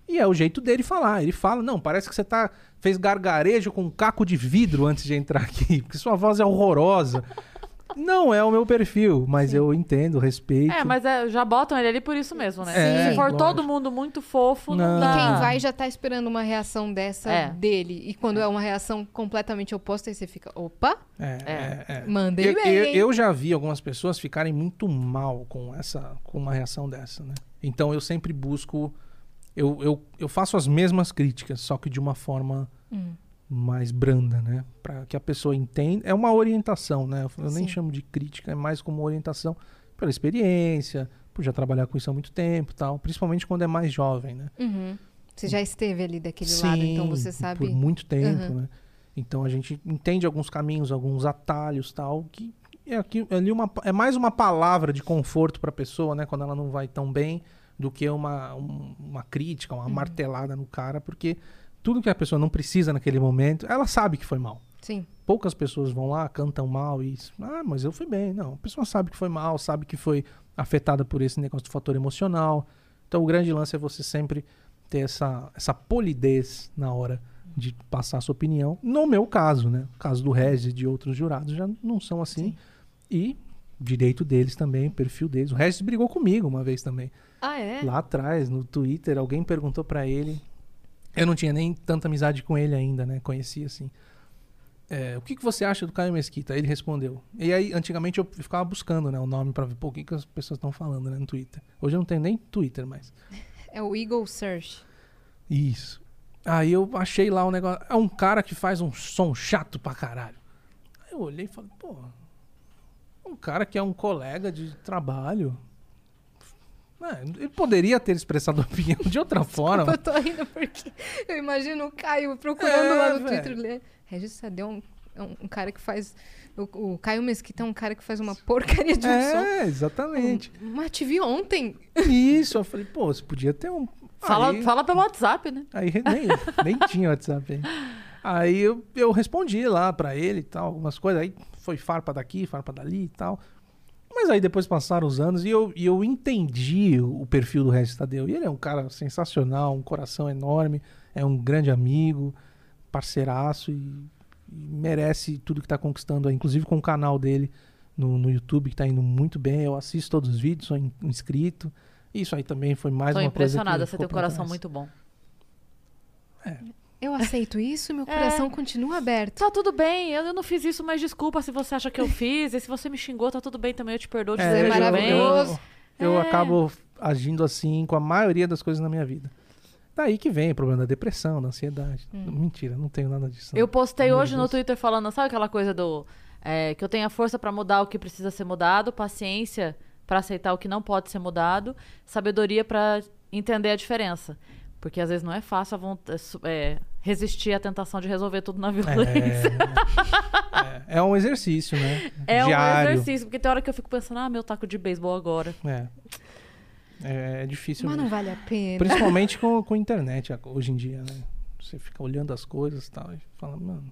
E é o jeito dele falar. Ele fala, não, parece que você tá fez gargarejo com um caco de vidro antes de entrar aqui, porque sua voz é horrorosa. Não é o meu perfil, mas eu entendo, respeito. É, mas é, já botam ele ali por isso mesmo, né? É, Se for lógico. todo mundo muito fofo, não, Não. dá. Quem vai já tá esperando uma reação dessa É. dele. E quando é uma reação completamente oposta, aí você fica, opa, É, é, é. mandei Eu, bem, eu- eu já vi algumas pessoas ficarem muito mal com essa, com uma reação dessa, né? Então eu sempre busco, eu, eu, eu faço as mesmas críticas, só que de uma forma Hum. Mais branda, né? Para que a pessoa entenda. É uma orientação, né? Eu, eu nem Sim. chamo de crítica, é mais como orientação pela experiência, por já trabalhar com isso há muito tempo, e tal. Principalmente quando é mais jovem, né? Uhum. Você já esteve ali daquele lado, então você sabe. por muito tempo, Uhum. né? Então a gente entende alguns caminhos, alguns atalhos, tal, que é aqui é ali uma é mais uma palavra de conforto para a pessoa, né, quando ela não vai tão bem, do que uma um- uma crítica, Uhum. uma martelada no cara, porque tudo que a pessoa não precisa naquele momento, ela sabe que foi mal. Sim. Poucas pessoas vão lá, cantam mal e ah, mas eu fui bem. Não, a pessoa sabe que foi mal, sabe que foi afetada por esse negócio do fator emocional. Então o grande lance é você sempre ter essa, essa polidez na hora de passar a sua opinião. No meu caso, né? O caso do Regis e de outros jurados já não são assim. E direito deles também, perfil deles. O Regis brigou comigo uma vez também. Ah, é? Lá atrás, no Twitter, alguém perguntou pra ele. Eu não tinha nem tanta amizade com ele ainda, né? Conhecia assim. É, o que, que você acha do Caio Mesquita? Aí ele respondeu. E aí, antigamente eu ficava buscando né, o nome pra ver pô, o que, que as pessoas estão falando né, no Twitter. Hoje eu não tenho nem Twitter mais. É o Eagle Search. Isso. Aí eu achei lá um negócio. É um cara que faz um som chato pra caralho. Aí eu olhei e falei, pô. Um cara que é um colega de trabalho. É, ele poderia ter expressado opinião de outra forma. Eu tô rindo porque eu imagino o Caio procurando É, lá no velho. Twitter. Lê, Regis Sadeu é um, é um- um cara que faz. O, o Caio Mesquita é um cara que faz uma porcaria de um som. É, exatamente. Mas te vi ontem. Isso, eu falei, pô, você podia ter um. Fala, Aí- fala pelo WhatsApp, né? Aí nem, nem tinha WhatsApp aí. Aí eu, eu respondi lá pra ele e tal, algumas coisas. Aí foi farpa daqui, farpa dali e tal. Mas aí depois passaram os anos e eu, e eu entendi o, perfil do Regis Tadeu. E ele é um cara sensacional, um coração enorme, é um grande amigo, parceiraço e, e merece tudo que tá conquistando, aí, inclusive com o canal dele no, no YouTube, que tá indo muito bem. Eu assisto todos os vídeos, sou in- inscrito. Isso aí também foi mais Tô uma coisa. que impressionada, você tem um coração muito bom. Eu aceito isso, meu É. coração continua aberto. Tá tudo bem, eu eu não fiz isso, mas desculpa se você acha que eu fiz. E se você me xingou, tá tudo bem também, eu te perdoo, te É, é maravilhoso. Eu, eu É. acabo agindo assim com a maioria das coisas na minha vida. Daí que vem o problema da depressão, da ansiedade. Mentira, não tenho nada disso. Hum. Eu postei hoje no. Twitter falando, sabe aquela coisa do. é, que eu tenho a força pra mudar o que precisa ser mudado, paciência pra aceitar o que não pode ser mudado, sabedoria pra entender a diferença. Porque às vezes não é fácil a vonta- é, resistir à tentação de resolver tudo na violência. É, é, é um exercício, né? É, um Diário. exercício, porque tem hora que eu fico pensando, ah, meu taco de beisebol agora. É. É, é difícil Mas não mesmo. vale a pena. Principalmente com, com a internet hoje em dia, né? Você fica olhando as coisas e tal e fala, mano,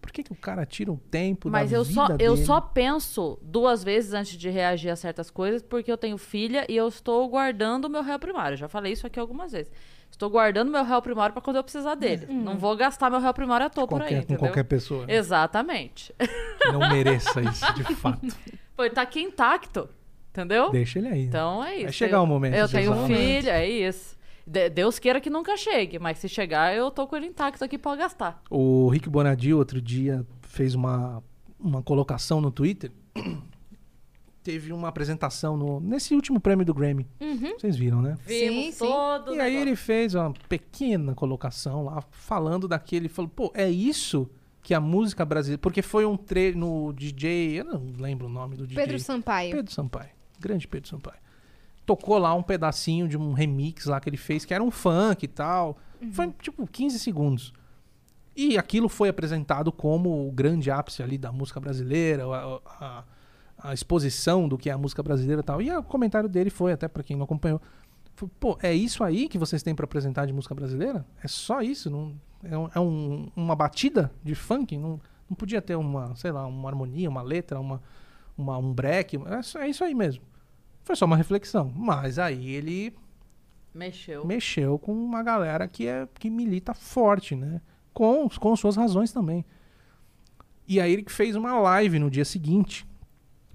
por que, que o cara tira o tempo Mas da eu vida só, eu dele? só penso duas vezes antes de reagir a certas coisas, porque eu tenho filha e eu estou guardando o meu réu primário. Já falei isso aqui algumas vezes. Estou guardando meu réu primário para quando eu precisar dele. Não vou gastar meu réu primário à toa por aí, qualquer, com entendeu? qualquer pessoa né? Exatamente. que não mereça isso, de fato. Pô, tá aqui intacto, entendeu? Deixa ele aí. Então é isso. Vai chegar o momento Eu de tenho um filho, é isso. De- Deus queira que nunca chegue, mas se chegar, eu tô com ele intacto aqui pra gastar. O Rick Bonadil, outro dia, fez uma, uma colocação no Twitter. Teve uma apresentação no, nesse último prêmio do Grammy. Vocês viram, né? Vimos sim. todo o E aí negócio. ele fez uma pequena colocação lá, falando daquele. Falou, pô, é isso que a música brasileira. Porque foi um treino no DJ. Eu não lembro o nome do DJ. Pedro Sampaio. Pedro Sampaio. Grande Pedro Sampaio. Tocou lá um pedacinho de um remix lá que ele fez, que era um funk e tal. Foi tipo 15 segundos. E aquilo foi apresentado como o grande ápice ali da música brasileira, a, a- a exposição do que é a música brasileira e tal. E o comentário dele foi, até pra quem não acompanhou, foi, pô, é isso aí que vocês têm pra apresentar de música brasileira? É só isso? Não, é um- é um- uma batida de funk? Não, não podia ter uma, sei lá, uma harmonia, uma letra, uma, uma, um break? É, é isso aí mesmo. Foi só uma reflexão. Mas aí ele Mexeu. mexeu com uma galera que, é, que milita forte, né? Com, com suas razões também. E aí ele fez uma live no dia seguinte,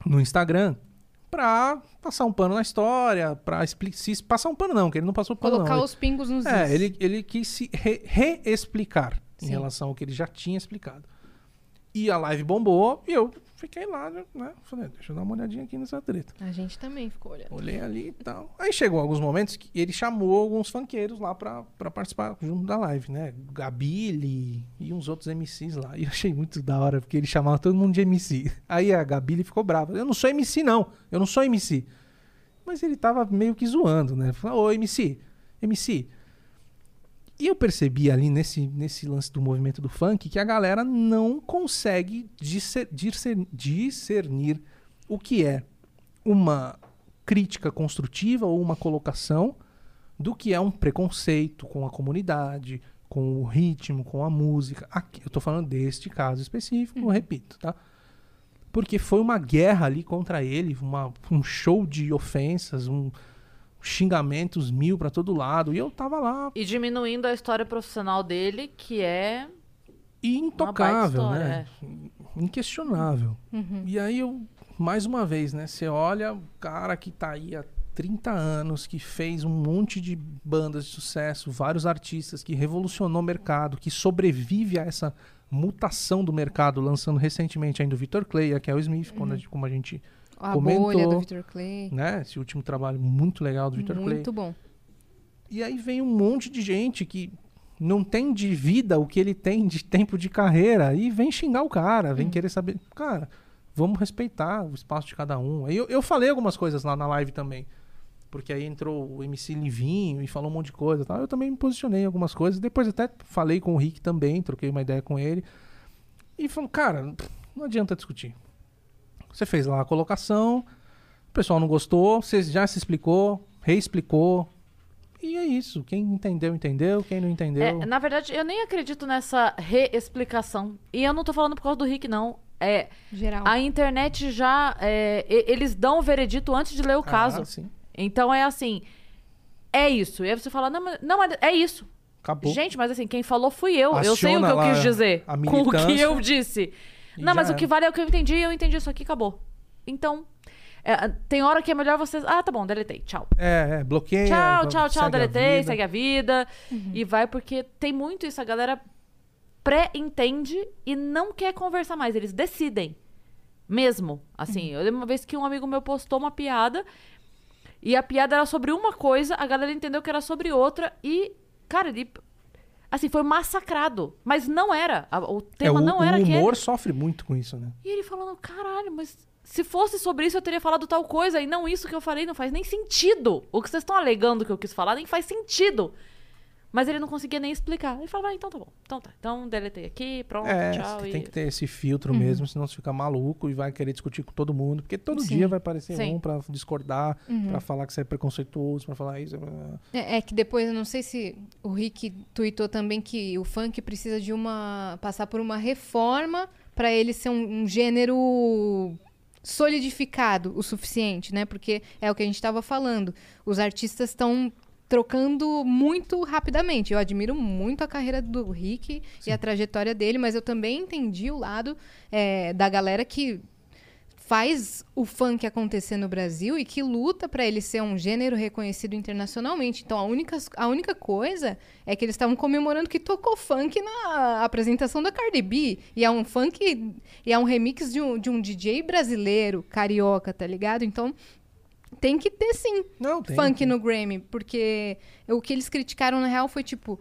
no Instagram, pra passar um pano na história, pra explicar. Passar um pano não, que ele não passou pano Colocar não. os pingos nos É, is. ele, ele quis se re- reexplicar em relação ao que ele já tinha explicado. E a live bombou e eu fiquei lá, né? Falei, deixa eu dar uma olhadinha aqui nessa treta. A gente também ficou olhando. Olhei ali e tal. Aí chegou alguns momentos que ele chamou alguns funkeiros lá pra, pra participar junto da live, né? Gabile e uns outros MCs lá. E eu achei muito da hora, porque ele chamava todo mundo de MC. Aí a Gabile ficou brava. Eu não sou MC, não. Eu não sou MC. Mas ele tava meio que zoando, né? Falou, ô MC, MC. E eu percebi ali nesse, nesse lance do movimento do funk que a galera não consegue discer- discer- discernir o que é uma crítica construtiva ou uma colocação do que é um preconceito com a comunidade, com o ritmo, com a música. Aqui eu tô falando deste caso específico, eu repito, tá? Porque foi uma guerra ali contra ele, uma- um show de ofensas, um xingamentos mil pra todo lado, e eu tava lá E diminuindo a história profissional dele, que é. e intocável, história, é. né? Inquestionável. E aí eu, mais uma vez, né? Você olha o cara que tá aí há 30 anos, que fez um monte de bandas de sucesso, vários artistas, que revolucionou o mercado, que sobrevive a essa mutação do mercado, lançando recentemente ainda o Victor Clay, a Kel Smith, quando a gente- como a gente, A Comentou. bolha do Victor Clay. né? Esse último trabalho muito legal do Victor Clay. Muito bom. E aí vem um monte de gente que não tem de vida o que ele tem de tempo de carreira e vem xingar o cara, vem querer saber. Cara, vamos respeitar o espaço de cada um. Eu, eu falei algumas coisas lá na live também. Porque aí entrou o MC Livinho e falou um monte de coisa. Tal. Eu também me posicionei em algumas coisas. Depois até falei com o Rick também, troquei uma ideia com ele. E falou, cara, não adianta discutir. Você fez lá a colocação, o pessoal não gostou, você já se explicou, reexplicou. E é isso. Quem entendeu, entendeu. Quem não entendeu. É, na verdade, eu nem acredito nessa reexplicação. E eu não tô falando por causa do Rick, não. É, Geral. a internet já. é, eles dão o veredito antes de ler o Ah, caso. sim. Então é assim. É isso. E aí você fala, não, mas, não, é isso. Acabou. Gente, mas assim, quem falou fui eu. eu sei o Aciona que eu quis dizer. a Com o que eu disse. E Não, mas o que vale é o que eu entendi, eu entendi isso aqui, acabou. Então, é, tem hora que é melhor vocês. Ah, tá bom, deletei. Tchau. É, é, bloqueia. Tchau, tchau, tchau, segue a deletei, vida. segue a vida. E vai, porque tem muito isso. A galera pré-entende e não quer conversar mais. Eles decidem. Mesmo. Assim, eu lembro uma vez que um amigo meu postou uma piada. E a piada era sobre uma coisa, a galera entendeu que era sobre outra. E, cara, ele. Assim, foi massacrado. Mas não era. O É, tema o, não o era aquele. humor sofre muito com isso, né? E ele falando, caralho, mas se fosse sobre isso eu teria falado tal coisa e não isso que eu falei, não faz nem sentido. O que vocês estão alegando que eu quis falar nem faz sentido. Mas ele não conseguia nem explicar. Ele falava, ah, então tá bom. Então tá. Então deletei aqui, pronto, É, tchau. e... tem que ter esse filtro mesmo, senão você fica maluco e vai querer discutir com todo mundo. Porque todo Sim. dia vai aparecer Sim. um pra discordar, pra falar que você é preconceituoso, pra falar isso. É, é que depois, eu não sei se o Rick tweetou também que o funk precisa de uma. passar por uma reforma para ele ser um, um gênero solidificado o suficiente, né? Porque é o que a gente estava falando. Os artistas estão trocando muito rapidamente. Eu admiro muito a carreira do Rick e a trajetória dele, mas eu também entendi o lado é, da galera que faz o funk acontecer no Brasil e que luta para ele ser um gênero reconhecido internacionalmente. Então a única, a única coisa é que eles estavam comemorando que tocou funk na apresentação da Cardi B. E é um funk. E é um remix de um, de um DJ brasileiro, carioca, tá ligado? Então tem que ter sim Não, tem. funk tem. no Grammy, porque o que eles criticaram na real foi tipo.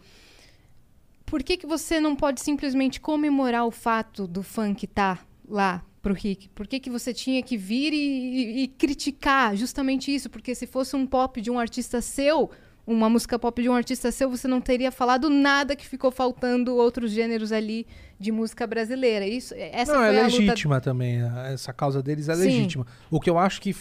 Por que, que você não pode simplesmente comemorar o fato do funk estar lá pro Rick? Por que, que você tinha que vir e, e- e criticar justamente isso? Porque se fosse um pop de um artista seu, uma música pop de um artista seu, você não teria falado nada que ficou faltando outros gêneros ali de música brasileira. Isso, essa Não, foi é a luta legítima também. Essa causa deles é Sim. legítima. O que eu acho que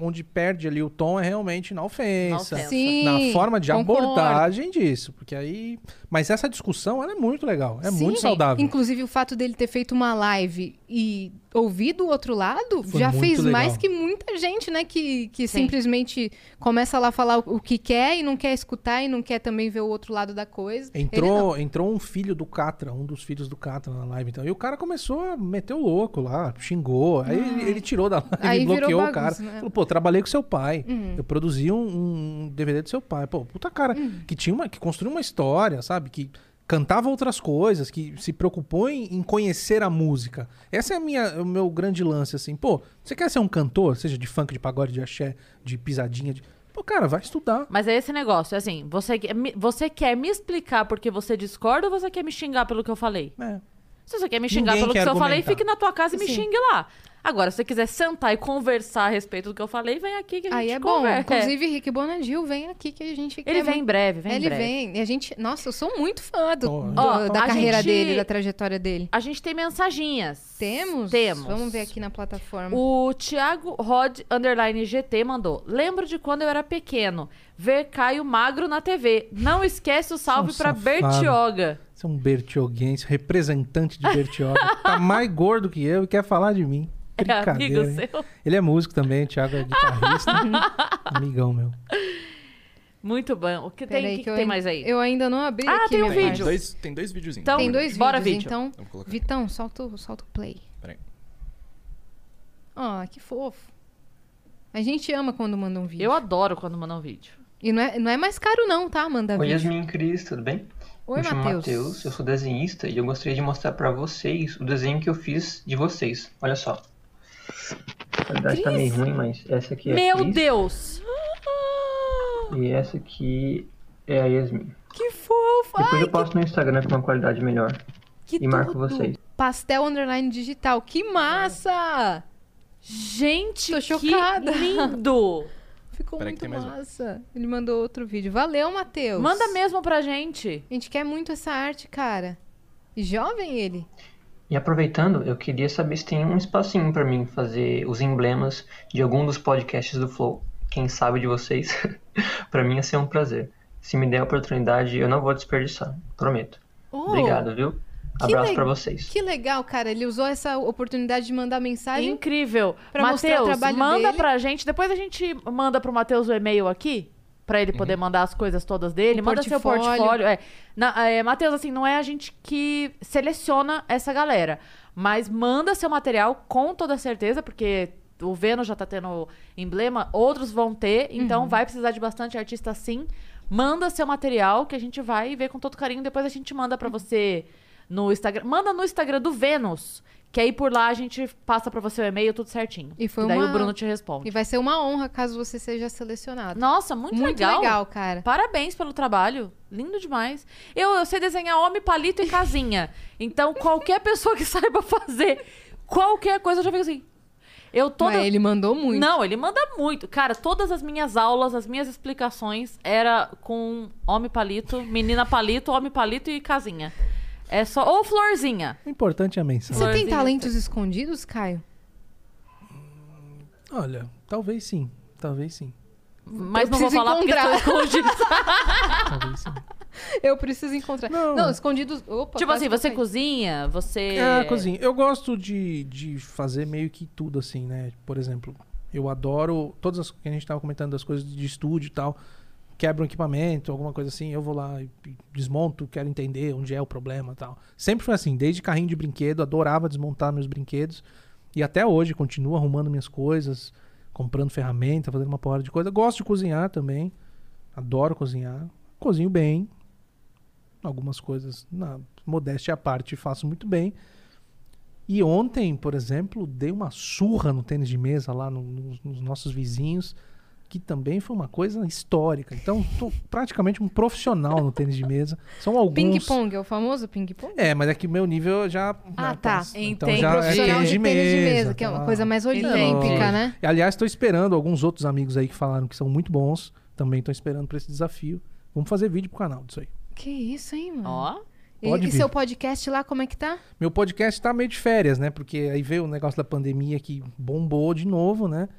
onde perde ali o tom é realmente na ofensa. Na ofensa. Sim, na forma de concordo. abordagem disso. Porque aí. Mas essa discussão ela é muito legal. É Sim, muito saudável. Inclusive, o fato dele ter feito uma live e ouvido o outro lado Foi já fez legal. mais que muita gente, né? Que, que Sim. simplesmente começa lá a falar o, o que quer e não quer escutar e não quer também ver o outro lado da coisa. Entrou, entrou um filho do Catra, um dos filhos do Catra na live. Então. E o cara começou a meter o louco lá, xingou. Aí ele, ele tirou da live. Aí bloqueou o bagunça, cara. né? Falou, pô, trabalhei com seu pai. Uhum. Eu produzi um, um DVD do seu pai. Pô, puta cara, Uhum. que tinha uma. que construiu uma história, sabe? Que cantava outras coisas, que se preocupou em, em conhecer a música. Essa é a minha, o meu grande lance, assim. Pô, você quer ser um cantor, seja de funk, de pagode, de axé, de pisadinha, de. Pô, cara, vai estudar. Mas é esse negócio, é assim, você, quer me- você quer me explicar porque você discorda ou você quer me xingar pelo que eu falei? É. Se você quer me xingar Ninguém pelo que eu falei, fique na tua casa e me Sim. xingue lá. Agora, se você quiser sentar e conversar a respeito do que eu falei, vem aqui que a gente Aí é bom. conversa. Inclusive, Rick Bonadil vem aqui que a gente Ele quer vem em breve, vem em Ele breve. vem. E a gente. Nossa, eu sou muito fã do, do- Ó, da a carreira gente- dele, da trajetória dele. A gente tem mensaginhas. Temos? Temos. Vamos ver aqui na plataforma. O Thiago Rod Underline GT mandou. Lembro de quando eu era pequeno, ver Caio magro na TV. Não esquece o salve São pra safado. Bertioga. Você é um bertioguense, representante de Bertioga. tá mais gordo que eu e quer falar de mim. É amigo Brincadeira. seu. Ele é músico também, o Thiago é guitarrista. Amigão meu. Muito bom. O que tem, que que eu tem ai- mais aí? Eu ainda não abri Ah, aqui tem um Tem vídeo. parte. dois, tem dois videozinhos. Então, Tem dois bora, vídeos, vídeo. então. Eu. Vitão, solta, o- solta o play. Peraí. Ah, que fofo. A gente ama quando manda um vídeo. Eu adoro quando mandam um vídeo. E não é, não é mais caro não, tá? Manda Oi, vídeo. Yasmin Cris, tudo bem? Oi, Me chamo Matheus. Matheus, eu sou desenhista e eu gostaria de mostrar pra vocês o desenho que eu fiz de vocês. Olha só. A qualidade tá meio ruim, mas essa aqui é a Meu Cris. Deus! E essa aqui é a Yasmin. Que fofo! Depois Ai, eu posto no Instagram com uma qualidade melhor. que e marco tudo. vocês. Pastel underline digital. Que massa! Gente, Tô que chocada. lindo! Ficou Peraí que muito um. massa. Ele mandou outro vídeo. Valeu, Matheus. Manda mesmo pra gente. A gente quer muito essa arte, cara. E jovem ele. E aproveitando, eu queria saber se tem um espacinho pra mim fazer os emblemas de algum dos podcasts do Flow. Quem sabe de vocês? pra mim ia ser um prazer. Se me der a oportunidade, eu não vou desperdiçar. Prometo. Oh, Obrigado, viu? Abraço le- pra vocês. Que legal, cara. Ele usou essa oportunidade de mandar mensagem. Incrível. Matheus, manda dele. pra gente. Depois a gente manda pro Matheus o e-mail aqui. Pra ele poder mandar as coisas todas dele. O manda seu portfólio. portfólio. É. Na, é, Matheus, assim, não é a gente que seleciona essa galera. Mas manda seu material com toda certeza, porque o Vênus já tá tendo emblema, outros vão ter, então vai precisar de bastante artista sim. Manda seu material que a gente vai ver com todo carinho. Depois a gente manda pra você no Instagram. Manda no Instagram do Vênus, que aí por lá a gente passa pra você o e-mail tudo certinho. E foi daí uma- o Bruno te responde. E vai ser uma honra caso você seja selecionado. Nossa, muito, Muito legal. legal, cara. Parabéns pelo trabalho. Lindo demais. Eu, eu sei desenhar homem, palito e casinha. Então, qualquer pessoa que saiba fazer qualquer coisa, eu já fico assim. Eu toda. Mas ele mandou muito. Não, ele manda muito. Cara, todas as minhas aulas, as minhas explicações era com homem palito, menina palito, homem palito e casinha. É só. Ou florzinha. O importante é a mensagem. Você tem Florzinha. talentos escondidos, Caio? Olha, talvez sim. Talvez sim. Mas Eu não vou preciso falar porque encontrar. estou escondido. Talvez sim. Eu preciso encontrar. Não, Não. escondidos. Opa, tipo quase assim, que eu você caí. cozinha, você. É, cozinha. Eu gosto de, de fazer meio que tudo assim, né? Por exemplo, eu adoro todas as que a gente tava comentando das coisas de estúdio e tal. Quebra um equipamento, alguma coisa assim, eu vou lá desmonto, quero entender onde é o problema tal. Sempre foi assim, desde carrinho de brinquedo, adorava desmontar meus brinquedos. E até hoje continuo arrumando minhas coisas, comprando ferramenta, fazendo uma porrada de coisa. Gosto de cozinhar também. Adoro cozinhar. Cozinho bem. Algumas coisas, na modéstia à parte, faço muito bem. E ontem, por exemplo, dei uma surra no tênis de mesa lá no- nos, nos nossos vizinhos, que também foi uma coisa histórica. Então, tô praticamente um profissional no tênis de mesa. São alguns. Ping-pong, é o famoso ping-pong? É, mas é que meu nível já. Ah, né, tá. Então Entendi. já é Profissional tênis de mesa. que é uma tá. coisa mais Entendi. olímpica, né? E, aliás, estou esperando alguns outros amigos aí que falaram que são muito bons. Também estou esperando para esse desafio. Vamos fazer vídeo pro canal disso aí. Que isso, hein, mano? Ó. E- Pode e, vir. seu podcast lá, como é que tá? Meu podcast tá meio de férias, né? Porque aí veio o negócio da pandemia que bombou de novo, né?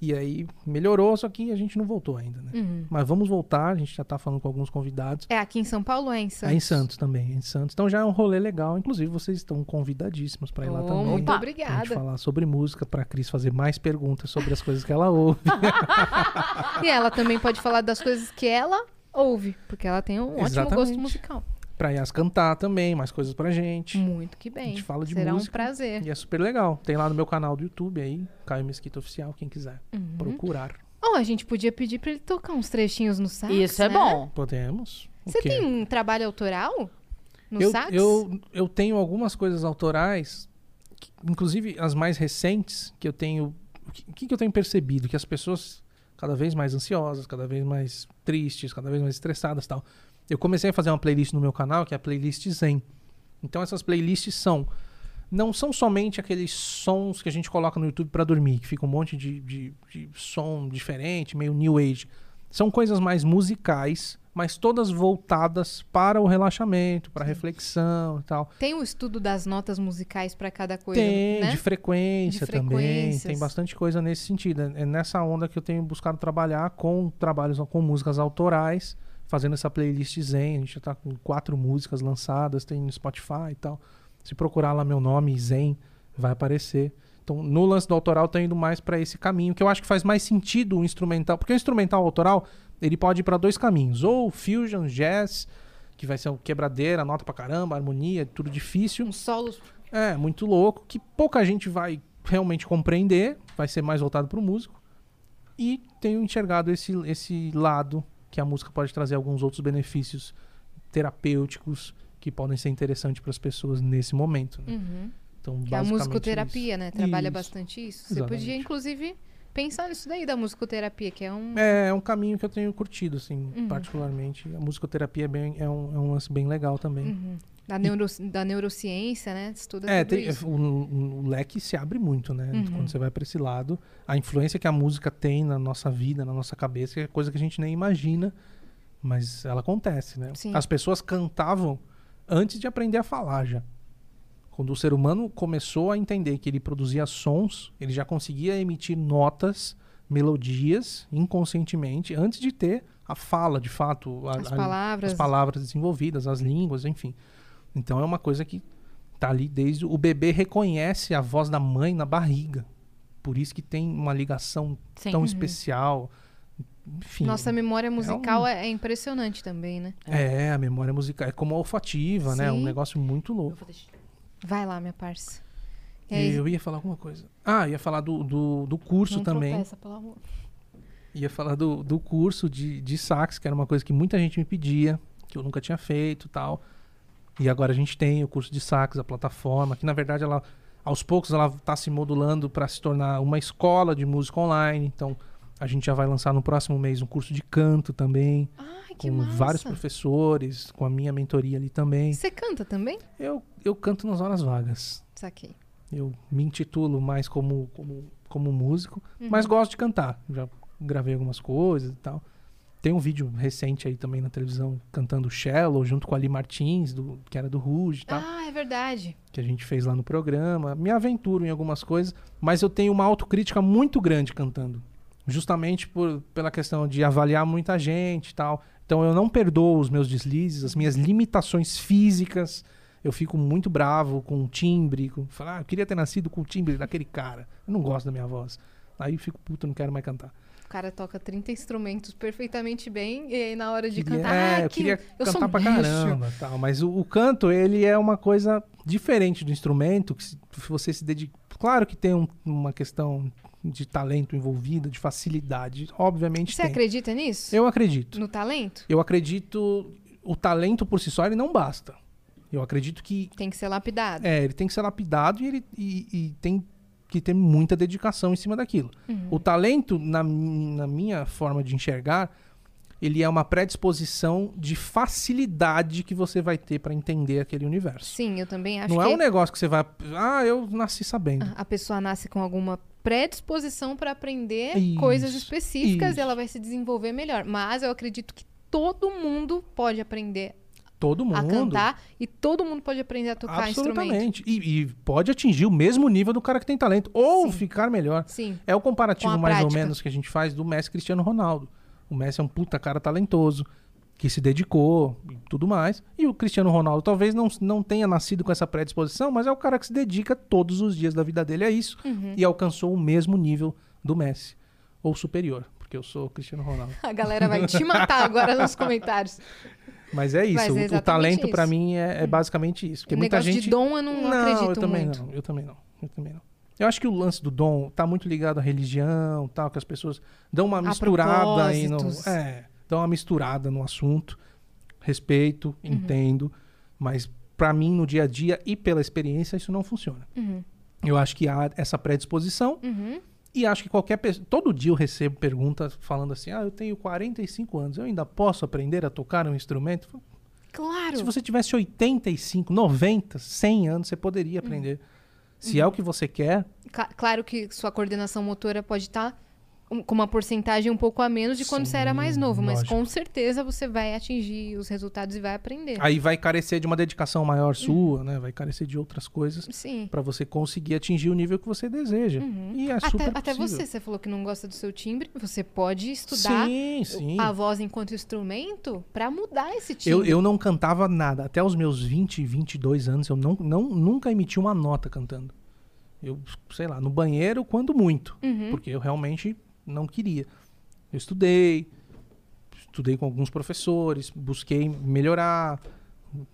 E aí melhorou, só que a gente não voltou ainda, né? Uhum. Mas vamos voltar, a gente já tá falando com alguns convidados. É aqui em São Paulo ou é em Santos? É em Santos também, é em Santos. Então já é um rolê legal. Inclusive, vocês estão convidadíssimos para ir lá Oh, também. Muito Opa. Pra gente obrigada. falar sobre música, pra Cris fazer mais perguntas sobre as coisas que ela ouve. E ela também pode falar das coisas que ela ouve, porque ela tem um ótimo Exatamente. gosto musical. Pra Yas cantar também, mais coisas pra gente. Muito que bem. A gente fala de Será música. um prazer. E é super legal. Tem lá no meu canal do YouTube aí, Caio Mesquita Oficial, quem quiser Uhum. procurar. Oh, a gente podia pedir pra ele tocar uns trechinhos no sax, Isso é né? bom. Podemos. O Você quê? tem um trabalho autoral no eu, sax? eu, eu tenho algumas coisas autorais, que- inclusive as mais recentes, que eu tenho. O que, o que que eu tenho percebido? Que as pessoas cada vez mais ansiosas, cada vez mais tristes, cada vez mais estressadas e tal. Eu comecei a fazer uma playlist no meu canal, que é a playlist Zen. Então essas playlists são. Não são somente aqueles sons que a gente coloca no YouTube pra dormir, que fica um monte de, de, de som diferente, meio new age. São coisas mais musicais, mas todas voltadas para o relaxamento, para reflexão e tal. Tem o estudo das notas musicais pra cada coisa, Tem, né? de frequência De também. Tem bastante coisa nesse sentido. É nessa onda que eu tenho buscado trabalhar com trabalhos com músicas autorais, fazendo essa playlist Zen. A gente já tá com quatro músicas lançadas, tem no Spotify e tal. Se procurar lá meu nome, Zen, vai aparecer. Então, no lance do autoral, tá indo mais para esse caminho, que eu acho que faz mais sentido o instrumental. Porque o instrumental autoral, ele pode ir para dois caminhos. Ou fusion, jazz, que vai ser o quebradeira, nota pra caramba, harmonia, tudo difícil. Uns solos. É, muito louco, que pouca gente vai realmente compreender, vai ser mais voltado pro músico. E tenho enxergado esse, esse lado que a música pode trazer alguns outros benefícios terapêuticos que podem ser interessantes para as pessoas nesse momento. né? Uhum. Então, Que é a musicoterapia, isso. né? Trabalha Isso. bastante isso. Você Exatamente. podia, inclusive, pensar nisso daí da musicoterapia, que é um. É, é um caminho que eu tenho curtido, assim, Uhum. particularmente. A musicoterapia é, bem, é, um, é um lance bem legal também. Uhum. Da, neuro, da neurociência, né? Estuda É, tem- o, o- leque se abre muito, né? Uhum. Quando você vai pra esse lado. A influência que a música tem na nossa vida, na nossa cabeça, é coisa que a gente nem imagina, mas ela acontece, né? Sim. As pessoas cantavam antes de aprender a falar já. Quando o ser humano começou a entender que ele produzia sons, ele já conseguia emitir notas, melodias, inconscientemente, antes de ter a fala, de fato. a- As a- palavras. as palavras desenvolvidas, as línguas, enfim. Então é uma coisa que tá ali desde o bebê reconhece a voz da mãe na barriga. Por isso que tem uma ligação Sim. tão Uhum. especial. Enfim. Nossa memória musical um- é, é impressionante também, né? É, a memória musical é como a olfativa, né? Um Sim. negócio muito louco. Vai lá, minha parça. Aí, eu ia falar alguma coisa. Ah, ia falar do, do, do curso não também. tropeça, pelo amor. Ia falar do, do curso de, de sax, que era uma coisa que muita gente me pedia, que eu nunca tinha feito e tal. E agora a gente tem o curso de sax, a plataforma, que na verdade ela, aos poucos ela está se modulando para se tornar uma escola de música online. Então a gente já vai lançar no próximo mês um curso de canto também, Ai, que com massa. vários professores, com a minha mentoria ali também. Você canta também? Eu, eu canto nas horas vagas. Saquei. Eu me intitulo mais como, como, como músico, Uhum. mas gosto de cantar. Já gravei algumas coisas e tal. Tem um vídeo recente aí também na televisão cantando Shallow junto com a Ali Martins, do, que era do Ruge e tal, Ah, é verdade. que a gente fez lá no programa. Me aventuro em algumas coisas, mas eu tenho uma autocrítica muito grande cantando. Justamente por, pela questão de avaliar muita gente e tal. Então eu não perdoo os meus deslizes, as minhas limitações físicas. Eu fico muito bravo com o timbre, com falar, ah, eu queria ter nascido com o timbre daquele cara. Eu não gosto da minha voz. Aí eu fico puto, não quero mais cantar. O cara toca 30 instrumentos perfeitamente bem e aí na hora de Queria- cantar, é, ah, eu que queria eu cantar um pra bicho. caramba, tal, mas o, o canto ele é uma coisa diferente do instrumento que se, se você se dedica, claro que tem um- uma questão de talento envolvida, de facilidade, obviamente Você tem. acredita nisso? Eu acredito. No talento? Eu acredito o talento por si só ele não basta. Eu acredito que Tem que ser lapidado. é, ele tem que ser lapidado e ele e, e tem que ter muita dedicação em cima daquilo. Uhum. O talento, na, na minha forma de enxergar, ele é uma predisposição de facilidade que você vai ter para entender aquele universo. Sim, eu também acho Não que é um negócio que você vai. Ah, eu nasci sabendo. a pessoa nasce com alguma predisposição para aprender Isso, coisas específicas isso. e ela vai se desenvolver melhor. Mas eu acredito que todo mundo pode aprender Todo mundo. a cantar e todo mundo pode aprender a tocar instrumento. Absolutamente. E, e pode atingir o mesmo nível do cara que tem talento. Ou Sim. ficar melhor. Sim. É o comparativo mais ou prática. menos que a gente faz do Messi Cristiano Ronaldo. O Messi é um puta cara talentoso, que se dedicou e tudo mais. E o Cristiano Ronaldo talvez não, não tenha nascido com essa predisposição, mas é o cara que se dedica todos os dias da vida dele a isso Uhum. e alcançou o mesmo nível do Messi. Ou superior, porque eu sou Cristiano Ronaldo. A galera vai te matar agora nos comentários. Mas é isso. Mas é o- talento pra isso. mim é, é basicamente isso. Porque O muita gente de dom eu não, não, acredito eu também muito. não. Eu também não. Eu também não. Eu acho que o lance do dom tá muito ligado à religião, tal, que as pessoas dão uma misturada aí no, é, dão uma misturada no assunto. Respeito, Uhum. entendo, mas pra mim no dia a dia e pela experiência isso não funciona. Uhum. Eu acho que há essa predisposição Uhum. E acho que qualquer pessoa, todo dia eu recebo perguntas falando assim: "Ah, eu tenho 45 anos, eu ainda posso aprender a tocar um instrumento?" Claro. Se você tivesse 85, 90, 100 anos, você poderia aprender. Se é o que você quer, Cla- Claro que sua coordenação motora pode estar com uma porcentagem um pouco a menos de quando Sim, você era mais novo, mas lógico. com certeza você vai atingir os resultados e vai aprender. aí vai carecer de uma dedicação maior sua, né? Vai carecer de outras coisas Sim. pra você conseguir atingir o nível que você deseja. E é super Até, até possível. você, você falou que não gosta do seu timbre, você pode estudar Sim, sim. a voz enquanto instrumento pra mudar esse Eu, timbre. eu não cantava nada. Até os meus 20, 22 anos, eu não, não, nunca emiti uma nota cantando. Eu, sei lá, no banheiro, quando muito. Uhum. Porque eu realmente não queria. Eu estudei, estudei com alguns professores, busquei melhorar,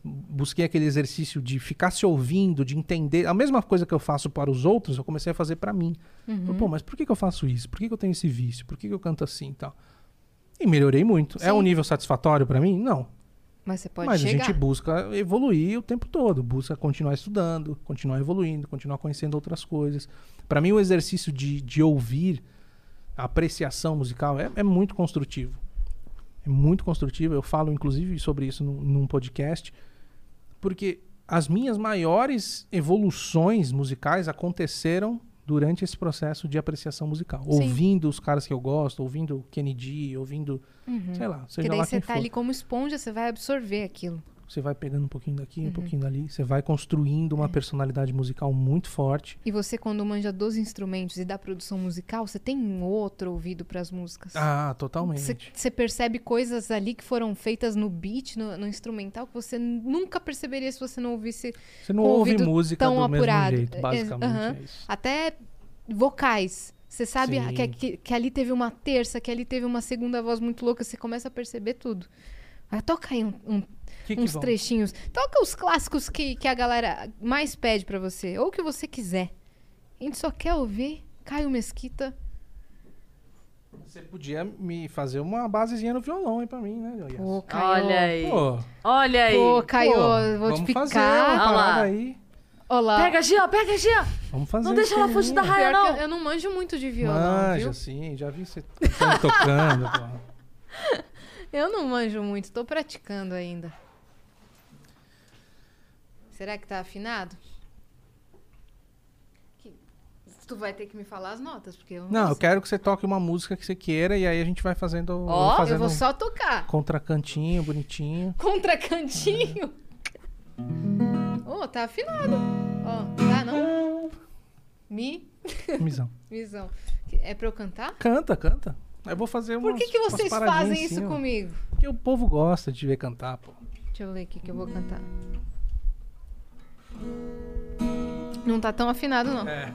busquei aquele exercício de ficar se ouvindo, de entender. A mesma coisa que eu faço para os outros, eu comecei a fazer para mim. Uhum. Pô, mas por que, que eu faço isso? Por que, que eu tenho esse vício? Por que, que eu canto assim e tal? E melhorei muito. É Sim. um nível satisfatório para mim? Não. Mas você pode Mas chegar. a gente busca evoluir o tempo todo, busca continuar estudando, continuar evoluindo, continuar conhecendo outras coisas. Para mim, o exercício de, de ouvir a apreciação musical é, é muito construtivo. É muito construtivo. Eu falo, inclusive, sobre isso num, num podcast. Porque as minhas maiores evoluções musicais aconteceram durante esse processo de apreciação musical. Sim. Ouvindo os caras que eu gosto, ouvindo Kennedy, ouvindo, sei lá, seja Porque daí lá você tá for. ali como esponja, você vai absorver aquilo. Você vai pegando um pouquinho daqui, Uhum. um pouquinho dali. Você vai construindo É. uma personalidade musical muito forte. E você, quando manja dos instrumentos e da produção musical, você tem um outro ouvido para as músicas. Ah, totalmente. Você, percebe coisas ali que foram feitas no beat, no, no instrumental, que você nunca perceberia se você não ouvisse Você não ouve música tão do apurado. mesmo jeito, É, basicamente. aham. é isso. Até vocais. Você sabe que, que, que ali teve uma terça, que ali teve uma segunda voz muito louca, você começa a perceber tudo. Mas toca aí um- um- Que que uns vão? trechinhos. Toca os clássicos que, que a galera mais pede pra você, ou que você quiser. A gente só quer ouvir Caio Mesquita. Você podia me fazer uma basezinha no violão aí pra mim, né? Pô, Caio. Olha aí. Pô, Olha aí. Pô, Caio, pô, vou vamos te fazer picar. uma Olha lá. parada aí. Olá. Pega, Gia, pega, Gia. Vamos fazer Não deixa ela fugir da raia, que não. eu, eu não manjo muito de violão, Manja, viu? sim. Já vi você tocando. pô. Eu não manjo muito, tô praticando ainda. Será que tá afinado? Que- Tu vai ter que me falar as notas, porque eu não Não, eu quero que você toque uma música que você queira e aí a gente vai fazendo, Ó, fazendo Eu vou só tocar. contracantinho, bonitinho. Contracantinho. Ô, tá afinado. Ó, tá não? Mi, Misão. visão. É pra eu cantar? Canta, canta. Eu vou fazer Por umas, que, que vocês fazem assim, isso ó. comigo? Porque o povo gosta de ver cantar, pô. Deixa eu ler aqui que eu vou cantar. Não tá tão afinado, não. É.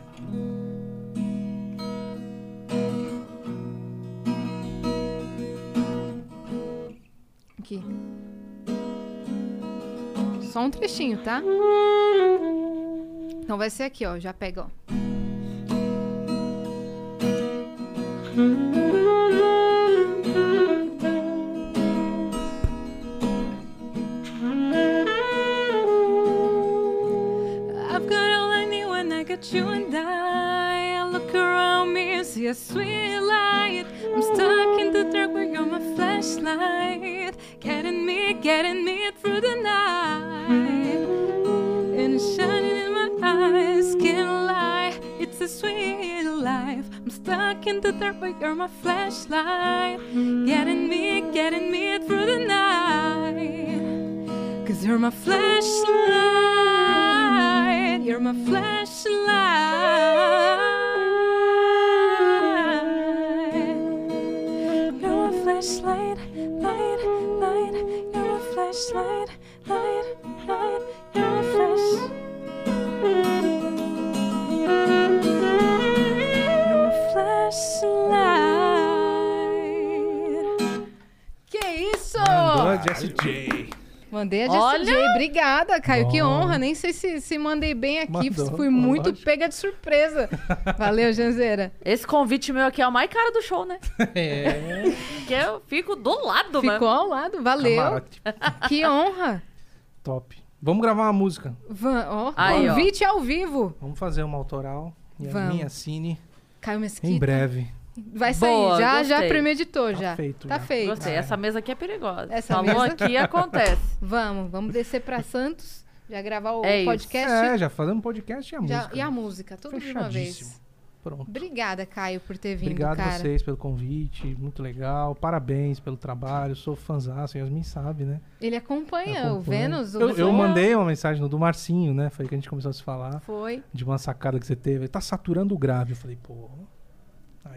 Aqui. Só um trechinho, tá? Então vai ser aqui, ó. Já pega, ó. You're my flashlight. Mandei a Olha! Obrigada, Caio. Que Bom. honra. Nem sei se, se mandei bem aqui. Mandou, Fui muito lógico. pega de surpresa. Valeu, Janzeira. Esse convite meu aqui é o mais caro do show, né? É. Porque eu fico do lado, Ficou mano. ao lado. Valeu. Camarote. Que honra. Top. Vamos gravar uma música. Va- ó, Aí, ó. convite ao vivo. Vamos fazer uma autoral. E a Vamos. minha Cine Caio Mesquita. em breve. Vai sair. Boa, já, já premeditou, Tá já. feito, Tá já. feito. Gostei, essa mesa aqui é perigosa. Essa Falou mesa- aqui acontece. Vamos, vamos descer pra Santos. Já gravar o É isso. podcast. É, já fazemos podcast e a já- música. e a música, tudo de uma vez. Pronto. Obrigada, Caio, por ter vindo, Obrigado cara. vocês pelo convite, muito legal. Parabéns pelo trabalho, sou fãzaço, Yasmin sabe, né? Ele acompanha, o Acompanha. Vênus. o Eu, eu mandei uma mensagem do Marcinho, né? Foi que a gente começou a se falar Foi. de uma sacada que você teve. Ele tá saturando o grave. Eu falei, pô,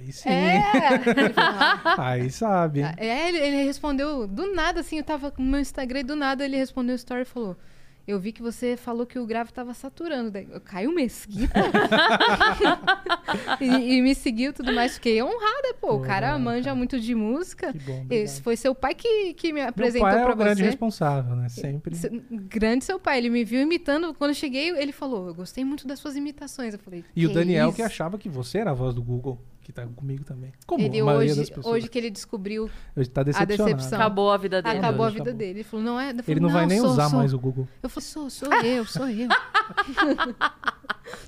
aí sim. É! Ele falou, "Ah, Aí sabe. É, ele, ele respondeu do nada, assim, eu tava no meu Instagram e do nada ele respondeu o story e falou. Eu vi que você falou que o grave tava saturando. Daí, caiu mesquita. e, e me seguiu e tudo mais. Fiquei honrada, pô. O cara manja cara. muito de música. Que bom. Esse foi seu pai que, que me apresentou pai é pra o grande você. responsável, né? Sempre. Se- Grande seu pai. Ele me viu imitando. Quando eu cheguei, ele falou: Eu gostei muito das suas imitações. Eu falei: E o "Que Daniel isso?" que achava que você era a voz do Google, que tá comigo também. Como Ele a hoje, pessoas. hoje que ele descobriu, Hoje tá decepcionado. decepção. Acabou a vida dele. acabou a vida acabou. dele. Ele falou: Não é. Falei, Ele não, vai nem sou- usar sou- mais o Google. Eu falei, sou, sou eu, sou eu.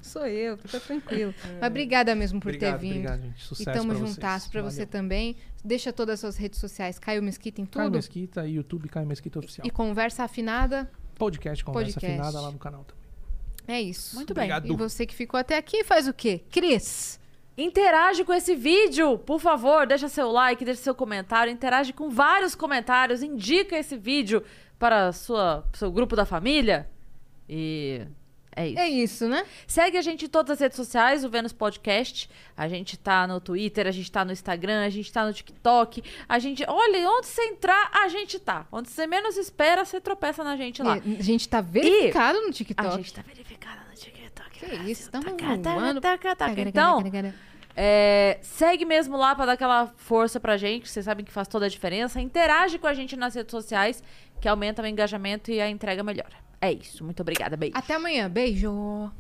Sou eu, fica tranquilo. Mas obrigada mesmo por Obrigado, ter vindo. obrigado, gente. Sucesso e tamo juntasso pra você também. Deixa todas as suas redes sociais, Caio Mesquita em Caio tudo. Mesquita, YouTube Caio Mesquita Oficial. E conversa afinada. Podcast Conversa Podcast. Afinada lá no canal também. É isso. Muito bem. Obrigado. E você que ficou até aqui faz o quê? Cris. Interage com esse vídeo, por favor, deixa seu like, deixa seu comentário, interage com vários comentários, indica esse vídeo para sua seu grupo da família. E é isso. É isso, né? Segue a gente em todas as redes sociais, o Vênus Podcast. A gente tá no Twitter, a gente tá no Instagram, a gente tá no TikTok. A gente. Olha, onde você entrar, a gente tá. Onde você menos espera, você tropeça na gente lá. É, a gente tá verificado no TikTok. A gente tá TikTok. Que isso, taca, voando. Então, é, segue mesmo lá pra dar aquela força pra gente, vocês sabem que faz toda a diferença. Interage com a gente nas redes sociais, que aumenta o engajamento e a entrega melhora. É isso. Muito obrigada. Beijo. Até amanhã. Beijo.